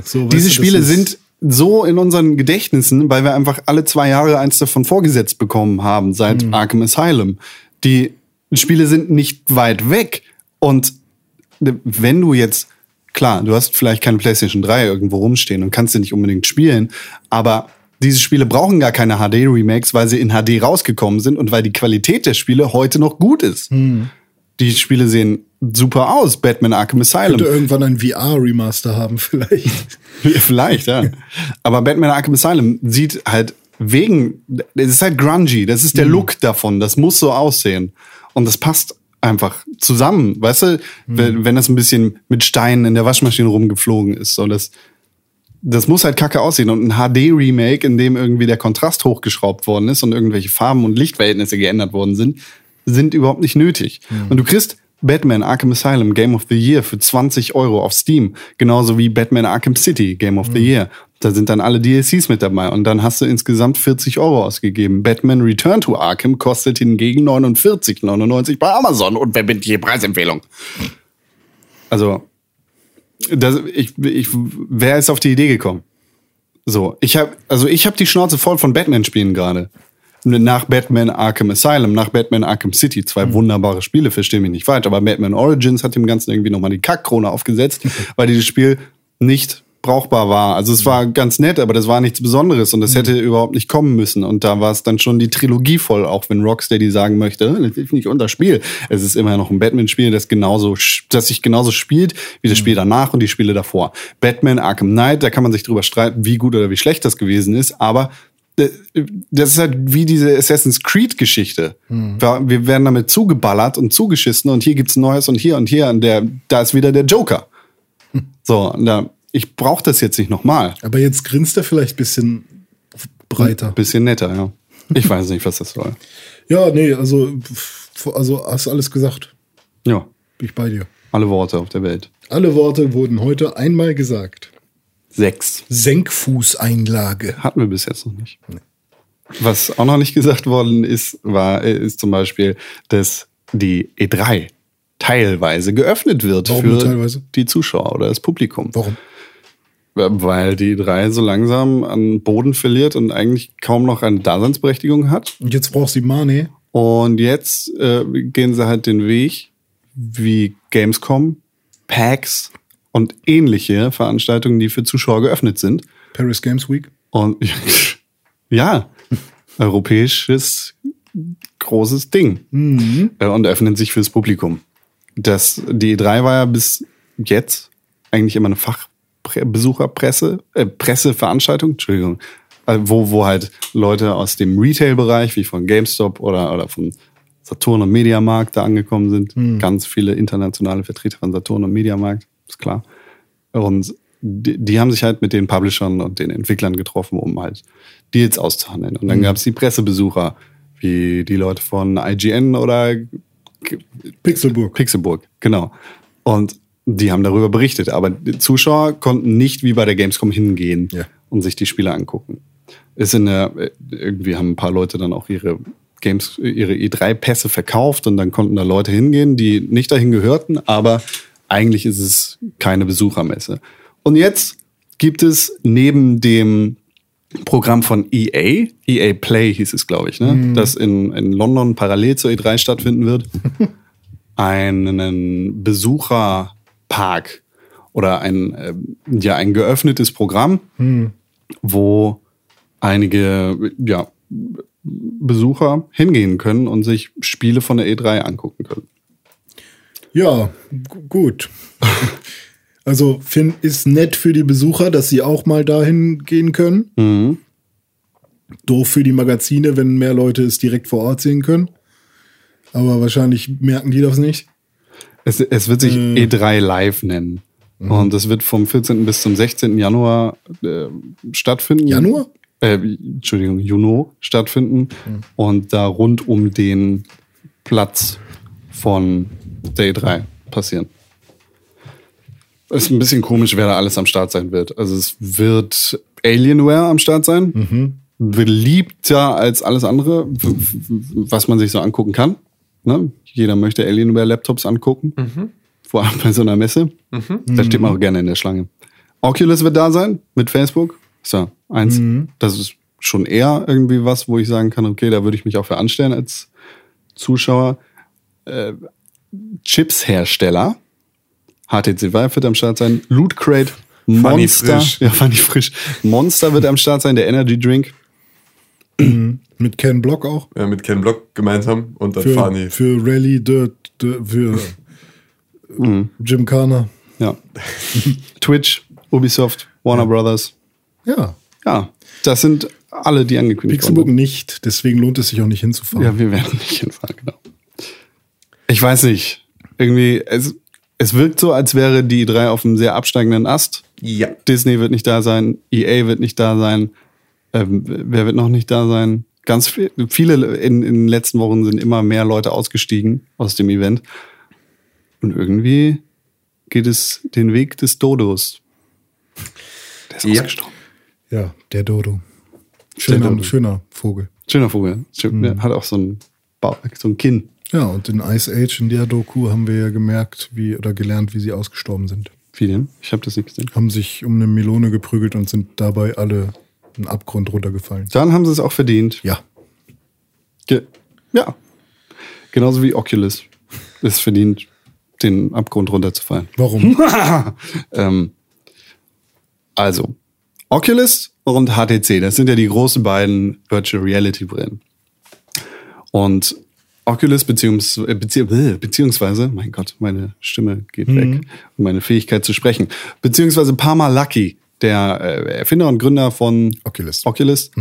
So, diese Spiele sind so in unseren Gedächtnissen, weil wir einfach alle zwei Jahre eins davon vorgesetzt bekommen haben seit Mhm. Arkham Asylum. Die Spiele sind nicht weit weg. Und wenn du jetzt, klar, du hast vielleicht keine PlayStation 3 irgendwo rumstehen und kannst sie nicht unbedingt spielen, aber diese Spiele brauchen gar keine HD-Remakes, weil sie in HD rausgekommen sind und weil die Qualität der Spiele heute noch gut ist. Mhm. Die Spiele sehen super aus. Batman Arkham Asylum. könnte irgendwann ein VR-Remaster haben, vielleicht. Vielleicht, ja. Aber Batman Arkham Asylum sieht halt wegen, es ist halt grungy, das ist der Look davon, das muss so aussehen. Und das passt einfach zusammen, weißt du, wenn, wenn das ein bisschen mit Steinen in der Waschmaschine rumgeflogen ist, so das, das muss halt kacke aussehen. Und ein HD-Remake, in dem irgendwie der Kontrast hochgeschraubt worden ist und irgendwelche Farben und Lichtverhältnisse geändert worden sind, sind überhaupt nicht nötig. Und du kriegst Batman Arkham Asylum Game of the Year für 20 Euro auf Steam, genauso wie Batman Arkham City Game of the Year. Da sind dann alle DLCs mit dabei und dann hast du insgesamt 40 Euro ausgegeben. Batman Return to Arkham kostet hingegen 49,99 bei Amazon und verbindliche Preisempfehlung. Also, das, ich, ich, wer ist auf die Idee gekommen? So, ich habe also ich habe die Schnauze voll von Batman-Spielen gerade. Nach Batman Arkham Asylum, nach Batman Arkham City, zwei wunderbare Spiele, verstehe mich nicht falsch, aber Batman Origins hat dem Ganzen irgendwie nochmal die Kackkrone aufgesetzt, weil dieses Spiel nicht brauchbar war. Also es war ganz nett, aber das war nichts Besonderes und das hätte überhaupt nicht kommen müssen. Und da war es dann schon die Trilogie voll, auch wenn Rocksteady sagen möchte, das ist nicht unser Spiel. Es ist immer noch ein Batman-Spiel, das genauso, das sich genauso spielt wie das Spiel danach und die Spiele davor. Batman Arkham Knight, da kann man sich drüber streiten, wie gut oder wie schlecht das gewesen ist, aber das ist halt wie diese Assassin's Creed-Geschichte. Wir wir werden damit zugeballert und zugeschissen und hier gibt's Neues und hier und hier und der, da ist wieder der Joker. So, und da, ich brauche das jetzt nicht nochmal. Aber jetzt grinst er vielleicht ein bisschen breiter. Bisschen netter, ja. Ich weiß nicht, was das soll. Ja, nee, also, also hast alles gesagt. Ja, Bin ich bei dir. alle Worte auf der Welt. Alle Worte wurden heute einmal gesagt. Sechs. Senkfußeinlage. Hatten wir bis jetzt noch nicht. Was auch noch nicht gesagt worden ist, war, äh, ist zum Beispiel, dass die E3 teilweise geöffnet wird Warum für die Zuschauer oder das Publikum. Warum? Weil die E3 so langsam an Boden verliert und eigentlich kaum noch eine Daseinsberechtigung hat. Und jetzt braucht sie Money. Und jetzt äh, gehen sie halt den Weg wie Gamescom, PAX und ähnliche Veranstaltungen, die für Zuschauer geöffnet sind. Paris Games Week. Und ja, europäisches großes Ding. Äh, Und öffnen sich fürs Publikum. Das, die E3 war ja bis jetzt eigentlich immer eine Fachbesucherpresse, äh, Presseveranstaltung, Entschuldigung, äh, wo, wo halt Leute aus dem Retail-Bereich, wie von GameStop oder, oder von Saturn und Mediamarkt da angekommen sind. Ganz viele internationale Vertreter von Saturn und Mediamarkt, ist klar. Und die, die haben sich halt mit den Publishern und den Entwicklern getroffen, um halt Deals auszuhandeln. Und dann gab es die Pressebesucher, wie die Leute von IGN oder Pixelburg. Pixelburg, genau. Und die haben darüber berichtet, aber die Zuschauer konnten nicht wie bei der Gamescom hingehen Ja. und sich die Spiele angucken. Ist in der, irgendwie haben ein paar Leute dann auch ihre Games, ihre E3-Pässe verkauft und dann konnten da Leute hingehen, die nicht dahin gehörten, aber eigentlich ist es keine Besuchermesse. Und jetzt gibt es neben dem Programm von EA, EA Play hieß es, glaube ich, ne? das in, in London parallel zur E3 stattfinden wird, einen Besucherpark oder ein, ähm, ja, ein geöffnetes Programm, wo einige ja, Besucher hingehen können und sich Spiele von der E3 angucken können. Ja, gu- gut. Also find, ist nett für die Besucher, dass sie auch mal dahin gehen können. Mhm. Doof für die Magazine, wenn mehr Leute es direkt vor Ort sehen können. Aber wahrscheinlich merken die das nicht. Es, es wird sich E3 Live nennen. Und es wird vom 14. bis zum 16. Januar äh, stattfinden. Januar? äh, Entschuldigung, Juno stattfinden und da rund um den Platz von Day 3 passieren. Ist ein bisschen komisch, wer da alles am Start sein wird. Also es wird Alienware am Start sein. Beliebter als alles andere, was man sich so angucken kann. Ne? Jeder möchte Alienware-Laptops angucken. Vor allem bei so einer Messe. Da steht man auch gerne in der Schlange. Oculus wird da sein mit Facebook. So, eins. Das ist schon eher irgendwie was, wo ich sagen kann, okay, da würde ich mich auch für anstellen als Zuschauer. Äh, Chips-Hersteller. HTC Vive wird am Start sein. Loot Crate. Monster. Frisch. Ja, Funny Frisch. Monster wird am Start sein, der Energy Drink. Mit Ken Block auch. Ja, mit Ken Block gemeinsam und dann Für, Fani. für Rally Dirt, für Mhm. Jim Carner. Ja. Twitch, Ubisoft, Warner Brothers. Ja. Ja, das sind alle, die angekündigt Pixelburg wurden. nicht, deswegen lohnt es sich auch nicht hinzufahren. Ja, wir werden nicht hinfahren, genau. Ich weiß nicht. Irgendwie, es, es wirkt so, als wäre die drei auf einem sehr absteigenden Ast. Ja. Disney wird nicht da sein, EA wird nicht da sein. Ähm, wer wird noch nicht da sein? Ganz viel, viele in, in den letzten Wochen sind immer mehr Leute ausgestiegen aus dem Event. Und irgendwie geht es den Weg des Dodos. Der ist Ja. ausgestorben. Ja, der Dodo. Schöner, Dodo. schöner Vogel. Schöner Vogel. Schön, der hat auch so ein, Bau, so ein Kinn. Ja, und in Ice Age, in der Doku, haben wir ja gemerkt, wie oder gelernt, wie sie ausgestorben sind. Wie denn? Ich habe das nicht gesehen. Haben sich um eine Melone geprügelt und sind dabei alle einen Abgrund runtergefallen. Dann haben sie es auch verdient. Ja. Ge ja. Genauso wie Oculus es verdient, den Abgrund runterzufallen. Warum? Ähm, also, Oculus und HTC, das sind ja die großen beiden Virtual Reality Brillen. Und Oculus beziehungs äh, bezieh beziehungsweise, mein Gott, meine Stimme geht weg und meine Fähigkeit zu sprechen. Beziehungsweise Parma Lucky, der äh, Erfinder und Gründer von Oculus. Oculus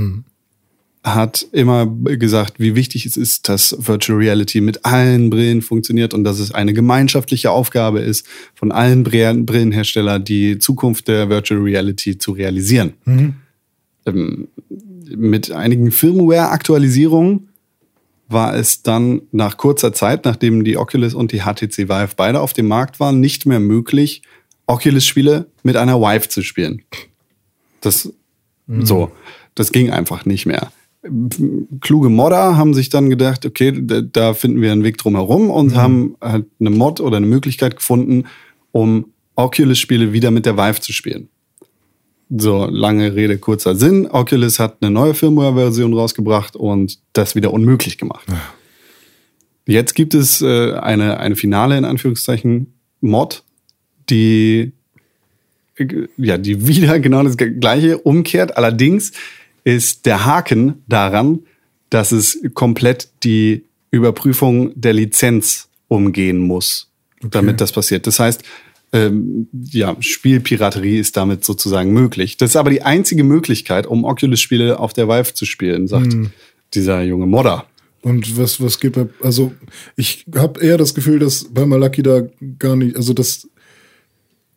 hat immer gesagt, wie wichtig es ist, dass Virtual Reality mit allen Brillen funktioniert und dass es eine gemeinschaftliche Aufgabe ist, von allen Brillen- Brillenherstellern die Zukunft der Virtual Reality zu realisieren. Ähm, mit einigen Firmware-Aktualisierungen war es dann nach kurzer Zeit, nachdem die Oculus und die HTC Vive beide auf dem Markt waren, nicht mehr möglich, Oculus-Spiele mit einer Vive zu spielen. Das so, das ging einfach nicht mehr. Kluge Modder haben sich dann gedacht, okay, da, finden wir einen Weg drum herum und haben halt eine Mod oder eine Möglichkeit gefunden, um Oculus-Spiele wieder mit der Vive zu spielen. So, lange Rede, kurzer Sinn. Oculus hat eine neue Firmware-Version rausgebracht und das wieder unmöglich gemacht. Jetzt gibt es äh, eine, eine finale, in Anführungszeichen, Mod, die äh, ja, die wieder genau das gleiche umkehrt. Allerdings ist der Haken daran, dass es komplett die Überprüfung der Lizenz umgehen muss, damit das passiert. Das heißt, ähm, ja, Spielpiraterie ist damit sozusagen möglich. Das ist aber die einzige Möglichkeit, um Oculus-Spiele auf der Vive zu spielen, sagt dieser junge Modder. Und was, was geht bei, also ich habe eher das Gefühl, dass bei Malaki da gar nicht, also dass,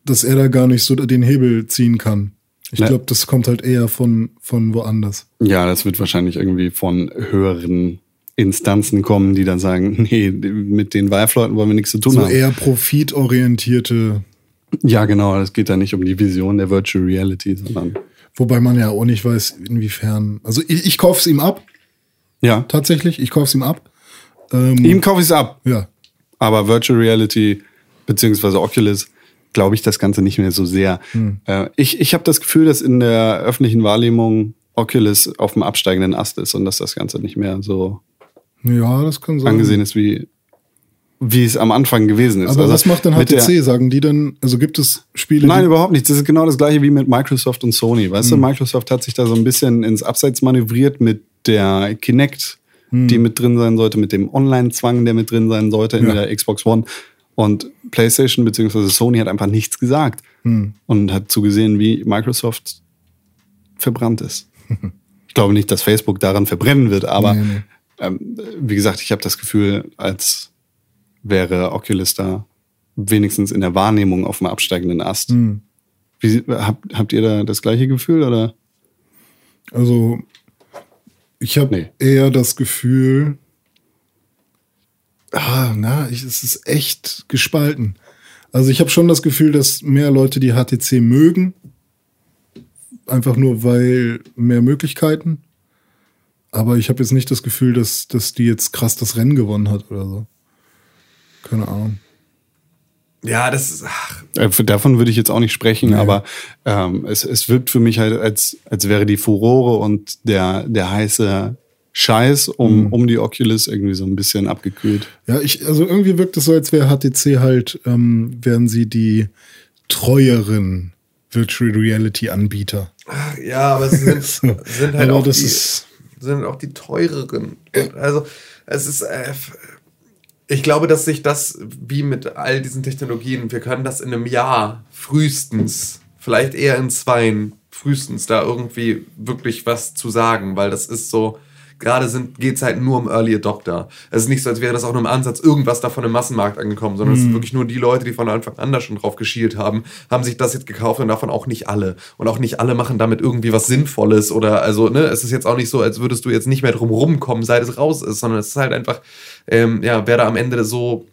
dass er da gar nicht so den Hebel ziehen kann. Ich glaube, das kommt halt eher von, von woanders. Ja, das wird wahrscheinlich irgendwie von höheren Instanzen kommen, die dann sagen, nee, mit den Vive-Leuten wollen wir nichts zu tun So haben. eher profitorientierte, Ja, genau, es geht da nicht um die Vision der Virtual Reality, sondern wobei man ja auch nicht weiß, inwiefern. Also ich, ich kaufe es ihm ab, ja, tatsächlich, ich kaufe es ihm ab. Ähm, ihm kaufe ich es ab. ja. Aber Virtual Reality beziehungsweise Oculus glaube ich das Ganze nicht mehr so sehr. Äh, ich ich habe das Gefühl, dass in der öffentlichen Wahrnehmung Oculus auf dem absteigenden Ast ist und dass das Ganze nicht mehr so Ja, das kann sein. angesehen ist, wie, wie es am Anfang gewesen ist. Aber Also was macht denn HTC? Sagen die denn, also gibt es Spiele? Nein, überhaupt nicht. Das ist genau das gleiche wie mit Microsoft und Sony. Weißt Hm. du, Microsoft hat sich da so ein bisschen ins Abseits manövriert mit der Kinect, Hm. die mit drin sein sollte, mit dem Online-Zwang, der mit drin sein sollte in Ja. der Xbox One. Und PlayStation bzw. Sony hat einfach nichts gesagt Hm. und hat zugesehen, wie Microsoft verbrannt ist. ich glaube nicht, dass Facebook daran verbrennen wird, aber Nee, nee. Ähm, wie gesagt, ich habe das Gefühl, als wäre Oculus da wenigstens in der Wahrnehmung auf dem absteigenden Ast. Hm. Wie, habt, habt ihr da das gleiche Gefühl oder? Also, ich habe Nee. eher das Gefühl, ah, na, ich, es ist echt gespalten. Also, ich habe schon das Gefühl, dass mehr Leute die HTC mögen. Einfach nur, weil mehr Möglichkeiten. Aber ich habe jetzt nicht das Gefühl, dass, dass die jetzt krass das Rennen gewonnen hat oder so. Keine Ahnung. Ja, das ist, ach, Äh, Davon würde ich jetzt auch nicht sprechen, aber ähm, es, es wirkt für mich halt, als, als wäre die Furore und der, der heiße Scheiß um, um die Oculus irgendwie so ein bisschen abgekühlt. Ja, ich, also irgendwie wirkt es so, als wäre HTC halt, ähm, wären sie die treueren Virtual Reality Anbieter. ja, aber es sind, So. sind halt Aber auch das die, ist- sind auch die teureren. Also, es ist, äh, ich glaube, dass sich das, wie mit all diesen Technologien, wir können das in einem Jahr frühestens, vielleicht eher in zweien, frühestens da irgendwie wirklich was zu sagen, weil das ist so, gerade sind, geht's halt nur um Early Adopter. Es ist nicht so, als wäre das auch nur im Ansatz irgendwas davon im Massenmarkt angekommen, sondern es sind wirklich nur die Leute, die von Anfang an da schon drauf geschielt haben, haben sich das jetzt gekauft und davon auch nicht alle. Und auch nicht alle machen damit irgendwie was Sinnvolles oder, also, ne, es ist jetzt auch nicht so, als würdest du jetzt nicht mehr drum rumkommen, seit es raus ist, sondern es ist halt einfach, ähm, ja, wer da am Ende so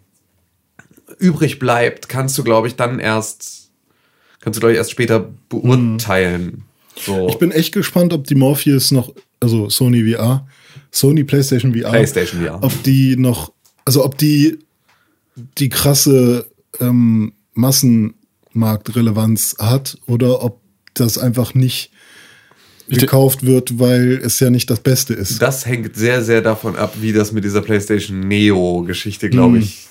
übrig bleibt, kannst du, glaube ich, dann erst, kannst du, glaube ich, erst später beurteilen. So. Ich bin echt gespannt, ob die Morpheus noch, also Sony VR, Sony PlayStation VR, PlayStation VR. ob die noch, also ob die die krasse ähm, Massenmarktrelevanz hat oder ob das einfach nicht gekauft wird, weil es ja nicht das Beste ist. Das hängt sehr, sehr davon ab, wie das mit dieser PlayStation Neo-Geschichte, glaube ich,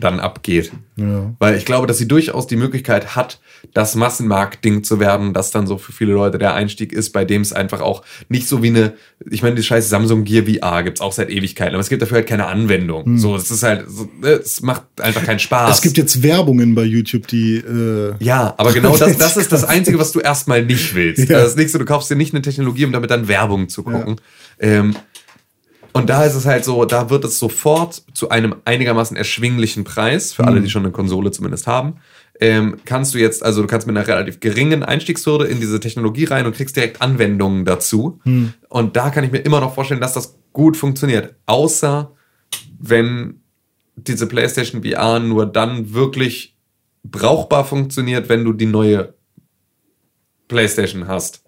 dann abgeht. Ja. Weil ich glaube, dass sie durchaus die Möglichkeit hat, das Massenmarkt-Ding zu werden, das dann so für viele Leute der Einstieg ist, bei dem es einfach auch nicht so wie eine, ich meine, die scheiß Samsung Gear VR gibt's auch seit Ewigkeiten, aber es gibt dafür halt keine Anwendung. So, es ist halt, ne, es macht einfach keinen Spaß. Es gibt jetzt Werbungen bei YouTube, die äh, Ja, aber genau das, das ist das Einzige, was du erstmal nicht willst. Ja. Das so, du kaufst dir nicht eine Technologie, um damit dann Werbung zu gucken. Ähm, und da ist es halt so, da wird es sofort zu einem einigermaßen erschwinglichen Preis, für alle, die schon eine Konsole zumindest haben, ähm, kannst du jetzt, also du kannst mit einer relativ geringen Einstiegshürde in diese Technologie rein und kriegst direkt Anwendungen dazu. Und da kann ich mir immer noch vorstellen, dass das gut funktioniert. Außer wenn diese PlayStation VR nur dann wirklich brauchbar funktioniert, wenn du die neue PlayStation hast.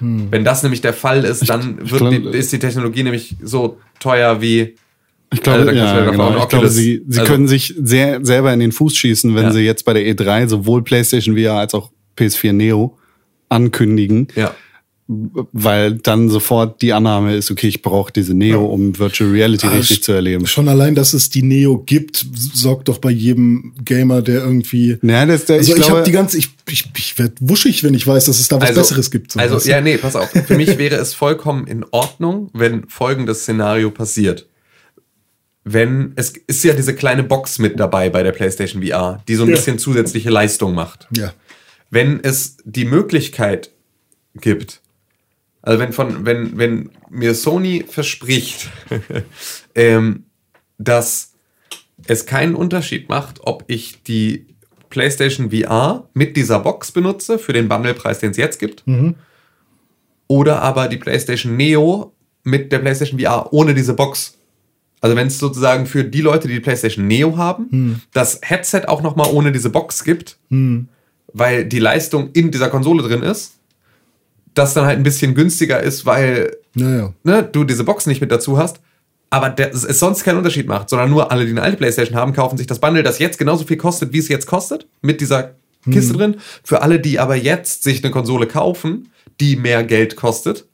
Wenn das nämlich der Fall ist, dann ich wird glaub- die, ist die Technologie nämlich so teuer wie. Ich glaube, Also, ja, genau. ich glaube sie, sie also- können sich sehr, selber in den Fuß schießen, wenn Ja. sie jetzt bei der E3 sowohl PlayStation VR als auch PS4 Neo ankündigen, Ja. Weil dann sofort die Annahme ist, okay, ich brauche diese Neo, um Virtual Reality Ah, richtig zu erleben. Schon allein, dass es die Neo gibt, sorgt doch bei jedem Gamer, der irgendwie. Ja, das, der, Also ich, ich, habe die ganze, ich, ich, ich werde wuschig, wenn ich weiß, dass es da was Besseres gibt. so, also du? ja, nee, pass auf. Für mich wäre es vollkommen in Ordnung, wenn folgendes Szenario passiert. Wenn, es ist ja diese kleine Box mit dabei bei der PlayStation VR, die so ein Ja. bisschen zusätzliche Leistung macht. ja. wenn es die Möglichkeit gibt, also wenn von, wenn, wenn mir Sony verspricht, ähm, dass es keinen Unterschied macht, ob ich die PlayStation VR mit dieser Box benutze für den Bundlepreis, den es jetzt gibt, oder aber die PlayStation Neo mit der PlayStation VR ohne diese Box. Also wenn es sozusagen für die Leute, die die PlayStation Neo haben, das Headset auch noch mal ohne diese Box gibt, weil die Leistung in dieser Konsole drin ist, das dann halt ein bisschen günstiger ist, weil Naja. ne, du diese Box nicht mit dazu hast, aber der, es sonst keinen Unterschied macht, sondern nur alle, die eine alte Playstation haben, kaufen sich das Bundle, das jetzt genauso viel kostet, wie es jetzt kostet, mit dieser Kiste drin. Für alle, die aber jetzt sich eine Konsole kaufen, die mehr Geld kostet,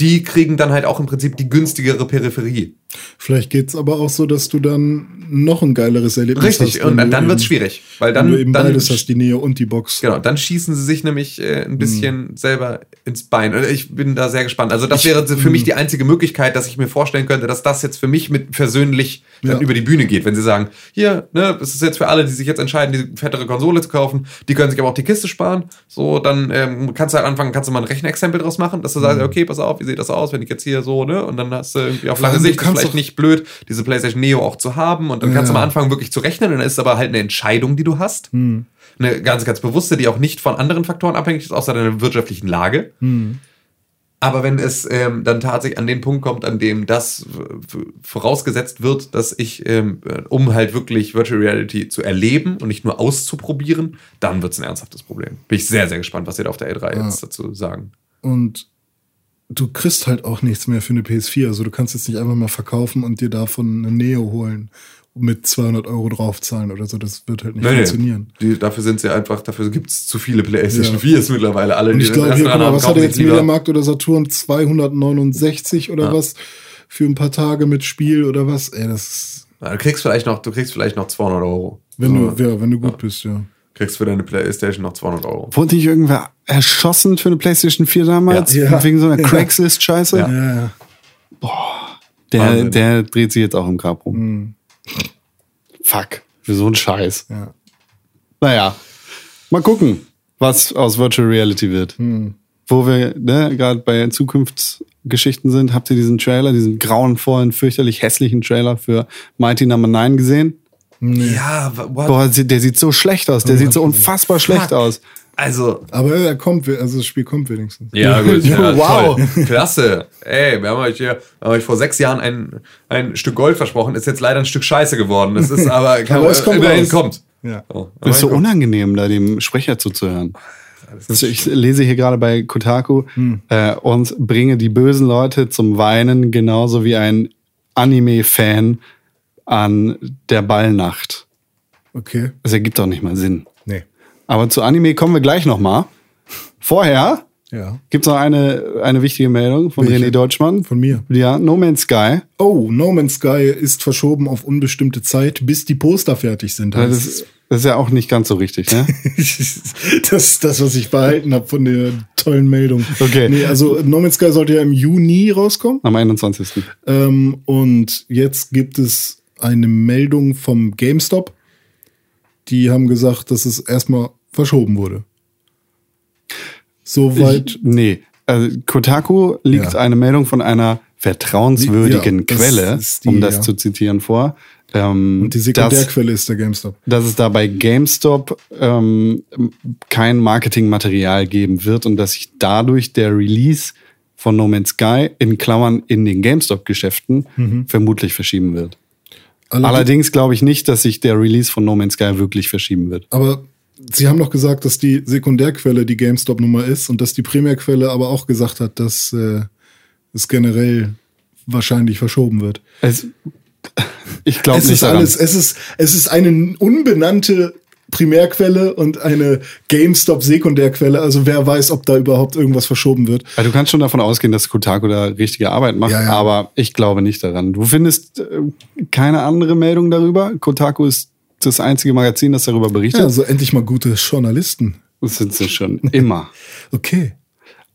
die kriegen dann halt auch im Prinzip die günstigere Peripherie. Vielleicht geht's aber auch so, dass du dann noch ein geileres Erlebnis Richtig, hast. und wenn dann, wird's eben- schwierig, weil Wenn dann, du eben dann beides hast, die Neo und die Box. Genau, dann schießen sie sich nämlich äh, ein bisschen Hm. selber ins Bein. Und Ich bin da sehr gespannt. Also das wäre für mich hm. die einzige Möglichkeit, dass ich mir vorstellen könnte, dass das jetzt für mich mit persönlich dann Ja. über die Bühne geht. Wenn sie sagen, hier, ne, das ist jetzt für alle, die sich jetzt entscheiden, die fettere Konsole zu kaufen, die können sich aber auch die Kiste sparen. So, dann ähm, kannst du halt anfangen, kannst du mal ein Rechenexempel draus machen, dass du sagst, okay, pass auf, wie sieht das aus, wenn ich jetzt hier so, ne? Und dann hast du irgendwie auf lange Sicht, kannst vielleicht nicht blöd, diese PlayStation Neo auch zu haben. Und dann kannst du Ja. mal anfangen, wirklich zu rechnen. Und dann ist es aber halt eine Entscheidung, die du hast Hm. eine ganz, ganz bewusste, die auch nicht von anderen Faktoren abhängig ist, außer deiner wirtschaftlichen Lage. Aber wenn es ähm, dann tatsächlich an den Punkt kommt, an dem das vorausgesetzt wird, dass ich, ähm, äh, um halt wirklich Virtual Reality zu erleben und nicht nur auszuprobieren, dann wird es ein ernsthaftes Problem. Bin ich sehr, sehr gespannt, was ihr da auf der E3 jetzt dazu sagen. Und du kriegst halt auch nichts mehr für eine PS4. Also du kannst jetzt nicht einfach mal verkaufen und dir davon eine Neo holen und mit 200 Euro draufzahlen oder so. Das wird halt nicht funktionieren. Die, dafür sind sie einfach, dafür gibt es zu viele PlayStation Ja. 4s mittlerweile. Alle, Und ich glaube, hier, mal, was hat jetzt Mediamarkt oder Saturn? 269 oder Ja. was? Für ein paar Tage mit Spiel oder was? Ey, das Ja, Du kriegst vielleicht noch, du kriegst vielleicht noch 200 Euro. wenn So, du, ja, wenn du gut bist, ja. Kriegst für deine PlayStation noch 200 Euro. Wurde nicht irgendwer erschossen für eine PlayStation 4 damals? Ja. Ja. Wegen so einer Ja. Craigslist-Scheiße? Ja. Ja, ja. Der, Wahnsinn. der dreht sich jetzt auch im Grab rum. Mhm. Fuck. Für so einen Scheiß. ja. Naja, mal gucken, was aus Virtual Reality wird. Hm. Wo wir ne, gerade bei Zukunftsgeschichten sind, habt ihr diesen Trailer, diesen grauenvollen, fürchterlich hässlichen Trailer für Mighty Number 9 gesehen? Ja, what? Boah, der sieht so schlecht aus. Der sieht so unfassbar schlecht aus. Also, Aber er kommt, also das Spiel kommt wenigstens. Ja, gut. Ja, Wow. Toll. Klasse. Ey, wir haben euch hier haben euch vor sechs Jahren ein, ein Stück Gold versprochen, ist jetzt leider ein Stück Scheiße geworden. Das ist aber, kann, Aber es kommt immerhin raus. kommt. Ja. Oh, ist so kommt. unangenehm, da dem Sprecher zuzuhören. Also ich lese hier gerade bei Kotaku äh, und bringe die bösen Leute zum Weinen, genauso wie ein Anime-Fan an der Ballnacht. Okay. Das ergibt doch nicht mal Sinn. Nee. Aber zu Anime kommen wir gleich noch mal. Vorher Ja. gibt's noch eine, eine wichtige Meldung von Welche? René Deutschmann. Von mir. Ja, No Man's Sky. Oh, No Man's Sky ist verschoben auf unbestimmte Zeit, bis die Poster fertig sind. Das ist, das ist ja auch nicht ganz so richtig, ne? das ist das, was ich behalten habe von der tollen Meldung. Okay. Nee, also No Man's Sky sollte ja im Juni rauskommen. Am 21. Ähm, und jetzt gibt es eine Meldung vom GameStop. Die haben gesagt, dass es erstmal verschoben wurde. Soweit. Nee. Also Kotaku liegt Ja. eine Meldung von einer vertrauenswürdigen Ja, Quelle, die, um das ja. zu zitieren, vor. Ähm, Und die dass, Sekundärquelle ist der GameStop. dass es da bei GameStop ähm, kein Marketingmaterial geben wird und dass sich dadurch der Release von No Man's Sky in Klammern in den GameStop-Geschäften Mhm. vermutlich verschieben wird. Allerdings- Allerdings glaube ich nicht, dass sich der Release von No Man's Sky wirklich verschieben wird. Aber sie haben doch gesagt, dass die Sekundärquelle die GameStop-Nummer ist und dass die Primärquelle aber auch gesagt hat, dass äh, es generell wahrscheinlich verschoben wird. Es, ich glaube nicht ist daran. alles, es ist, es ist eine unbenannte Primärquelle und eine GameStop-Sekundärquelle. Also wer weiß, ob da überhaupt irgendwas verschoben wird. Also du kannst schon davon ausgehen, dass Kotaku da richtige Arbeit macht, Ja, ja. aber ich glaube nicht daran. Du findest äh, keine andere Meldung darüber. Kotaku ist das einzige Magazin, das darüber berichtet. Ja, also endlich mal gute Journalisten. Das sind sie schon immer. Okay.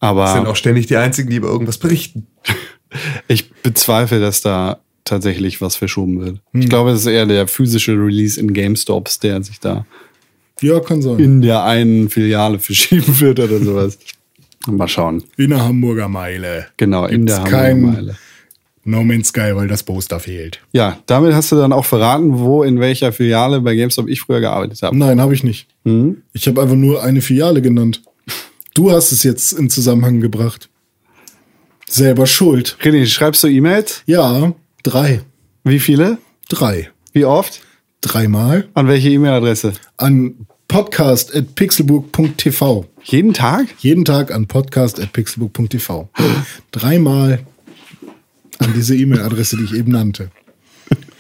Aber sind auch ständig die einzigen, die über irgendwas berichten. ich bezweifle, dass da tatsächlich was verschoben wird. Hm. Ich glaube, es ist eher der physische Release in GameStops, der sich da Ja, kann sein. in der einen Filiale verschieben wird oder sowas. Mal schauen. In der Hamburger Meile. Genau, in Gibt's der kein- Hamburger Meile. No Man's Sky, weil das Poster fehlt. Ja, damit hast du dann auch verraten, wo in welcher Filiale bei GameStop ich früher gearbeitet habe. Nein, habe ich nicht. Hm? Ich habe einfach nur eine Filiale genannt. Du hast es jetzt in Zusammenhang gebracht. Selber schuld. René, schreibst du E-Mails? Ja, drei. Wie viele? Drei. Wie oft? Dreimal An welche E-Mail-Adresse? an podcast.pixelburg.tv. Jeden Tag? Jeden Tag an podcast.pixelburg.tv. Dreimal an diese E-Mail-Adresse, die ich eben nannte.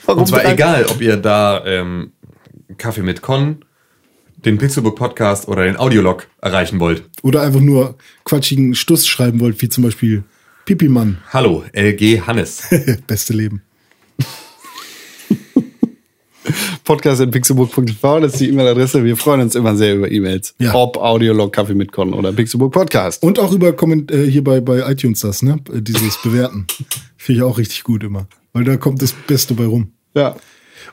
Warum Und zwar drei? egal, ob ihr da ähm, Kaffee mit Con, den Pixelbook Podcast oder den Audiolog erreichen wollt. Oder einfach nur quatschigen Stuss schreiben wollt, wie zum Beispiel Pipi-Mann. Hallo, LG Hannes. Beste Leben. Podcast.pixelburg.tv, das ist die E-Mail-Adresse. Wir freuen uns immer sehr über E-Mails. Ja. Ob Audiolog, Kaffee mit Con oder Pixelburg Podcast. Und auch über Komment äh, hier bei, bei iTunes das, ne? Äh, Dieses Bewerten. Finde ich auch richtig gut immer. Weil da kommt das Beste bei rum. Ja.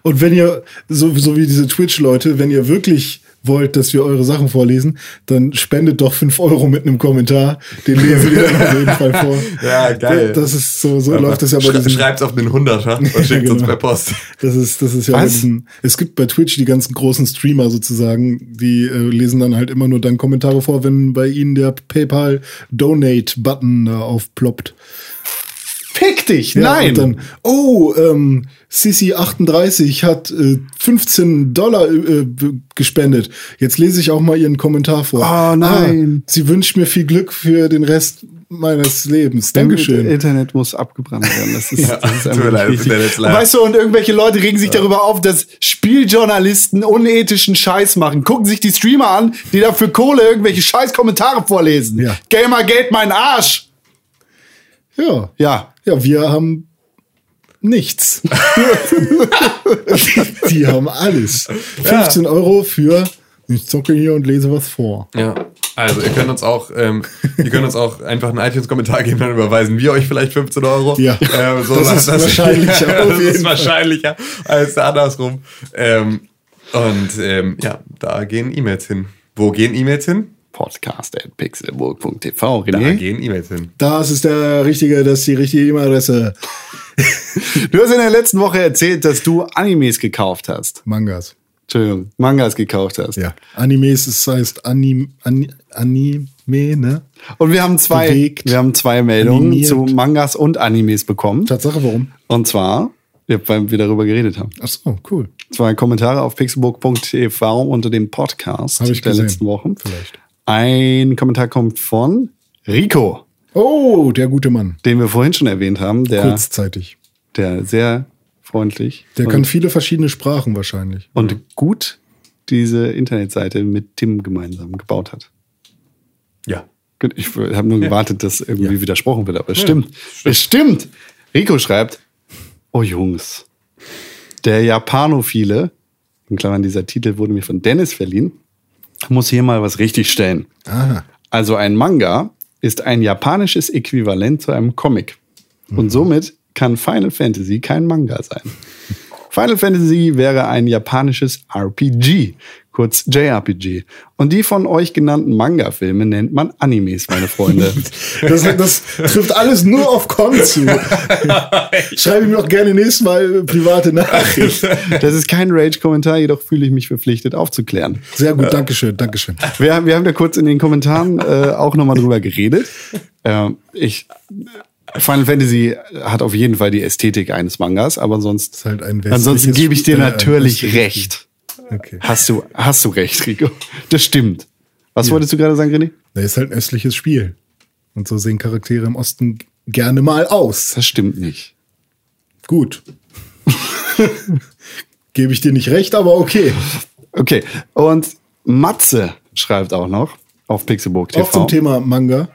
Und wenn ihr, so, so wie diese Twitch-Leute, wenn ihr wirklich wollt, dass wir eure Sachen vorlesen, dann spendet doch 5 Euro mit einem Kommentar. Den lesen wir dann auf jeden Fall vor. Ja, geil. Das ist so, so läuft das ja bei diesen, Schreibt's auf den Hunderter und schickt genau. uns per Post. das ist, das ist ja Was? diesen, es gibt bei Twitch die ganzen großen Streamer sozusagen, die äh, lesen dann halt immer nur dann Kommentare vor, wenn bei ihnen der PayPal Donate Button da aufploppt. Fick dich! Ja, Nein! Dann, oh, ähm, Sissi38 hat äh, 15 Dollar äh, b- gespendet. Jetzt lese ich auch mal ihren Kommentar vor. Oh, nein. Ah, sie wünscht mir viel Glück für den Rest meines Lebens. Das Dankeschön. Internet muss abgebrannt werden. Das ist, Ja, das ist einfach leid, das Internet weißt du, und irgendwelche Leute regen sich darüber auf, dass Spieljournalisten unethischen Scheiß machen. Gucken sich die Streamer an, die da für Kohle irgendwelche scheiß Kommentare vorlesen. Ja. Gamergate mein Arsch! Ja. Ja. Ja, wir haben nichts. die haben alles. 15 Euro für ich zocke hier und lese was vor. Ja. Also ihr könnt uns auch, ähm, ihr könnt uns auch einfach einen iTunes-Kommentar geben, dann überweisen wir euch vielleicht 15 Euro. Ja. ähm, so Das ist wahrscheinlicher, Ja, auf das ist wahrscheinlicher als andersrum. Ähm, und ähm, ja, da gehen E-Mails hin. Wo gehen E-Mails hin? Podcast at pixelburg.tv. Da gehen E-Mails hin. Das ist der richtige, das ist die richtige E-Mail-Adresse. Du hast in der letzten Woche erzählt, dass du Animes gekauft hast. Mangas. Entschuldigung, Mangas gekauft hast. Ja. Animes, es heißt Anim, Ani, Anime, ne? Und wir haben zwei, Bewegt. wir haben zwei Meldungen Animiert. zu Mangas und Animes bekommen. Tatsache, warum? Und zwar, weil wir darüber geredet haben. Ach so, cool. Zwei Kommentare auf pixelburg.tv unter dem Podcast Habe ich der gesehen. letzten Wochen. Vielleicht. Ein Kommentar kommt von Rico, Oh, der gute Mann. den wir vorhin schon erwähnt haben, der, Kurzzeitig. der sehr freundlich Der kann viele verschiedene Sprachen wahrscheinlich. und gut diese Internetseite mit Tim gemeinsam gebaut hat. Ja. Ich habe nur gewartet, dass irgendwie widersprochen wird, aber es stimmt. Es stimmt. Rico schreibt, oh Jungs, der Japanophile, in Klammern dieser Titel wurde mir von Dennis verliehen, muss hier mal was richtig stellen. Aha. Also ein Manga ist ein japanisches Äquivalent zu einem Comic. Und somit kann Final Fantasy kein Manga sein. Final Fantasy wäre ein japanisches RPG, kurz JRPG. Und die von euch genannten Manga-Filme nennt man Animes, meine Freunde. Das, das trifft alles nur auf Con zu. Schreibe ihm doch gerne nächstes Mal private Nachricht. Das ist kein Rage-Kommentar, jedoch fühle ich mich verpflichtet aufzuklären. Sehr gut, Dankeschön, Dankeschön. Wir, haben- wir haben da kurz in den Kommentaren äh, auch nochmal drüber geredet. Äh, ich, Final Fantasy hat auf jeden Fall die Ästhetik eines Mangas, aber sonst, halt ansonsten gebe ich dir äh, natürlich recht. Okay. Hast du, hast du recht, Rico. Das stimmt. Was wolltest du gerade sagen, René? Das ist halt ein östliches Spiel. Und so sehen Charaktere im Osten gerne mal aus. Das stimmt nicht. Gut. Gebe ich dir nicht recht, aber okay. Okay, und Matze schreibt auch noch auf Pixelburg TV. Auch zum Thema Manga.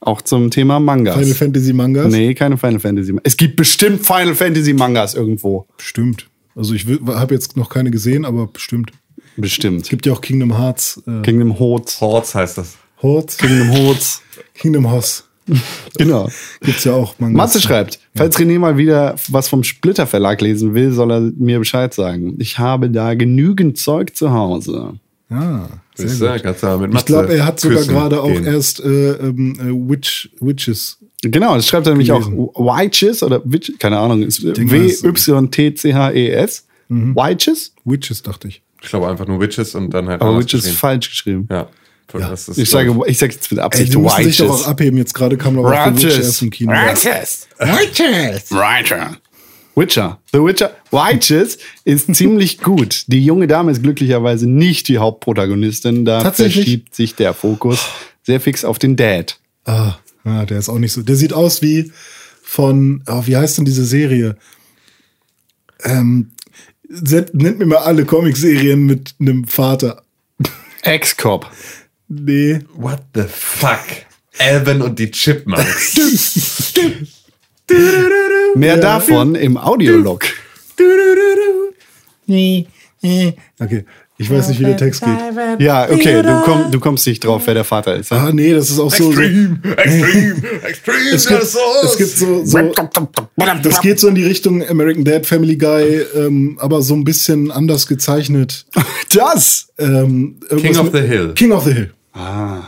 Auch zum Thema Mangas. Final Fantasy Mangas. Nee, keine Final Fantasy. Es gibt bestimmt Final Fantasy Mangas irgendwo. Bestimmt. Also ich habe jetzt noch keine gesehen, aber bestimmt. Bestimmt. Es gibt ja auch Kingdom Hearts. Äh, Kingdom Hearts. Horts heißt das. Hearts. Kingdom Hearts. Kingdom Hearts. Genau. Gibt's ja auch Mangas. Matze schreibt, falls René mal wieder was vom Splitter Verlag lesen will, soll er mir Bescheid sagen. Ich habe da genügend Zeug zu Hause. Ah, sehr gut. mit Ich glaube, er hat sogar gerade auch erst äh, ähm, äh, Witch, Witches. Genau, das schreibt er nämlich Gelesen. auch Witches oder Witch, keine Ahnung, ist denke mal, es- W-Y-T-C-H-E-S. Witches? Witches, dachte ich. Ich glaube einfach nur Witches und dann halt. Aber Witches geschrieben. falsch geschrieben. Ja. Ja. Das ist, Ich sage, ich sage jetzt mit Ey, Absicht die mussten sich doch auch Witches. abheben. Jetzt gerade kam noch auch The Witch erst im Kino. Witches. Witches. Witcher. Witcher. The Witcher. Witches ist ziemlich gut. Die junge Dame ist glücklicherweise nicht die Hauptprotagonistin. Da verschiebt sich der Fokus sehr fix auf den Dad. Ah, ah, der ist auch nicht so. Der sieht aus wie von, oh, wie heißt denn diese Serie? Ähm, nennt mir mal alle Comicserien mit einem Vater. Ex-Cop. Nee. What the fuck? Alvin und die Chipmunks. Mehr davon im Audiolog. Okay. Ich weiß nicht, wie der Text geht. Ja, okay, du, komm, du kommst nicht drauf, wer der Vater ist. Ah, nee, das ist auch so. so Extreme, extreme, extreme. es, gibt, es gibt so, so. Das geht so in die Richtung American Dad, Family Guy, ähm, aber so ein bisschen anders gezeichnet. Das! Ähm, King of mit- the Hill. King of the Hill.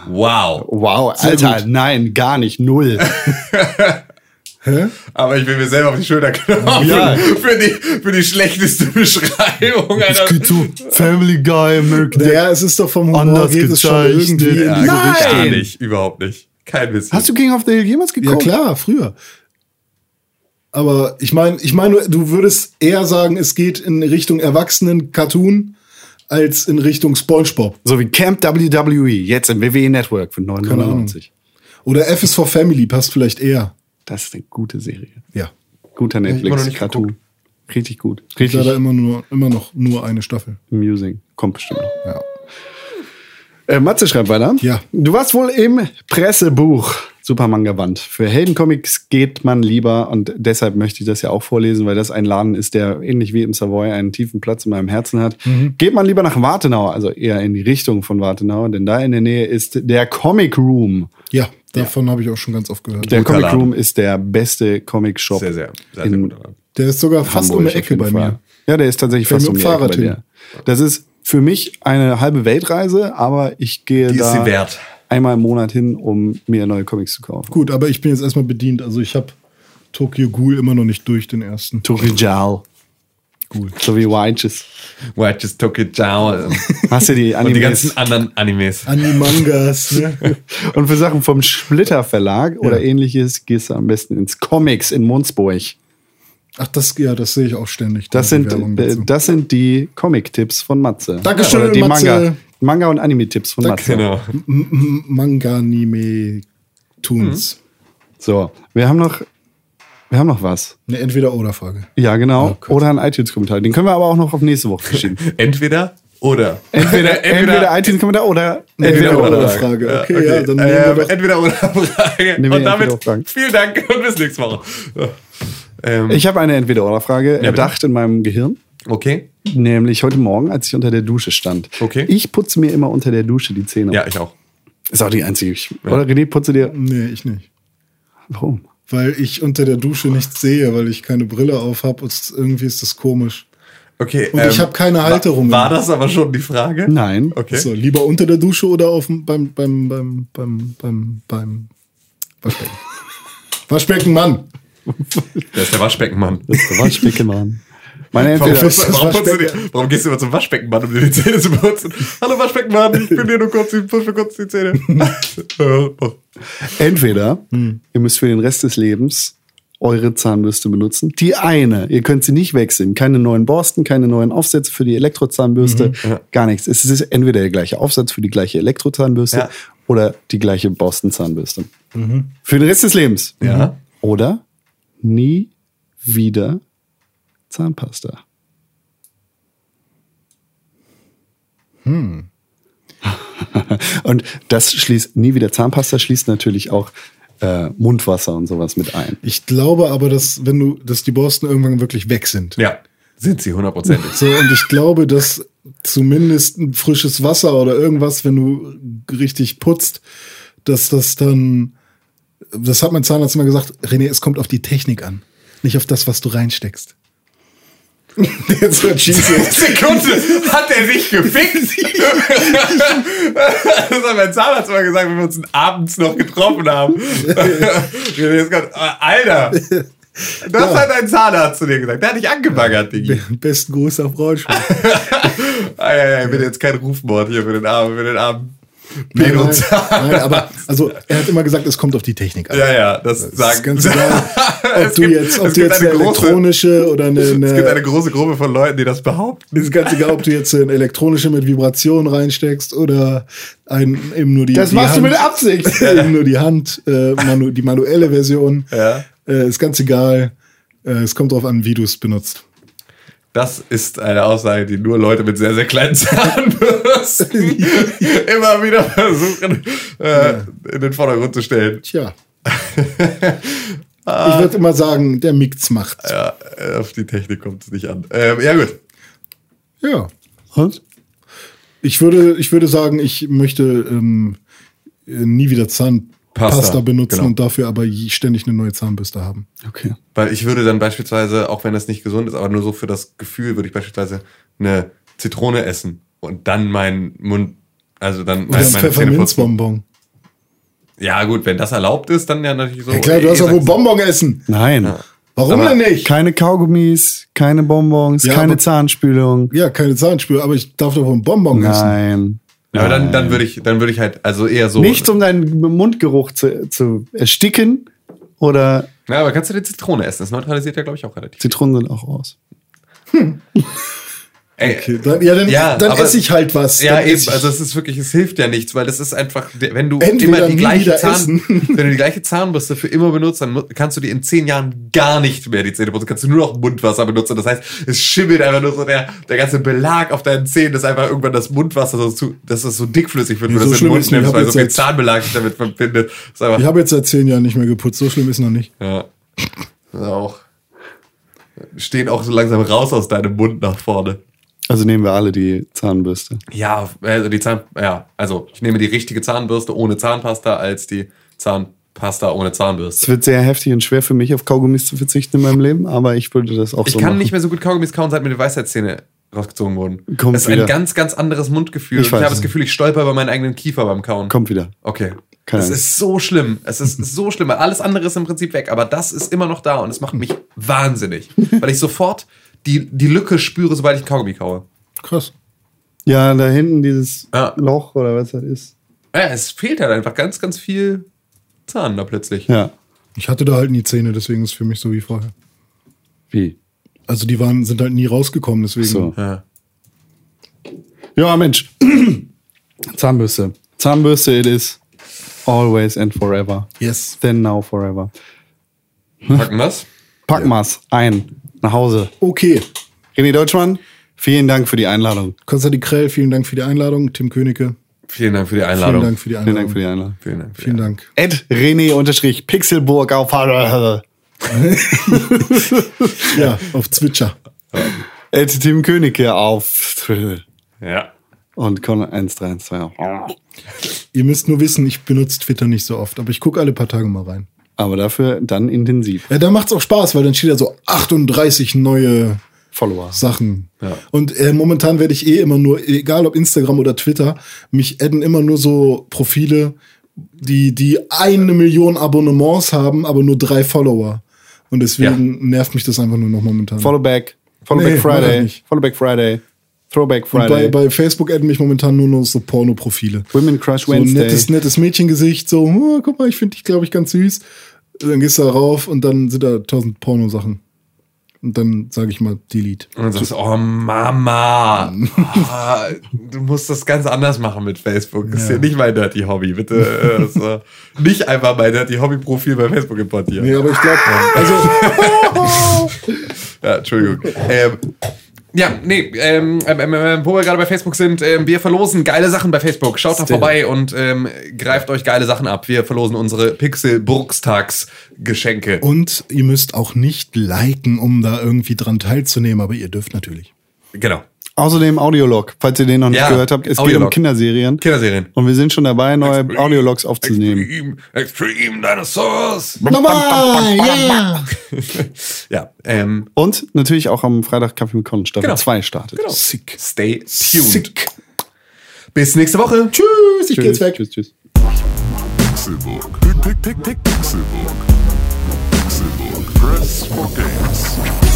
Wow. Wow, Sehr Alter, nein, gar nicht, null. Hä? Aber ich will mir selber auf die Schulter klopfen. Ja. Für, die, für die schlechteste Beschreibung einer. so Family Guy, American Ja, es ist doch vom Humor Anders geht es schon irgendwie in Ja, diese Nein! Richtung. Gar nicht, überhaupt nicht. Kein Wissen. Hast du King of the Hill jemals Ja geguckt? klar, früher. Aber ich meine, ich meine, du würdest eher sagen, es geht in Richtung Erwachsenen-Cartoon als in Richtung SpongeBob. So wie Camp WWE, jetzt im WWE Network für 9,99. Oder F is for Family passt vielleicht eher. Das ist eine gute Serie. Ja. Guter immer noch Netflix, nicht. Richtig gut. Richtig. Leider immer nur, immer noch nur eine Staffel. amusing. Kommt bestimmt noch. Ja. Äh, Matze schreibt weiter. Ja. Du warst wohl im Pressebuch Super Manga Wand. Für Heldencomics geht man lieber und deshalb möchte ich das ja auch vorlesen, weil das ein Laden ist, der ähnlich wie im Savoy einen tiefen Platz in meinem Herzen hat. Geht man lieber nach Wartenau, also eher in die Richtung von Wartenau, denn da in der Nähe ist der Comic Room. Ja, davon habe ich auch schon ganz oft gehört. Der Comic Laden. Room ist der beste Comic Shop. Sehr, sehr, sehr, sehr in. Der ist sogar fast Hamburg um die Ecke bei Fall. mir. Ja, der ist tatsächlich fast um die dem Ecke bei Fahrrad hin. dir. Das ist für mich eine halbe Weltreise, aber ich gehe Die ist da sie wert. einmal im Monat hin, um mir neue Comics zu kaufen. Gut, aber ich bin jetzt erstmal bedient. Also ich habe Tokyo Ghoul immer noch nicht durch, den ersten. Torijal. Ghoul. So wie. Why just took it down. Hast du die Und die Animes? ganzen anderen Animes. Animangas, ne? Und für Sachen vom Splitter Verlag oder ähnliches gehst du am besten ins Comics in Munzburg. Ach, das, ja, das sehe ich auch ständig. Das sind, äh, das sind die Comic-Tipps von Matze. Dankeschön, Oder die Matze. Manga, Manga und Anime-Tipps von Matze. Genau. Manga-Anime-Tunes. So, wir haben noch, wir haben noch was. Eine Entweder-Oder-Frage. Ja, genau. Oh oder ein iTunes-Kommentar. Den können wir aber auch noch auf nächste Woche verschieben. Entweder oder. Entweder, entweder iTunes-Kommentar oder entweder, Entweder- oder. oder. Frage. Okay, ja, dann nehmen ähm, wir doch- Entweder oder Frage. Nehmen wir Und damit vielen Dank und bis nächste Woche. Ja. Ähm, Ich habe eine Entweder-oder-Frage erdacht in meinem Gehirn. okay. Nämlich heute Morgen, als ich unter der Dusche stand. Okay. Ich putze mir immer unter der Dusche die Zähne. Ja, ich auch. Ist auch die einzige. Ich, Oder René, putze dir. Nee, ich nicht. Warum? Weil ich unter der Dusche nichts sehe, weil ich keine Brille auf habe. Irgendwie ist das komisch. Okay. Und ich hab keine Halterung. War, war das aber schon die Frage? Nein. Okay. So, lieber unter der Dusche oder auf dem, beim, beim, beim, beim, beim, beim Waschbecken. Waschbecken, Mann. Das ist der Waschbeckenmann. Das ist der Waschbeckenmann. Meine Warum, entweder. das warum, du warum gehst du immer zum Waschbeckenmann, um dir die Zähne zu putzen? Hallo Waschbeckenmann, ich bin hier nur kurz, ich putze kurz die Zähne. Entweder ihr müsst für den Rest des Lebens eure Zahnbürste benutzen. Die eine, ihr könnt sie nicht wechseln. Keine neuen Borsten, keine neuen Aufsätze für die Elektrozahnbürste, gar nichts. Es ist entweder der gleiche Aufsatz für die gleiche Elektrozahnbürste Ja. oder die gleiche Borstenzahnbürste. Für den Rest des Lebens. Ja. Oder nie wieder Zahnpasta. Und das schließt nie wieder Zahnpasta schließt natürlich auch äh, Mundwasser und sowas mit ein. Ich glaube aber, dass, wenn du, dass die Borsten irgendwann wirklich weg sind. Ja, sind sie hundertprozentig. So, und ich glaube, dass zumindest ein frisches Wasser oder irgendwas, wenn du richtig putzt, dass das dann, das hat mein Zahnarzt immer gesagt, René, es kommt auf die Technik an, nicht auf das, was du reinsteckst. Jetzt wird cheesy. Sekunde, hat er sich gefickt? das hat mein Zahnarzt mal gesagt, wenn wir uns abends noch getroffen haben. Alter, das hat dein Zahnarzt zu dir gesagt. Der hat dich angebaggert, Digi. Besten Gruß auf Braunschweig. Eieiei, bitte jetzt kein Rufmord hier für den armen, für den armen Nein, nein, nein, aber also er hat immer gesagt, es kommt auf die Technik an. Ja, ja, das, Das sagen ist ganz egal, ob du gibt- jetzt, ob du jetzt eine eine große- elektronische oder eine, Es gibt eine eine große Gruppe von Leuten, die das behaupten. ist ganz egal, ob du jetzt eine elektronische mit Vibration reinsteckst oder ein, eben nur die Das die machst du Hand, mit Absicht. eben nur die Hand, äh, manu, die manuelle Version. Ja. Äh, ist ganz egal. Äh, es kommt darauf an, wie du es benutzt. Das ist eine Aussage, die nur Leute mit sehr, sehr kleinen Zahnbürsten immer wieder versuchen, äh, in den Vordergrund zu stellen. Tja. ich würde immer sagen, der Mix macht's. Ja, äh, auf die Technik kommt es nicht an. Ähm, ja, gut. Ja. Und? Ich würde, ich würde sagen, ich möchte ähm, äh, nie wieder Zahnpasta Pasta, benutzen genau. und dafür aber ständig eine neue Zahnbürste haben. Okay. Weil ich würde dann beispielsweise, auch wenn das nicht gesund ist, aber nur so für das Gefühl, würde ich beispielsweise eine Zitrone essen und dann meinen Mund, also dann Oder das meine. Pfefferminzbonbon. Ja, gut, wenn das erlaubt ist, dann ja natürlich so. Ja klar, du hast doch wohl Bonbon essen. Nein. Warum Aber denn nicht? Keine Kaugummis, keine Bonbons, Ja, keine aber- Zahnspülung. Ja, keine Zahnspür, aber ich darf doch wohl einen Bonbon essen. Nein. Ja, aber dann, dann würde ich, dann würde ich halt, also eher so. Nicht um deinen Mundgeruch zu, zu ersticken oder Ja, aber kannst du die Zitrone essen? Das neutralisiert ja, glaube ich, auch relativ. Zitronen sind auch aus. Ey, Okay, dann, ja, dann, Ja, dann aber- esse ich halt was. Ja, eben. ich- Also es ist wirklich, es hilft ja nichts, weil das ist einfach, wenn du Entweder immer die gleiche Zahn, wenn du die gleiche Zahnbürste für immer benutzt, dann kannst du die in zehn Jahren gar nicht mehr die Zähne putzen. Kannst du nur noch Mundwasser benutzen. Das heißt, es schimmelt einfach nur so der, der ganze Belag auf deinen Zähnen, ist einfach irgendwann das Mundwasser so zu, dass es so dickflüssig wird, wenn So du das in den Mund. Ich nimmst, weil so viel Zahnbelag sich damit verbindet. Das einfach, ich habe jetzt seit zehn Jahren nicht mehr geputzt. So schlimm ist noch nicht. ja. Das ist auch, stehen auch so langsam raus aus deinem Mund nach vorne. Also nehmen wir alle die Zahnbürste. Ja, also die Zahn, ja, also ich nehme die richtige Zahnbürste ohne Zahnpasta als die Zahnpasta ohne Zahnbürste. Es wird sehr heftig und schwer für mich, auf Kaugummis zu verzichten in meinem Leben, aber ich würde das auch Ich so kann machen. nicht mehr so gut Kaugummis kauen, seit mir die Weisheitszähne rausgezogen wurden. Kommt das ist wieder. ein ganz, ganz anderes Mundgefühl. Ich Ich, habe das Gefühl, ich stolper über meinen eigenen Kiefer beim Kauen. Kommt wieder. Okay. Keine Es ist so schlimm. Es ist so schlimm. Alles andere ist im Prinzip weg, aber das ist immer noch da und es macht mich wahnsinnig. Weil ich sofort die, die Lücke spüre, sobald ich Kaugummi kaue. Krass. Ja, da hinten dieses Ja. Loch oder was das ist. Ja, es fehlt halt einfach ganz, ganz viel Zahn da plötzlich. Ja. Ich hatte da halt nie Zähne, deswegen ist es für mich so wie vorher. Wie? Also die waren, sind halt nie rausgekommen, deswegen. So. Ja. Ja, Mensch. Zahnbürste. Zahnbürste it is. Always and forever. Yes. Then now forever. Packen wir's? Packen wir's ein. Nach Hause. Okay. René Deutschmann, vielen Dank für die Einladung. Konstantin Krell, vielen Dank für die Einladung. Tim Königke, Vielen Dank für die vielen Einladung. Dank für die Vielen Einladung. Dank für die Einladung. Vielen Dank. für die Vielen Dank. Ed René unterstrich Pixelburg auf Ja, auf Twitcher. Ed Tim Königke auf Twitter. Ja. Und Con 1312. Ihr müsst nur wissen, ich benutze Twitter nicht so oft, aber ich gucke alle paar Tage mal rein. Aber dafür dann intensiv. Ja, da macht's auch Spaß, weil dann steht da so 38 neue Follower. Sachen. Ja. Und äh, momentan werde ich eh immer nur, egal ob Instagram oder Twitter, mich adden immer nur so Profile, die, die eine Million Abonnements haben, aber nur drei Follower. Und deswegen nervt mich das einfach nur noch momentan. Followback. Followback Nee, Friday. Followback Friday. Throwback Und bei, Friday. bei Facebook adden mich momentan nur noch so Porno-Profile. Women Crush So ein Wednesday. nettes, nettes Mädchengesicht, so, oh, guck mal, ich finde dich, glaube ich, ganz süß. Dann gehst du da rauf und dann sind da tausend Pornosachen. Und dann sage ich mal Delete. Und dann sagst du, oh Mama, ah, du musst das ganz anders machen mit Facebook. Das ist ja nicht mein Dirty Hobby. Bitte äh, nicht einfach mein Dirty Hobby-Profil bei Facebook importieren. Nee, aber ich glaube, also, Ja, Entschuldigung. Ähm, ja, nee, ähm, ähm, ähm, ähm, wo wir gerade bei Facebook sind, ähm, wir verlosen geile Sachen bei Facebook. Schaut da Still. vorbei und ähm, greift euch geile Sachen ab. Wir verlosen unsere Pixel-Burgstags-Geschenke. und ihr müsst auch nicht liken, um da irgendwie dran teilzunehmen, aber ihr dürft natürlich. Genau. Außerdem Audiolog, falls ihr den noch nicht Ja, gehört habt. Es geht um Audiolog. Kinderserien. Kinderserien. Und wir sind schon dabei, neue Audiologs aufzunehmen. Extreme, Extreme Dinosaurs. Nochmal, yeah! ja, ähm, Und natürlich auch am Freitag Kaffee mit Con Staffel Genau. 2 startet. genau. Sick. Stay tuned. Sick. Bis nächste Woche. Tschüss, ich geh jetzt Tschüss, weg. tschüss, tschüss. Pixelburg. Pick, pick, pick, pick, Pixelburg. Pixelburg. Press for games.